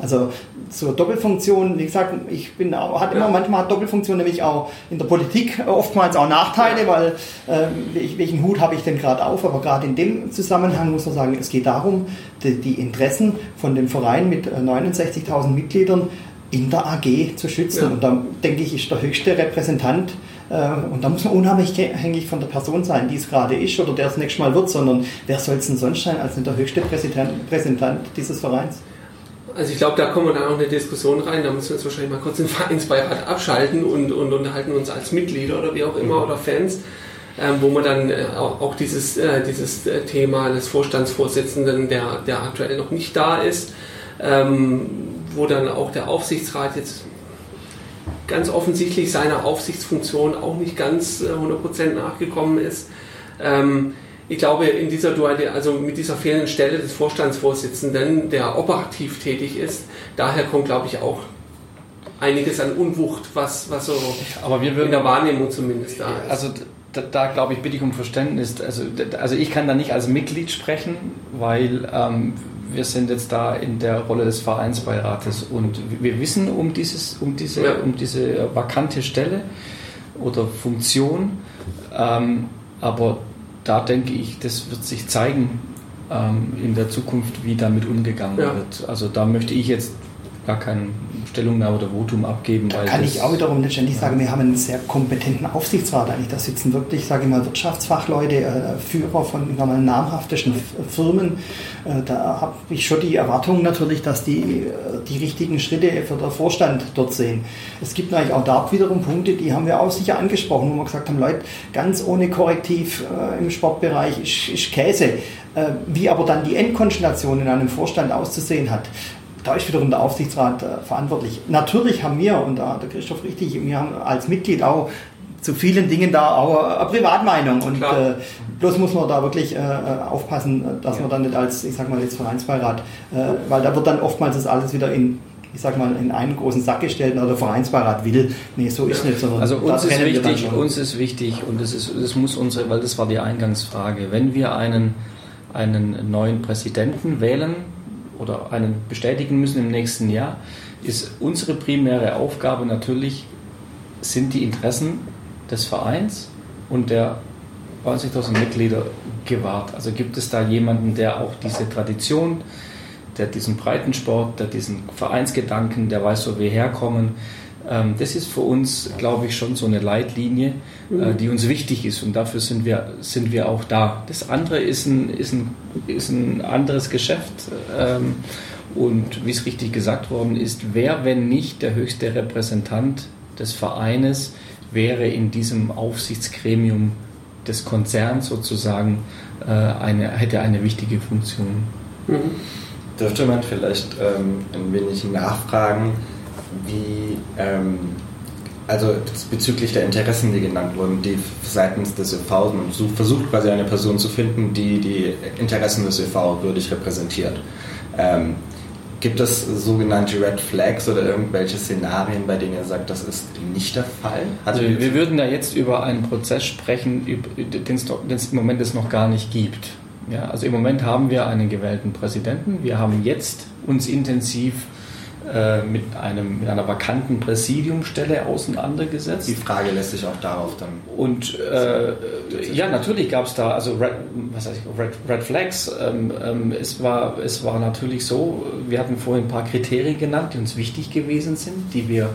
Also zur Doppelfunktion, wie gesagt, ich bin auch, hat immer manchmal hat Doppelfunktion nämlich auch in der Politik oftmals auch Nachteile, weil äh, welchen Hut habe ich denn gerade auf? Aber gerade in dem Zusammenhang muss man sagen, es geht darum, die, die Interessen von dem Verein mit 69.000 Mitgliedern in der AG zu schützen. Ja. Und da denke ich, ist der höchste Repräsentant, äh, und da muss man unabhängig von der Person sein, die es gerade ist oder der es nächstes Mal wird, sondern wer soll es denn sonst sein als der höchste Repräsentant dieses Vereins? Also ich glaube, da kommen wir dann auch in eine Diskussion rein, da müssen wir jetzt wahrscheinlich mal kurz den Vereinsbeirat abschalten und, und unterhalten uns als Mitglieder oder wie auch immer mhm. oder Fans. Ähm, wo man dann äh, auch, auch, dieses, äh, dieses äh, Thema des Vorstandsvorsitzenden, der, der aktuell noch nicht da ist, ähm, wo dann auch der Aufsichtsrat jetzt ganz offensichtlich seiner Aufsichtsfunktion auch nicht ganz 100% äh, nachgekommen ist. Ähm, ich glaube, in dieser Dualität, also mit dieser fehlenden Stelle des Vorstandsvorsitzenden, der operativ tätig ist, daher kommt, glaube ich, auch einiges an Unwucht, was, was so Aber wir würden, in der Wahrnehmung zumindest da ist. Also da, da, glaube ich, bitte ich um Verständnis. Also, also ich kann da nicht als Mitglied sprechen, weil ähm, wir sind jetzt da in der Rolle des Vereinsbeirates und wir wissen um, dieses, um, diese, ja. um diese vakante Stelle oder Funktion, ähm, aber da denke ich, das wird sich zeigen ähm, in der Zukunft, wie damit umgegangen ja. wird. Also da möchte ich jetzt gar keine Stellungnahme oder Votum abgeben. Da kann ich auch wiederum letztendlich sagen, wir haben einen sehr kompetenten Aufsichtsrat eigentlich. Da sitzen wirklich, sage ich mal, Wirtschaftsfachleute, äh, Führer von mal, namhaftesten Firmen. Äh, da habe ich schon die Erwartung natürlich, dass die äh, die richtigen Schritte für den Vorstand dort sehen. Es gibt natürlich auch da wiederum Punkte, die haben wir auch sicher angesprochen, wo wir gesagt haben, Leute, ganz ohne Korrektiv äh, im Sportbereich ist, ist Käse. Äh, wie aber dann die Endkonstellation in einem Vorstand auszusehen hat, da ist wiederum der Aufsichtsrat äh, verantwortlich. Natürlich haben wir, und da hat der Christoph richtig, wir haben als Mitglied auch zu vielen Dingen da auch eine Privatmeinung. Und äh, bloß muss man da wirklich äh, aufpassen, dass ja. man dann nicht als, ich sag mal jetzt Vereinsbeirat, äh, weil da wird dann oftmals das alles wieder in ich sag mal, in einen großen Sack gestellt oder der Vereinsbeirat will. Nee, so ist nicht. Sondern also uns ist wichtig, uns ist wichtig und das ist, das muss unsere, weil das war die Eingangsfrage, wenn wir einen, einen neuen Präsidenten wählen, oder einen bestätigen müssen im nächsten Jahr, ist unsere primäre Aufgabe natürlich, sind die Interessen des Vereins und der 90.000 Mitglieder gewahrt. Also gibt es da jemanden, der auch diese Tradition, der diesen Breitensport, der diesen Vereinsgedanken, der weiß, wo wir herkommen, das ist für uns, glaube ich, schon so eine Leitlinie, äh, mhm. die uns wichtig ist und dafür sind wir, sind wir auch da. Das andere ist ein, ist ein, ist ein anderes Geschäft ähm, und wie es richtig gesagt worden ist, wer, wenn nicht der höchste Repräsentant des Vereines, wäre in diesem Aufsichtsgremium des Konzerns sozusagen äh, eine, hätte eine wichtige Funktion. Mhm. Dürfte man vielleicht ähm, ein wenig nachfragen, wie, ähm, also bezüglich der Interessen, die genannt wurden, die seitens des ÖV, man versucht quasi eine Person zu finden, die die Interessen des ÖV würdig repräsentiert. Ähm, Gibt es sogenannte Red Flags oder irgendwelche Szenarien, bei denen ihr sagt, das ist nicht der Fall? Also wir würden da jetzt über einen Prozess sprechen, den es im Moment es noch gar nicht gibt. Ja, also im Moment haben wir einen gewählten Präsidenten. Wir haben jetzt uns intensiv mit, einem, mit einer vakanten Präsidiumstelle auseinandergesetzt. Die Frage lässt sich auch darauf dann. Und äh, ja, natürlich gab es da also Red, was heißt, Red, Red Flags. Ähm, ähm, es, war, es war natürlich so, wir hatten vorhin ein paar Kriterien genannt, die uns wichtig gewesen sind, die wir,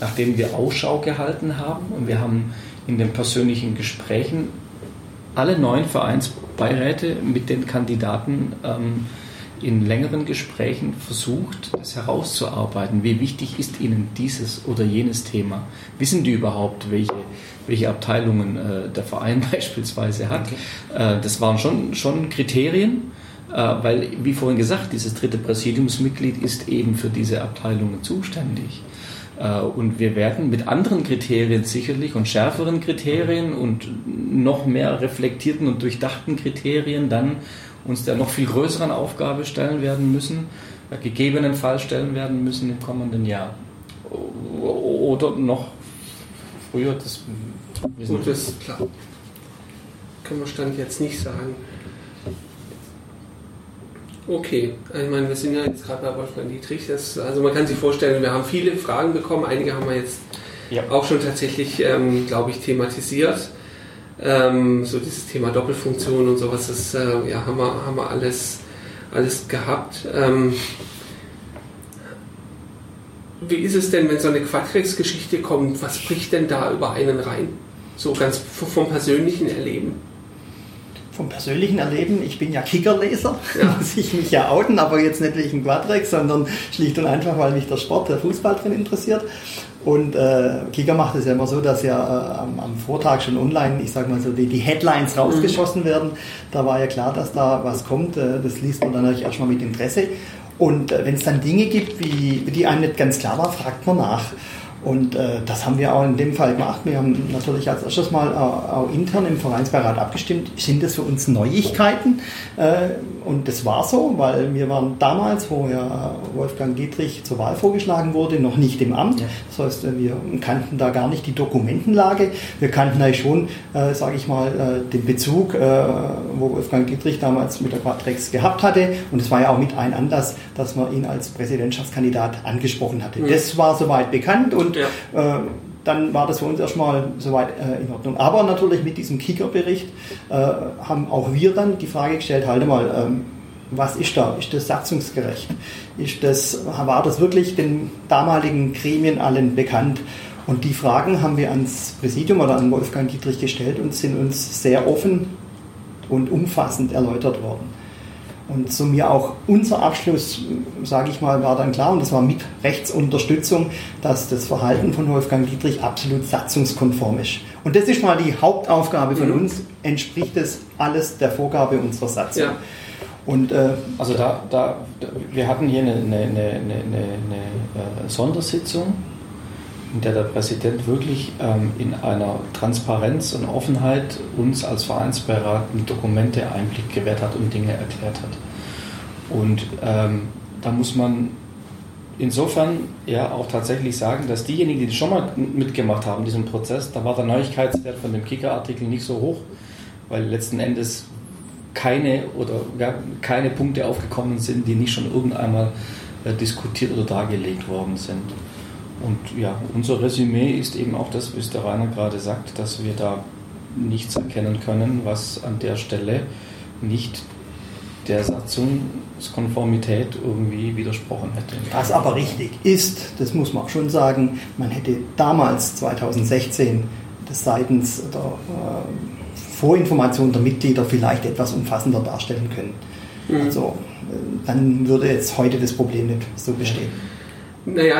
nach denen wir Ausschau gehalten haben. Und wir haben in den persönlichen Gesprächen alle neun Vereinsbeiräte mit den Kandidaten ähm, in längeren Gesprächen versucht, das herauszuarbeiten. Wie wichtig ist Ihnen dieses oder jenes Thema? Wissen die überhaupt, welche, welche Abteilungen äh, der Verein beispielsweise hat? Okay. Äh, das waren schon, schon Kriterien, äh, weil, wie vorhin gesagt, dieses dritte Präsidiumsmitglied ist eben für diese Abteilungen zuständig. Äh, und wir werden mit anderen Kriterien sicherlich und schärferen Kriterien und noch mehr reflektierten und durchdachten Kriterien dann uns der noch viel größeren Aufgabe stellen werden müssen, äh, gegebenenfalls stellen werden müssen im kommenden Jahr. Oder noch früher, das wissen Gut, das klar. Können wir Stand jetzt nicht sagen. Okay, ich meine, wir sind ja jetzt gerade bei Wolfgang Dietrich. Das, also man kann sich vorstellen, wir haben viele Fragen bekommen. Einige haben wir jetzt ja. auch schon tatsächlich, ähm, glaube ich, thematisiert. Ähm, so dieses Thema Doppelfunktion und sowas, das äh, ja, haben, wir, haben wir alles, alles gehabt. Ähm, wie ist es denn, wenn so eine Quadrex-Geschichte kommt? Was bricht denn da über einen rein? So ganz vom persönlichen Erleben. Vom persönlichen Erleben, ich bin ja Kickerleser, ja. muss ich mich ja outen, aber jetzt nicht wegen Quadrex, sondern schlicht und einfach, weil mich der Sport, der Fußball drin interessiert. Und äh, Kicker macht es ja immer so, dass ja äh, am, am, Vortag schon online, ich sag mal so, die, die Headlines rausgeschossen mhm. werden. Da war ja klar, dass da was kommt. Äh, das liest man dann natürlich erstmal mit Interesse. Und äh, wenn es dann Dinge gibt, wie, die einem nicht ganz klar war, fragt man nach. Und äh, das haben wir auch in dem Fall gemacht. Wir haben natürlich als erstes mal äh, auch intern im Vereinsbeirat abgestimmt, sind das für uns Neuigkeiten? Äh, und das war so, weil wir waren damals, wo ja Wolfgang Dietrich zur Wahl vorgeschlagen wurde, noch nicht im Amt. Ja. Das heißt, wir kannten da gar nicht die Dokumentenlage. Wir kannten eigentlich schon, äh, sage ich mal, äh, den Bezug, äh, wo Wolfgang Dietrich damals mit der Quadrex gehabt hatte. Und es war ja auch mit ein Anlass, dass man ihn als Präsidentschaftskandidat angesprochen hatte. Mhm. Das war soweit bekannt und ja. äh, dann war das für uns erstmal soweit äh, in Ordnung. Aber natürlich mit diesem Kicker-Bericht äh, haben auch wir dann die Frage gestellt, halte mal, ähm, was ist da? Ist das satzungsgerecht? Ist das, war das wirklich den damaligen Gremien allen bekannt? Und die Fragen haben wir ans Präsidium oder an Wolfgang Dietrich gestellt und sind uns sehr offen und umfassend erläutert worden. Und so mir auch unser Abschluss, sage ich mal, war dann klar, und das war mit Rechtsunterstützung, dass das Verhalten von Wolfgang Dietrich absolut satzungskonform ist. Und das ist mal die Hauptaufgabe von mhm. uns, entspricht das alles der Vorgabe unserer Satzung. Ja. Und, äh, also da, da, wir hatten hier eine, eine, eine, eine, Sondersitzung, in der der Präsident wirklich ähm, in einer Transparenz und Offenheit uns als Vereinsbeirat Dokumente Einblick gewährt hat und Dinge erklärt hat. Und ähm, da muss man insofern ja auch tatsächlich sagen, dass diejenigen, die schon mal mitgemacht haben, diesen Prozess, da war der Neuigkeitswert von dem Kicker-Artikel nicht so hoch, weil letzten Endes keine oder ja, keine Punkte aufgekommen sind, die nicht schon irgendeinmal äh, diskutiert oder dargelegt worden sind. Und ja, unser Resümee ist eben auch das, es der Rainer gerade sagt, dass wir da nichts erkennen können, was an der Stelle nicht der Satzungskonformität irgendwie widersprochen hätte. Was aber richtig ist, das muss man auch schon sagen, man hätte damals, 2016, das seitens der äh, Vorinformation der Mitglieder vielleicht etwas umfassender darstellen können. Mhm. Also äh, dann würde jetzt heute das Problem nicht so bestehen. Naja,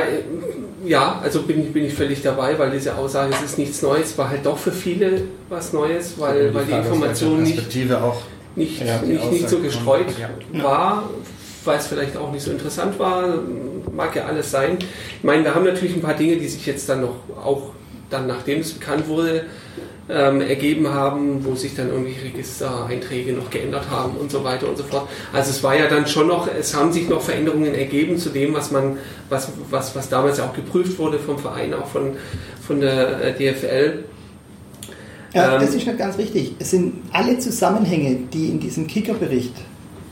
ja, also bin ich, bin ich völlig dabei, weil diese Aussage, es ist nichts Neues, war halt doch für viele was Neues, weil, die, weil die Information nicht, nicht, ja, nicht, nicht so gestreut ja. war, weil es vielleicht auch nicht so interessant war, mag ja alles sein. Ich meine, wir haben natürlich ein paar Dinge, die sich jetzt dann noch auch dann, nachdem es bekannt wurde, ähm, ergeben haben, wo sich dann irgendwie Registereinträge noch geändert haben und so weiter und so fort. Also es war ja dann schon noch, es haben sich noch Veränderungen ergeben zu dem, was man, was, was, was damals auch geprüft wurde vom Verein, auch von, von der äh, DFL. Ja, ähm, das ist nicht ganz richtig. Es sind alle Zusammenhänge, die in diesem Kicker-Bericht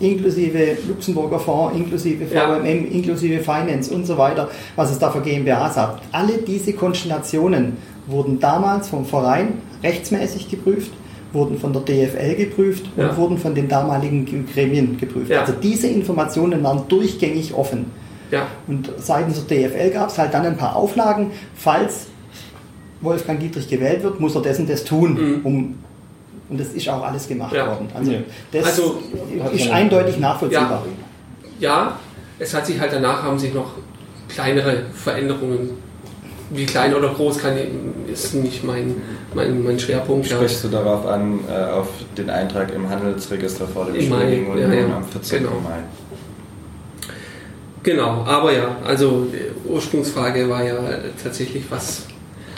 inklusive Luxemburger Fonds, inklusive VMM, ja. inklusive Finance und so weiter, was es da für GmbHs hat. Alle diese Konstellationen wurden damals vom Verein rechtsmäßig geprüft, wurden von der DFL geprüft ja. und wurden von den damaligen Gremien geprüft. Ja. Also diese Informationen waren durchgängig offen. Ja. Und seitens der DFL gab es halt dann ein paar Auflagen, falls Wolfgang Dietrich gewählt wird, muss er dessen das tun, mhm. um und das ist auch alles gemacht ja. worden. Also das also, ist eindeutig nachvollziehbar. Ja, ja, es hat sich halt danach haben sich noch kleinere Veränderungen. Wie klein oder groß kann ist nicht mein, mein, mein Schwerpunkt. Sprichst ja. du darauf an, äh, auf den Eintrag im Handelsregister vor dem Schuldigen und ja, am 14. Genau. Mai? Genau, aber ja, also Ursprungsfrage war ja tatsächlich, was,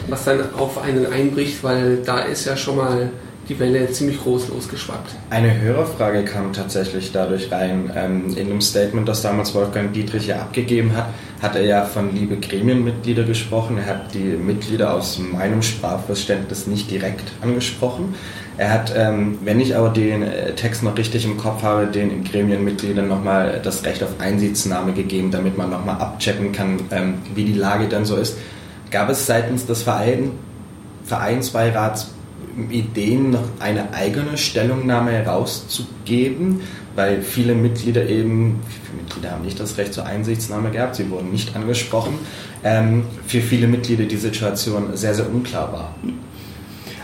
was dann auf einen einbricht, weil da ist ja schon mal die Welle ziemlich groß losgeschwappt. Eine Hörerfrage kam tatsächlich dadurch rein. Ähm, in dem Statement, das damals Wolfgang Dietrich ja abgegeben hat, hat er ja von liebe Gremienmitglieder gesprochen. Er hat die Mitglieder aus meinem Sprachverständnis nicht direkt angesprochen. Er hat, ähm, wenn ich aber den äh, Text noch richtig im Kopf habe, den Gremienmitgliedern nochmal das Recht auf Einsitznahme gegeben, damit man nochmal abchecken kann, ähm, wie die Lage dann so ist. Gab es seitens des Verein, Vereinsbeirats Ideen, noch eine eigene Stellungnahme herauszugeben, weil viele Mitglieder eben, viele Mitglieder haben nicht das Recht zur Einsichtsnahme gehabt, sie wurden nicht angesprochen, ähm, für viele Mitglieder die Situation sehr, sehr unklar war.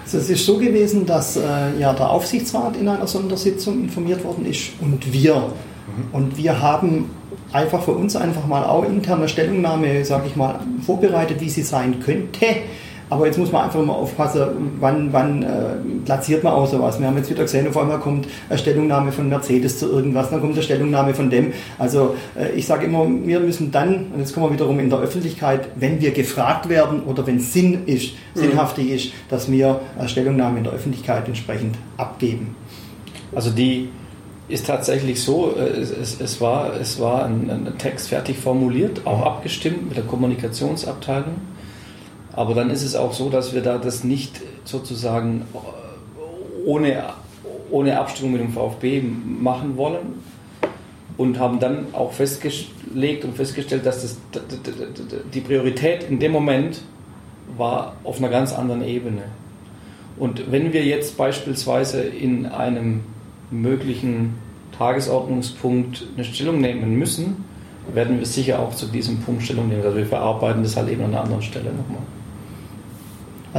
Also es ist so gewesen, dass äh, ja der Aufsichtsrat in einer Sondersitzung informiert worden ist und wir. Mhm. Und wir haben einfach für uns einfach mal auch interne Stellungnahme, sage ich mal, vorbereitet, wie sie sein könnte. Aber jetzt muss man einfach mal aufpassen, wann, wann äh, platziert man auch sowas. Wir haben jetzt wieder gesehen, auf einmal kommt eine Stellungnahme von Mercedes zu irgendwas, dann kommt eine Stellungnahme von dem. Also äh, ich sage immer, wir müssen dann, und jetzt kommen wir wiederum in der Öffentlichkeit, wenn wir gefragt werden oder wenn es Sinn ist, mhm. sinnhaftig ist, dass wir eine Stellungnahme in der Öffentlichkeit entsprechend abgeben. Also die ist tatsächlich so, äh, es, es, es war, es war ein, ein Text fertig formuliert, auch abgestimmt mit der Kommunikationsabteilung aber dann ist es auch so, dass wir da das nicht sozusagen äh, ohne, ohne Abstimmung mit dem VfB machen wollen und haben dann auch festgelegt und festgestellt, dass das, die Priorität in dem Moment war auf einer ganz anderen Ebene. Und wenn wir jetzt beispielsweise in einem möglichen Tagesordnungspunkt eine Stellung nehmen müssen, werden wir sicher auch zu diesem Punkt Stellung nehmen. Also wir verarbeiten das halt eben an einer anderen Stelle nochmal.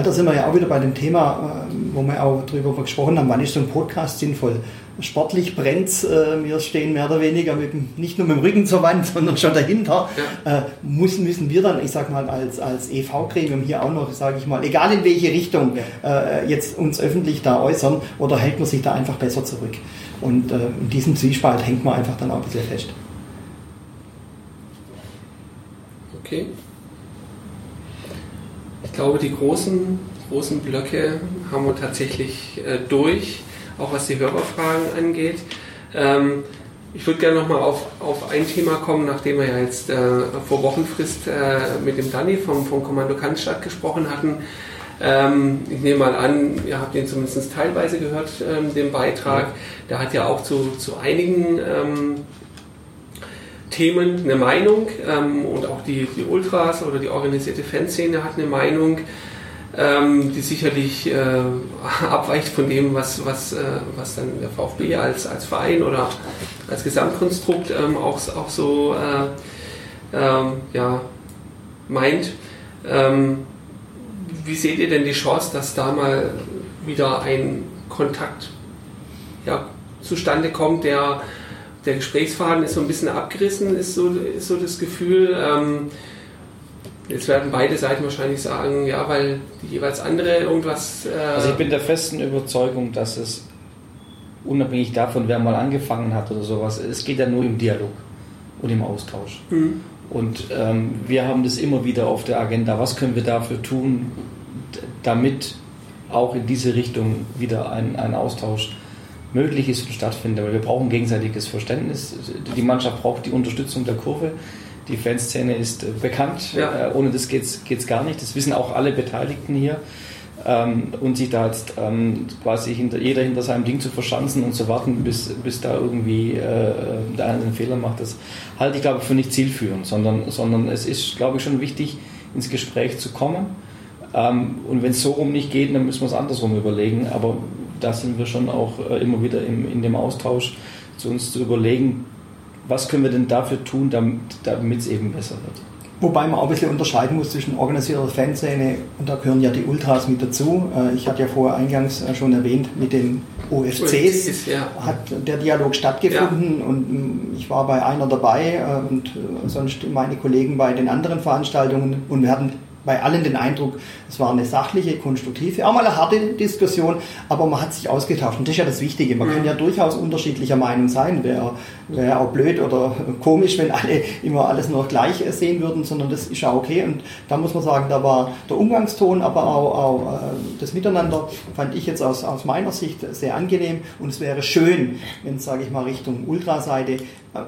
Da sind wir ja auch wieder bei dem Thema, äh, wo wir auch darüber gesprochen haben, wann ist so ein Podcast sinnvoll. Sportlich brennt äh, wir stehen mehr oder weniger mit, nicht nur mit dem Rücken zur Wand, sondern schon dahinter. Ja. Äh, müssen, müssen wir dann, ich sag mal, als, als EV-Gremium hier auch noch, sage ich mal, egal in welche Richtung, ja. äh, jetzt uns öffentlich da äußern oder hält man sich da einfach besser zurück? Und in diesem Zwiespalt hängt man einfach dann auch ein bisschen fest. Okay glaube, die großen, großen Blöcke haben wir tatsächlich äh, durch, auch was die Hörerfragen angeht. Ähm, ich würde gerne nochmal auf, auf ein Thema kommen, nachdem wir ja jetzt äh, vor Wochenfrist äh, mit dem Danny vom, vom Kommando Cannstatt gesprochen hatten. Ähm, ich nehme mal an, ihr habt den zumindest teilweise gehört, ähm, den Beitrag. Der hat ja auch zu, zu einigen ähm, Themen eine Meinung ähm, und auch die, die Ultras oder die organisierte Fanszene hat eine Meinung, ähm, die sicherlich äh, abweicht von dem, was, was, äh, was dann der VfB als, als Verein oder als Gesamtkonstrukt ähm, auch, auch so äh, ähm, ja, meint. Ähm, wie seht ihr denn die Chance, dass da mal wieder ein Kontakt ja, zustande kommt, der der Gesprächsfaden ist so ein bisschen abgerissen, ist so, ist so das Gefühl. Ähm, jetzt werden beide Seiten wahrscheinlich sagen, ja, weil die jeweils andere irgendwas. Äh also ich bin der festen Überzeugung, dass es unabhängig davon, wer mal angefangen hat oder sowas, es geht ja nur im Dialog und im Austausch. Mhm. Und ähm, wir haben das immer wieder auf der Agenda. Was können wir dafür tun, damit auch in diese Richtung wieder ein, ein Austausch möglich ist und stattfindet. Aber wir brauchen gegenseitiges Verständnis. Die Mannschaft braucht die Unterstützung der Kurve. Die Fanszene ist äh, bekannt. Ja. Äh, ohne das geht es gar nicht. Das wissen auch alle Beteiligten hier. ähm, und sich da jetzt ähm, quasi hinter, jeder hinter seinem Ding zu verschanzen und zu warten, bis, bis da irgendwie äh, der eine einen Fehler macht, das halte ich, glaube ich, für nicht zielführend, sondern, sondern es ist, glaube ich, schon wichtig, ins Gespräch zu kommen. Ähm, und wenn es so rum nicht geht, dann müssen wir es andersrum überlegen. Aber da sind wir schon auch äh, immer wieder im, in dem Austausch zu uns zu überlegen, was können wir denn dafür tun, damit es eben besser wird. Wobei man auch ein bisschen unterscheiden muss zwischen organisierter Fanszene und da gehören ja die Ultras mit dazu. Äh, ich hatte ja vorher eingangs äh, schon erwähnt, mit den OFCs ja. hat der Dialog stattgefunden ja. und mm, ich war bei einer dabei und sonst meine Kollegen bei den anderen Veranstaltungen und wir hatten bei allen den Eindruck, es war eine sachliche, konstruktive, auch mal eine harte Diskussion, aber man hat sich ausgetauscht. Und das ist ja das Wichtige. Man kann ja durchaus unterschiedlicher Meinung sein. Wäre wär auch blöd oder komisch, wenn alle immer alles nur gleich sehen würden, sondern das ist ja okay. Und da muss man sagen, da war der Umgangston, aber auch, auch äh, das Miteinander fand ich jetzt aus, aus meiner Sicht sehr angenehm. Und es wäre schön, wenn, sage ich mal, Richtung Ultraseite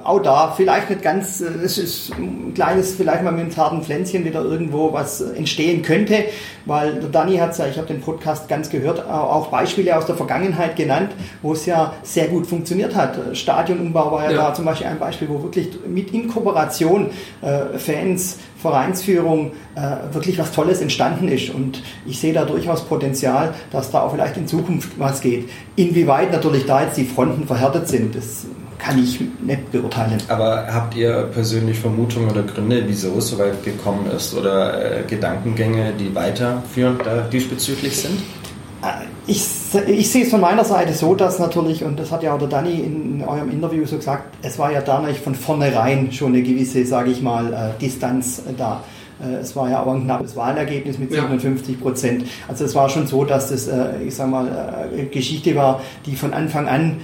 auch da, vielleicht nicht ganz, äh, es ist ein kleines, vielleicht mal mit einem zarten Pflänzchen wieder irgendwo was entstehen könnte, weil der Dani hat ja, ich habe den Podcast ganz gehört, auch Beispiele aus der Vergangenheit genannt, wo es ja sehr gut funktioniert hat. Stadionumbau war ja, ja. da zum Beispiel ein Beispiel, wo wirklich mit in Kooperation äh, Fans, Vereinsführung äh, wirklich was Tolles entstanden ist. Und ich sehe da durchaus Potenzial, dass da auch vielleicht in Zukunft was geht. Inwieweit natürlich da jetzt die Fronten verhärtet sind, das kann ich nicht beurteilen. Aber habt ihr persönlich Vermutungen oder Gründe, wieso es so weit gekommen ist oder äh, Gedankengänge, die weiterführend da diesbezüglich sind? Äh, ich, ich sehe es von meiner Seite so, dass natürlich, und das hat ja auch der Danny in eurem Interview so gesagt, es war ja da nicht von vornherein schon eine gewisse, sage ich mal, äh, Distanz da. Äh, es war ja auch ein knappes Wahlergebnis mit 57 Prozent. Also es war schon so, dass das, äh, ich sage mal, äh, Geschichte war, die von Anfang an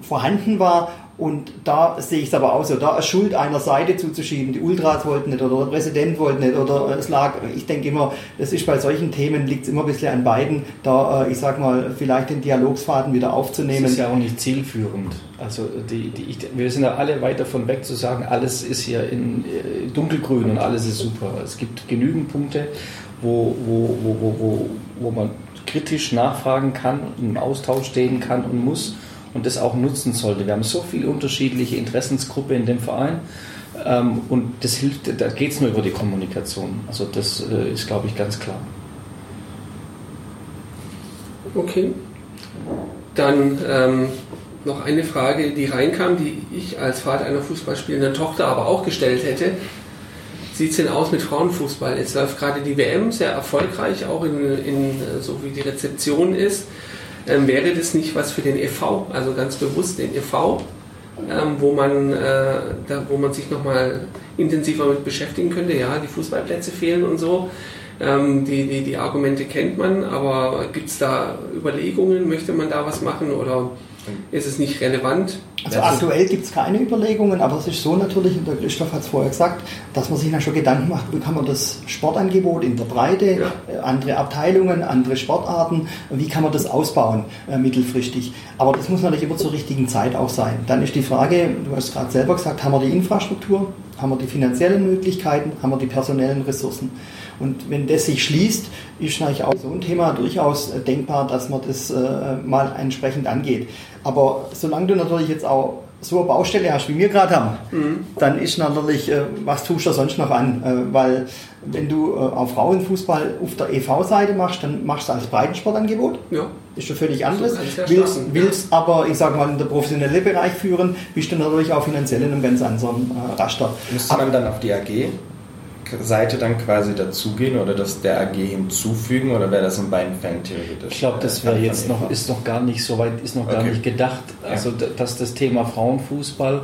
vorhanden war und da sehe ich es aber auch so, da ist Schuld einer Seite zuzuschieben. Die Ultras wollten nicht oder der Präsident wollte nicht oder es lag, ich denke immer, das ist bei solchen Themen, liegt es immer ein bisschen an beiden, da, ich sag mal, vielleicht den Dialogsfaden wieder aufzunehmen. Das ist ja auch nicht zielführend. Also die, die, ich, wir sind ja alle weit davon weg zu sagen, alles ist hier in äh, dunkelgrün und alles ist super. Es gibt genügend Punkte, wo, wo, wo, wo, wo, wo man kritisch nachfragen kann, im Austausch stehen kann und muss und das auch nutzen sollte. Wir haben so viele unterschiedliche Interessensgruppen in dem Verein ähm, und das hilft, da geht es nur über die Kommunikation. Also das äh, ist, glaube ich, ganz klar. Okay. Dann ähm, noch eine Frage, die reinkam, die ich als Vater einer fußballspielenden Tochter aber auch gestellt hätte. Sieht es denn aus mit Frauenfußball? Jetzt läuft gerade die WM sehr erfolgreich, auch in, in so wie die Rezeption ist ähm, wäre das nicht was für den e.V., also ganz bewusst den e.V., ähm, wo, man, äh, da, wo man sich nochmal intensiver mit beschäftigen könnte. Ja, die Fußballplätze fehlen und so. Ähm, die, die, die Argumente kennt man, aber gibt es da Überlegungen? Möchte man da was machen oder ist es nicht relevant? Also aktuell gibt es keine Überlegungen, aber es ist so natürlich, und der Christoph hat es vorher gesagt, dass man sich dann schon Gedanken macht, wie kann man das Sportangebot in der Breite, ja. äh, andere Abteilungen, andere Sportarten, wie kann man das ausbauen äh, mittelfristig. Aber das muss natürlich immer zur richtigen Zeit auch sein. Dann ist die Frage, du hast gerade selber gesagt, haben wir die Infrastruktur, haben wir die finanziellen Möglichkeiten, haben wir die personellen Ressourcen. Und wenn das sich schließt, ist natürlich auch so ein Thema durchaus äh, denkbar, dass man das äh, mal entsprechend angeht. Aber solange du natürlich jetzt auch so eine Baustelle hast, wie wir gerade haben, mhm. dann ist natürlich, äh, was tust du sonst noch an? Äh, weil wenn du äh, auf Frauenfußball auf der EV-Seite machst, dann machst du als Breitensportangebot. Ja. Ist schon völlig anderes. So willst, willst aber, ich sag mal, in der professionelle Bereich führen, bist du natürlich auch finanziell in einem ganz anderen äh, Raster. Müsste man dann auf die AG Seite dann quasi dazugehen oder das der AG hinzufügen oder wäre das in beiden Fällen theoretisch? Ich glaube, das wäre jetzt noch, ist noch gar nicht so weit, ist noch okay. gar nicht gedacht. Also, dass das Thema Frauenfußball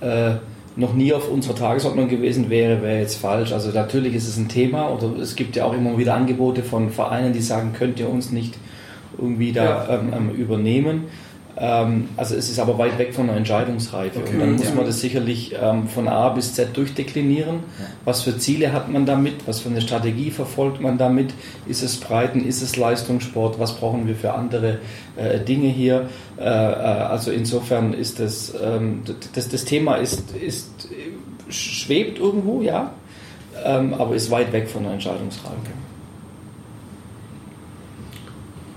äh, noch nie auf unserer Tagesordnung gewesen wäre, wäre jetzt falsch. Also natürlich ist es ein Thema oder es gibt ja auch immer wieder Angebote von Vereinen, die sagen, könnt ihr uns nicht irgendwie da ja. ähm, ähm übernehmen. Ähm, also es ist aber weit weg von einer Entscheidungsreife. Okay. Und dann muss man das sicherlich ähm, von A bis Z durchdeklinieren. Was für Ziele hat man damit? Was für eine Strategie verfolgt man damit? Ist es Breiten? Ist es Leistungssport? Was brauchen wir für andere äh, Dinge hier? Äh, äh, also insofern ist das, ähm, das, das Thema ist, ist, schwebt irgendwo, ja, ähm, aber ist weit weg von einer Entscheidungsreife.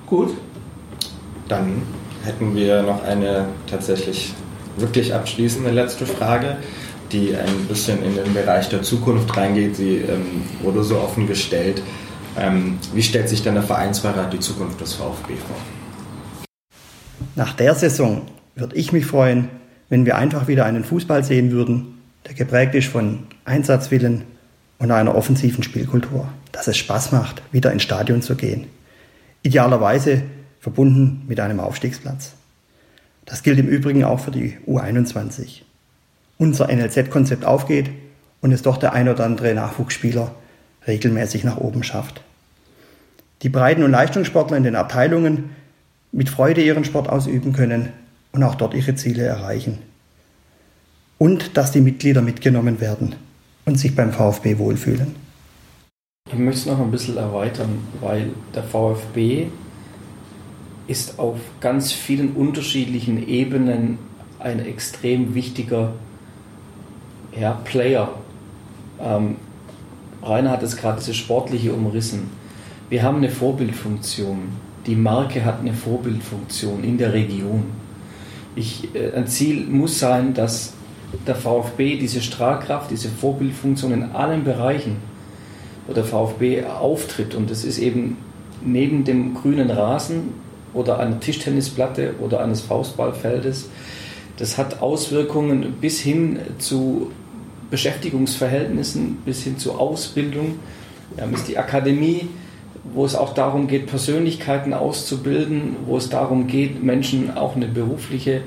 Gut. Dann hätten wir noch eine tatsächlich wirklich abschließende letzte Frage, die ein bisschen in den Bereich der Zukunft reingeht. Sie ähm, wurde so offen gestellt. Ähm, wie stellt sich denn der Vereinsbeirat die Zukunft des VfB vor? Nach der Saison würde ich mich freuen, wenn wir einfach wieder einen Fußball sehen würden, der geprägt ist von Einsatzwillen und einer offensiven Spielkultur. Dass es Spaß macht, wieder ins Stadion zu gehen. Idealerweise verbunden mit einem Aufstiegsplatz. Das gilt im Übrigen auch für die U21. Unser NLZ-Konzept aufgeht und es doch der ein oder andere Nachwuchsspieler regelmäßig nach oben schafft. Die Breiten- und Leistungssportler in den Abteilungen mit Freude ihren Sport ausüben können und auch dort ihre Ziele erreichen. Und dass die Mitglieder mitgenommen werden und sich beim VfB wohlfühlen. Ich möchte es noch ein bisschen erweitern, weil der VfB ist auf ganz vielen unterschiedlichen Ebenen ein extrem wichtiger ja, Player. Ähm, Rainer hat es gerade diese sportliche umrissen. Wir haben eine Vorbildfunktion. Die Marke hat eine Vorbildfunktion in der Region. Ich, äh, ein Ziel muss sein, dass der VfB diese Strahlkraft, diese Vorbildfunktion in allen Bereichen, wo der VfB auftritt, und das ist eben neben dem grünen Rasen oder einer Tischtennisplatte oder eines Faustballfeldes. Das hat Auswirkungen bis hin zu Beschäftigungsverhältnissen, bis hin zu Ausbildung. Wir haben jetzt die Akademie, wo es auch darum geht, Persönlichkeiten auszubilden, wo es darum geht, Menschen auch eine berufliche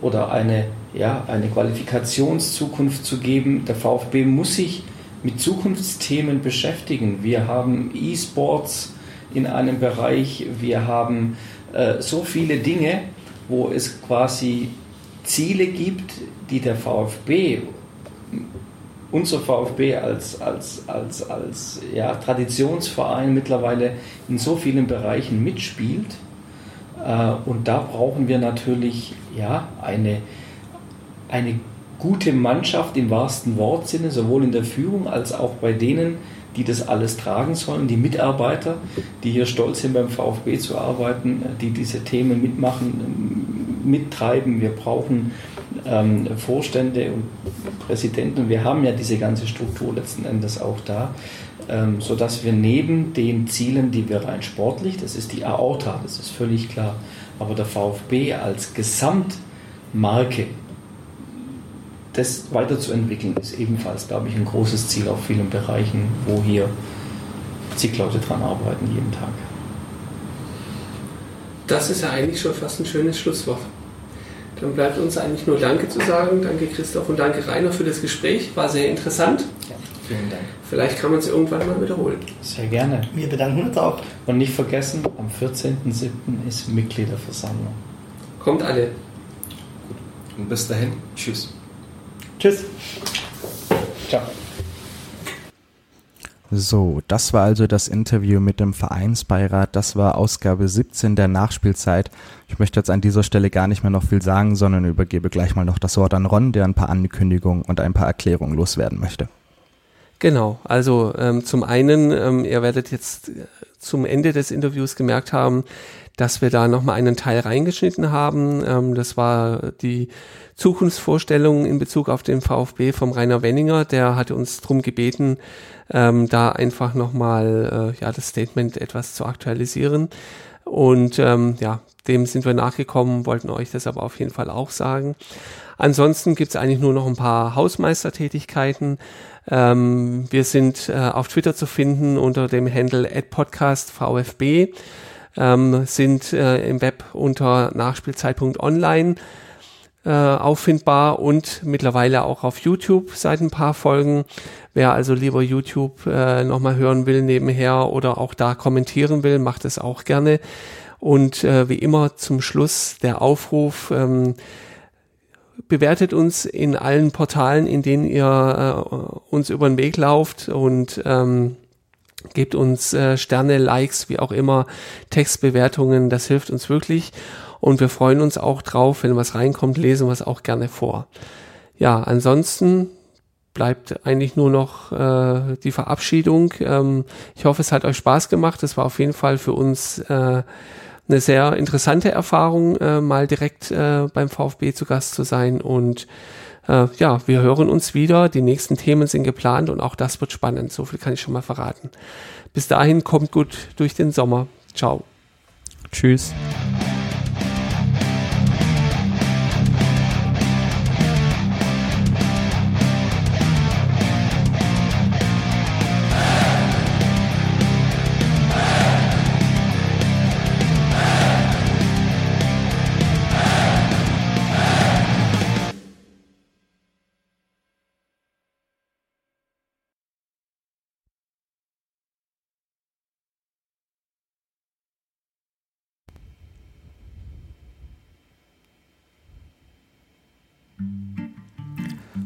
oder eine, ja, eine Qualifikationszukunft zu geben. Der VfB muss sich mit Zukunftsthemen beschäftigen. Wir haben E-Sports in einem Bereich, wir haben äh, so viele Dinge, wo es quasi Ziele gibt, die der VfB, unser VfB als, als, als, als ja, Traditionsverein mittlerweile in so vielen Bereichen mitspielt. Äh, und da brauchen wir natürlich ja, eine, eine gute Mannschaft im wahrsten Wortsinne, sowohl in der Führung als auch bei denen, die das alles tragen sollen, die Mitarbeiter, die hier stolz sind, beim VfB zu arbeiten, die diese Themen mitmachen, mittreiben. Wir brauchen ähm, Vorstände und Präsidenten wir haben ja diese ganze Struktur letzten Endes auch da, ähm, sodass wir neben den Zielen, die wir rein sportlich, das ist die Aorta, das ist völlig klar, aber der VfB als Gesamtmarke, das weiterzuentwickeln, ist ebenfalls, glaube ich, ein großes Ziel auf vielen Bereichen, wo hier zig Leute dran arbeiten jeden Tag. Das ist ja eigentlich schon fast ein schönes Schlusswort. Dann bleibt uns eigentlich nur Danke zu sagen. Danke Christoph und danke Rainer für das Gespräch. War sehr interessant. Ja, vielen Dank. Vielleicht kann man es irgendwann mal wiederholen. Sehr gerne. Wir bedanken uns auch. Und nicht vergessen, am 14.07. ist Mitgliederversammlung. Kommt alle. Und bis dahin, tschüss. Tschüss. Ciao. So, das war also das Interview mit dem Vereinsbeirat. Das war Ausgabe 17 der Nachspielzeit. Ich möchte jetzt an dieser Stelle gar nicht mehr noch viel sagen, sondern übergebe gleich mal noch das Wort an Ron, der ein paar Ankündigungen und ein paar Erklärungen loswerden möchte. Genau, also ähm, zum einen, ähm, ihr werdet jetzt äh, zum Ende des Interviews gemerkt haben, dass wir da nochmal einen Teil reingeschnitten haben. Ähm, das war die Zukunftsvorstellung in Bezug auf den VfB vom Rainer Wenninger. Der hatte uns darum gebeten, ähm, da einfach nochmal äh, ja, das Statement etwas zu aktualisieren. Und ähm, ja, dem sind wir nachgekommen, wollten euch das aber auf jeden Fall auch sagen. Ansonsten gibt's eigentlich nur noch ein paar Hausmeistertätigkeiten. Ähm, wir sind äh, auf Twitter zu finden unter dem Handle @podcastvfb, ähm, sind äh, im Web unter nachspielzeit.online äh, auffindbar und mittlerweile auch auf YouTube seit ein paar Folgen. Wer also lieber YouTube äh, nochmal hören will nebenher oder auch da kommentieren will, macht es auch gerne. Und äh, wie immer zum Schluss der Aufruf, ähm, bewertet uns in allen Portalen, in denen ihr äh, uns über den Weg lauft und ähm, gebt uns äh, Sterne, Likes, wie auch immer, Textbewertungen, das hilft uns wirklich. Und wir freuen uns auch drauf, wenn was reinkommt, lesen wir es auch gerne vor. Ja, ansonsten bleibt eigentlich nur noch äh, die Verabschiedung. Ähm, ich hoffe, es hat euch Spaß gemacht. Es war auf jeden Fall für uns äh, eine sehr interessante Erfahrung, äh, mal direkt äh, beim VfB zu Gast zu sein. Und äh, ja, wir hören uns wieder. Die nächsten Themen sind geplant und auch das wird spannend. So viel kann ich schon mal verraten. Bis dahin kommt gut durch den Sommer. Ciao. Tschüss.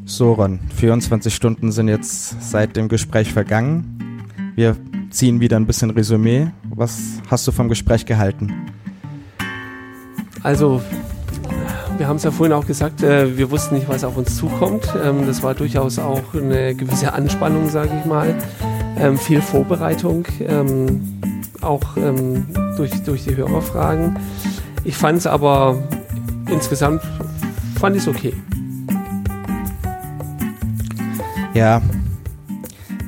So, Ron, 24 Stunden sind jetzt seit dem Gespräch vergangen. Wir ziehen wieder ein bisschen Resümee. Was hast du vom Gespräch gehalten? Also, wir haben es ja vorhin auch gesagt, äh, wir wussten nicht, was auf uns zukommt. Ähm, das war durchaus auch eine gewisse Anspannung, sage ich mal. Ähm, viel Vorbereitung, ähm, auch durch, durch die Hörerfragen. Ich fand es aber insgesamt fand ich es okay. Ja,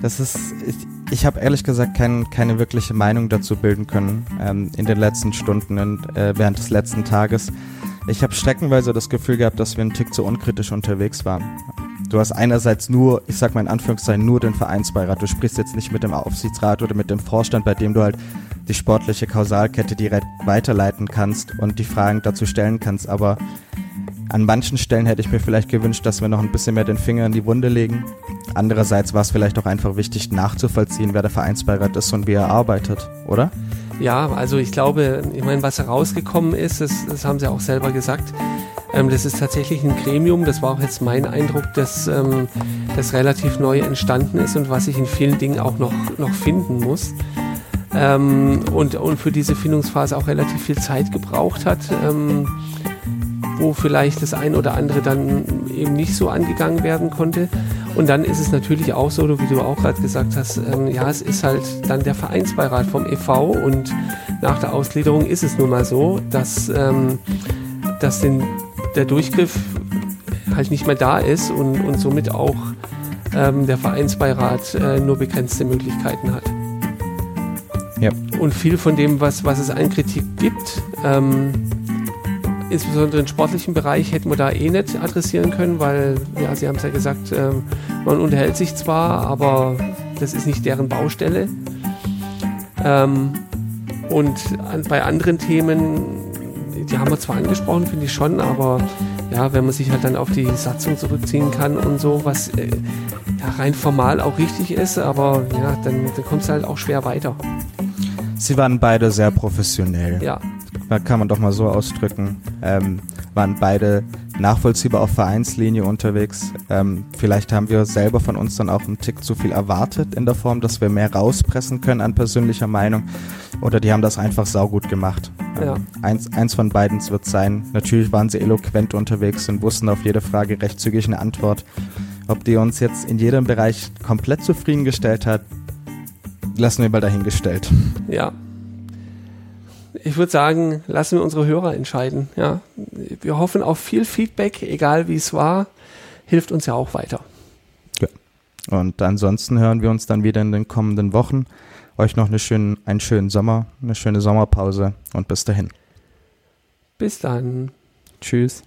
das ist. Ich, ich habe ehrlich gesagt kein, keine wirkliche Meinung dazu bilden können ähm, in den letzten Stunden und äh, während des letzten Tages. Ich habe streckenweise das Gefühl gehabt, dass wir einen Tick zu unkritisch unterwegs waren. Du hast einerseits nur, ich sag mal in Anführungszeichen, nur den Vereinsbeirat. Du sprichst jetzt nicht mit dem Aufsichtsrat oder mit dem Vorstand, bei dem du halt die sportliche Kausalkette direkt weiterleiten kannst und die Fragen dazu stellen kannst. Aber an manchen Stellen hätte ich mir vielleicht gewünscht, dass wir noch ein bisschen mehr den Finger in die Wunde legen. Andererseits war es vielleicht auch einfach wichtig nachzuvollziehen, wer der Vereinsbeirat ist und wie er arbeitet, oder? Ja, also ich glaube, ich meine, was herausgekommen ist, das, das haben Sie auch selber gesagt, ähm, das ist tatsächlich ein Gremium, das war auch jetzt mein Eindruck, dass ähm, das relativ neu entstanden ist und was sich in vielen Dingen auch noch, noch finden muss. Ähm, und, und für diese Findungsphase auch relativ viel Zeit gebraucht hat. Ähm, wo vielleicht das ein oder andere dann eben nicht so angegangen werden konnte. Und dann ist es natürlich auch so, wie du auch gerade gesagt hast, ähm, ja, es ist halt dann der Vereinsbeirat vom EV und nach der Ausgliederung ist es nun mal so, dass, ähm, dass den, der Durchgriff halt nicht mehr da ist und, und somit auch ähm, der Vereinsbeirat äh, nur begrenzte Möglichkeiten hat. Ja. Und viel von dem, was, was es an Kritik gibt, ähm, insbesondere im sportlichen Bereich hätten wir da eh nicht adressieren können, weil, ja, Sie haben es ja gesagt, ähm, man unterhält sich zwar, aber das ist nicht deren Baustelle. Ähm, und an, bei anderen Themen, die haben wir zwar angesprochen, finde ich schon, aber ja, wenn man sich halt dann auf die Satzung zurückziehen kann und so, was äh, ja, rein formal auch richtig ist, aber ja, dann, dann kommt es halt auch schwer weiter. Sie waren beide sehr professionell. Ja kann man doch mal so ausdrücken, ähm, waren beide nachvollziehbar auf Vereinslinie unterwegs. Ähm, vielleicht haben wir selber von uns dann auch einen Tick zu viel erwartet in der Form, dass wir mehr rauspressen können an persönlicher Meinung. Oder die haben das einfach saugut gemacht. Ja. Ähm, eins, eins von beiden wird sein. Natürlich waren sie eloquent unterwegs und wussten auf jede Frage recht zügig eine Antwort. Ob die uns jetzt in jedem Bereich komplett zufriedengestellt hat, lassen wir mal dahingestellt. Ja, ich würde sagen, lassen wir unsere Hörer entscheiden. Ja. Wir hoffen auf viel Feedback, egal wie es war, hilft uns ja auch weiter. Ja. Und ansonsten hören wir uns dann wieder in den kommenden Wochen. Euch noch eine schönen, einen schönen Sommer, eine schöne Sommerpause und bis dahin. Bis dann. Tschüss.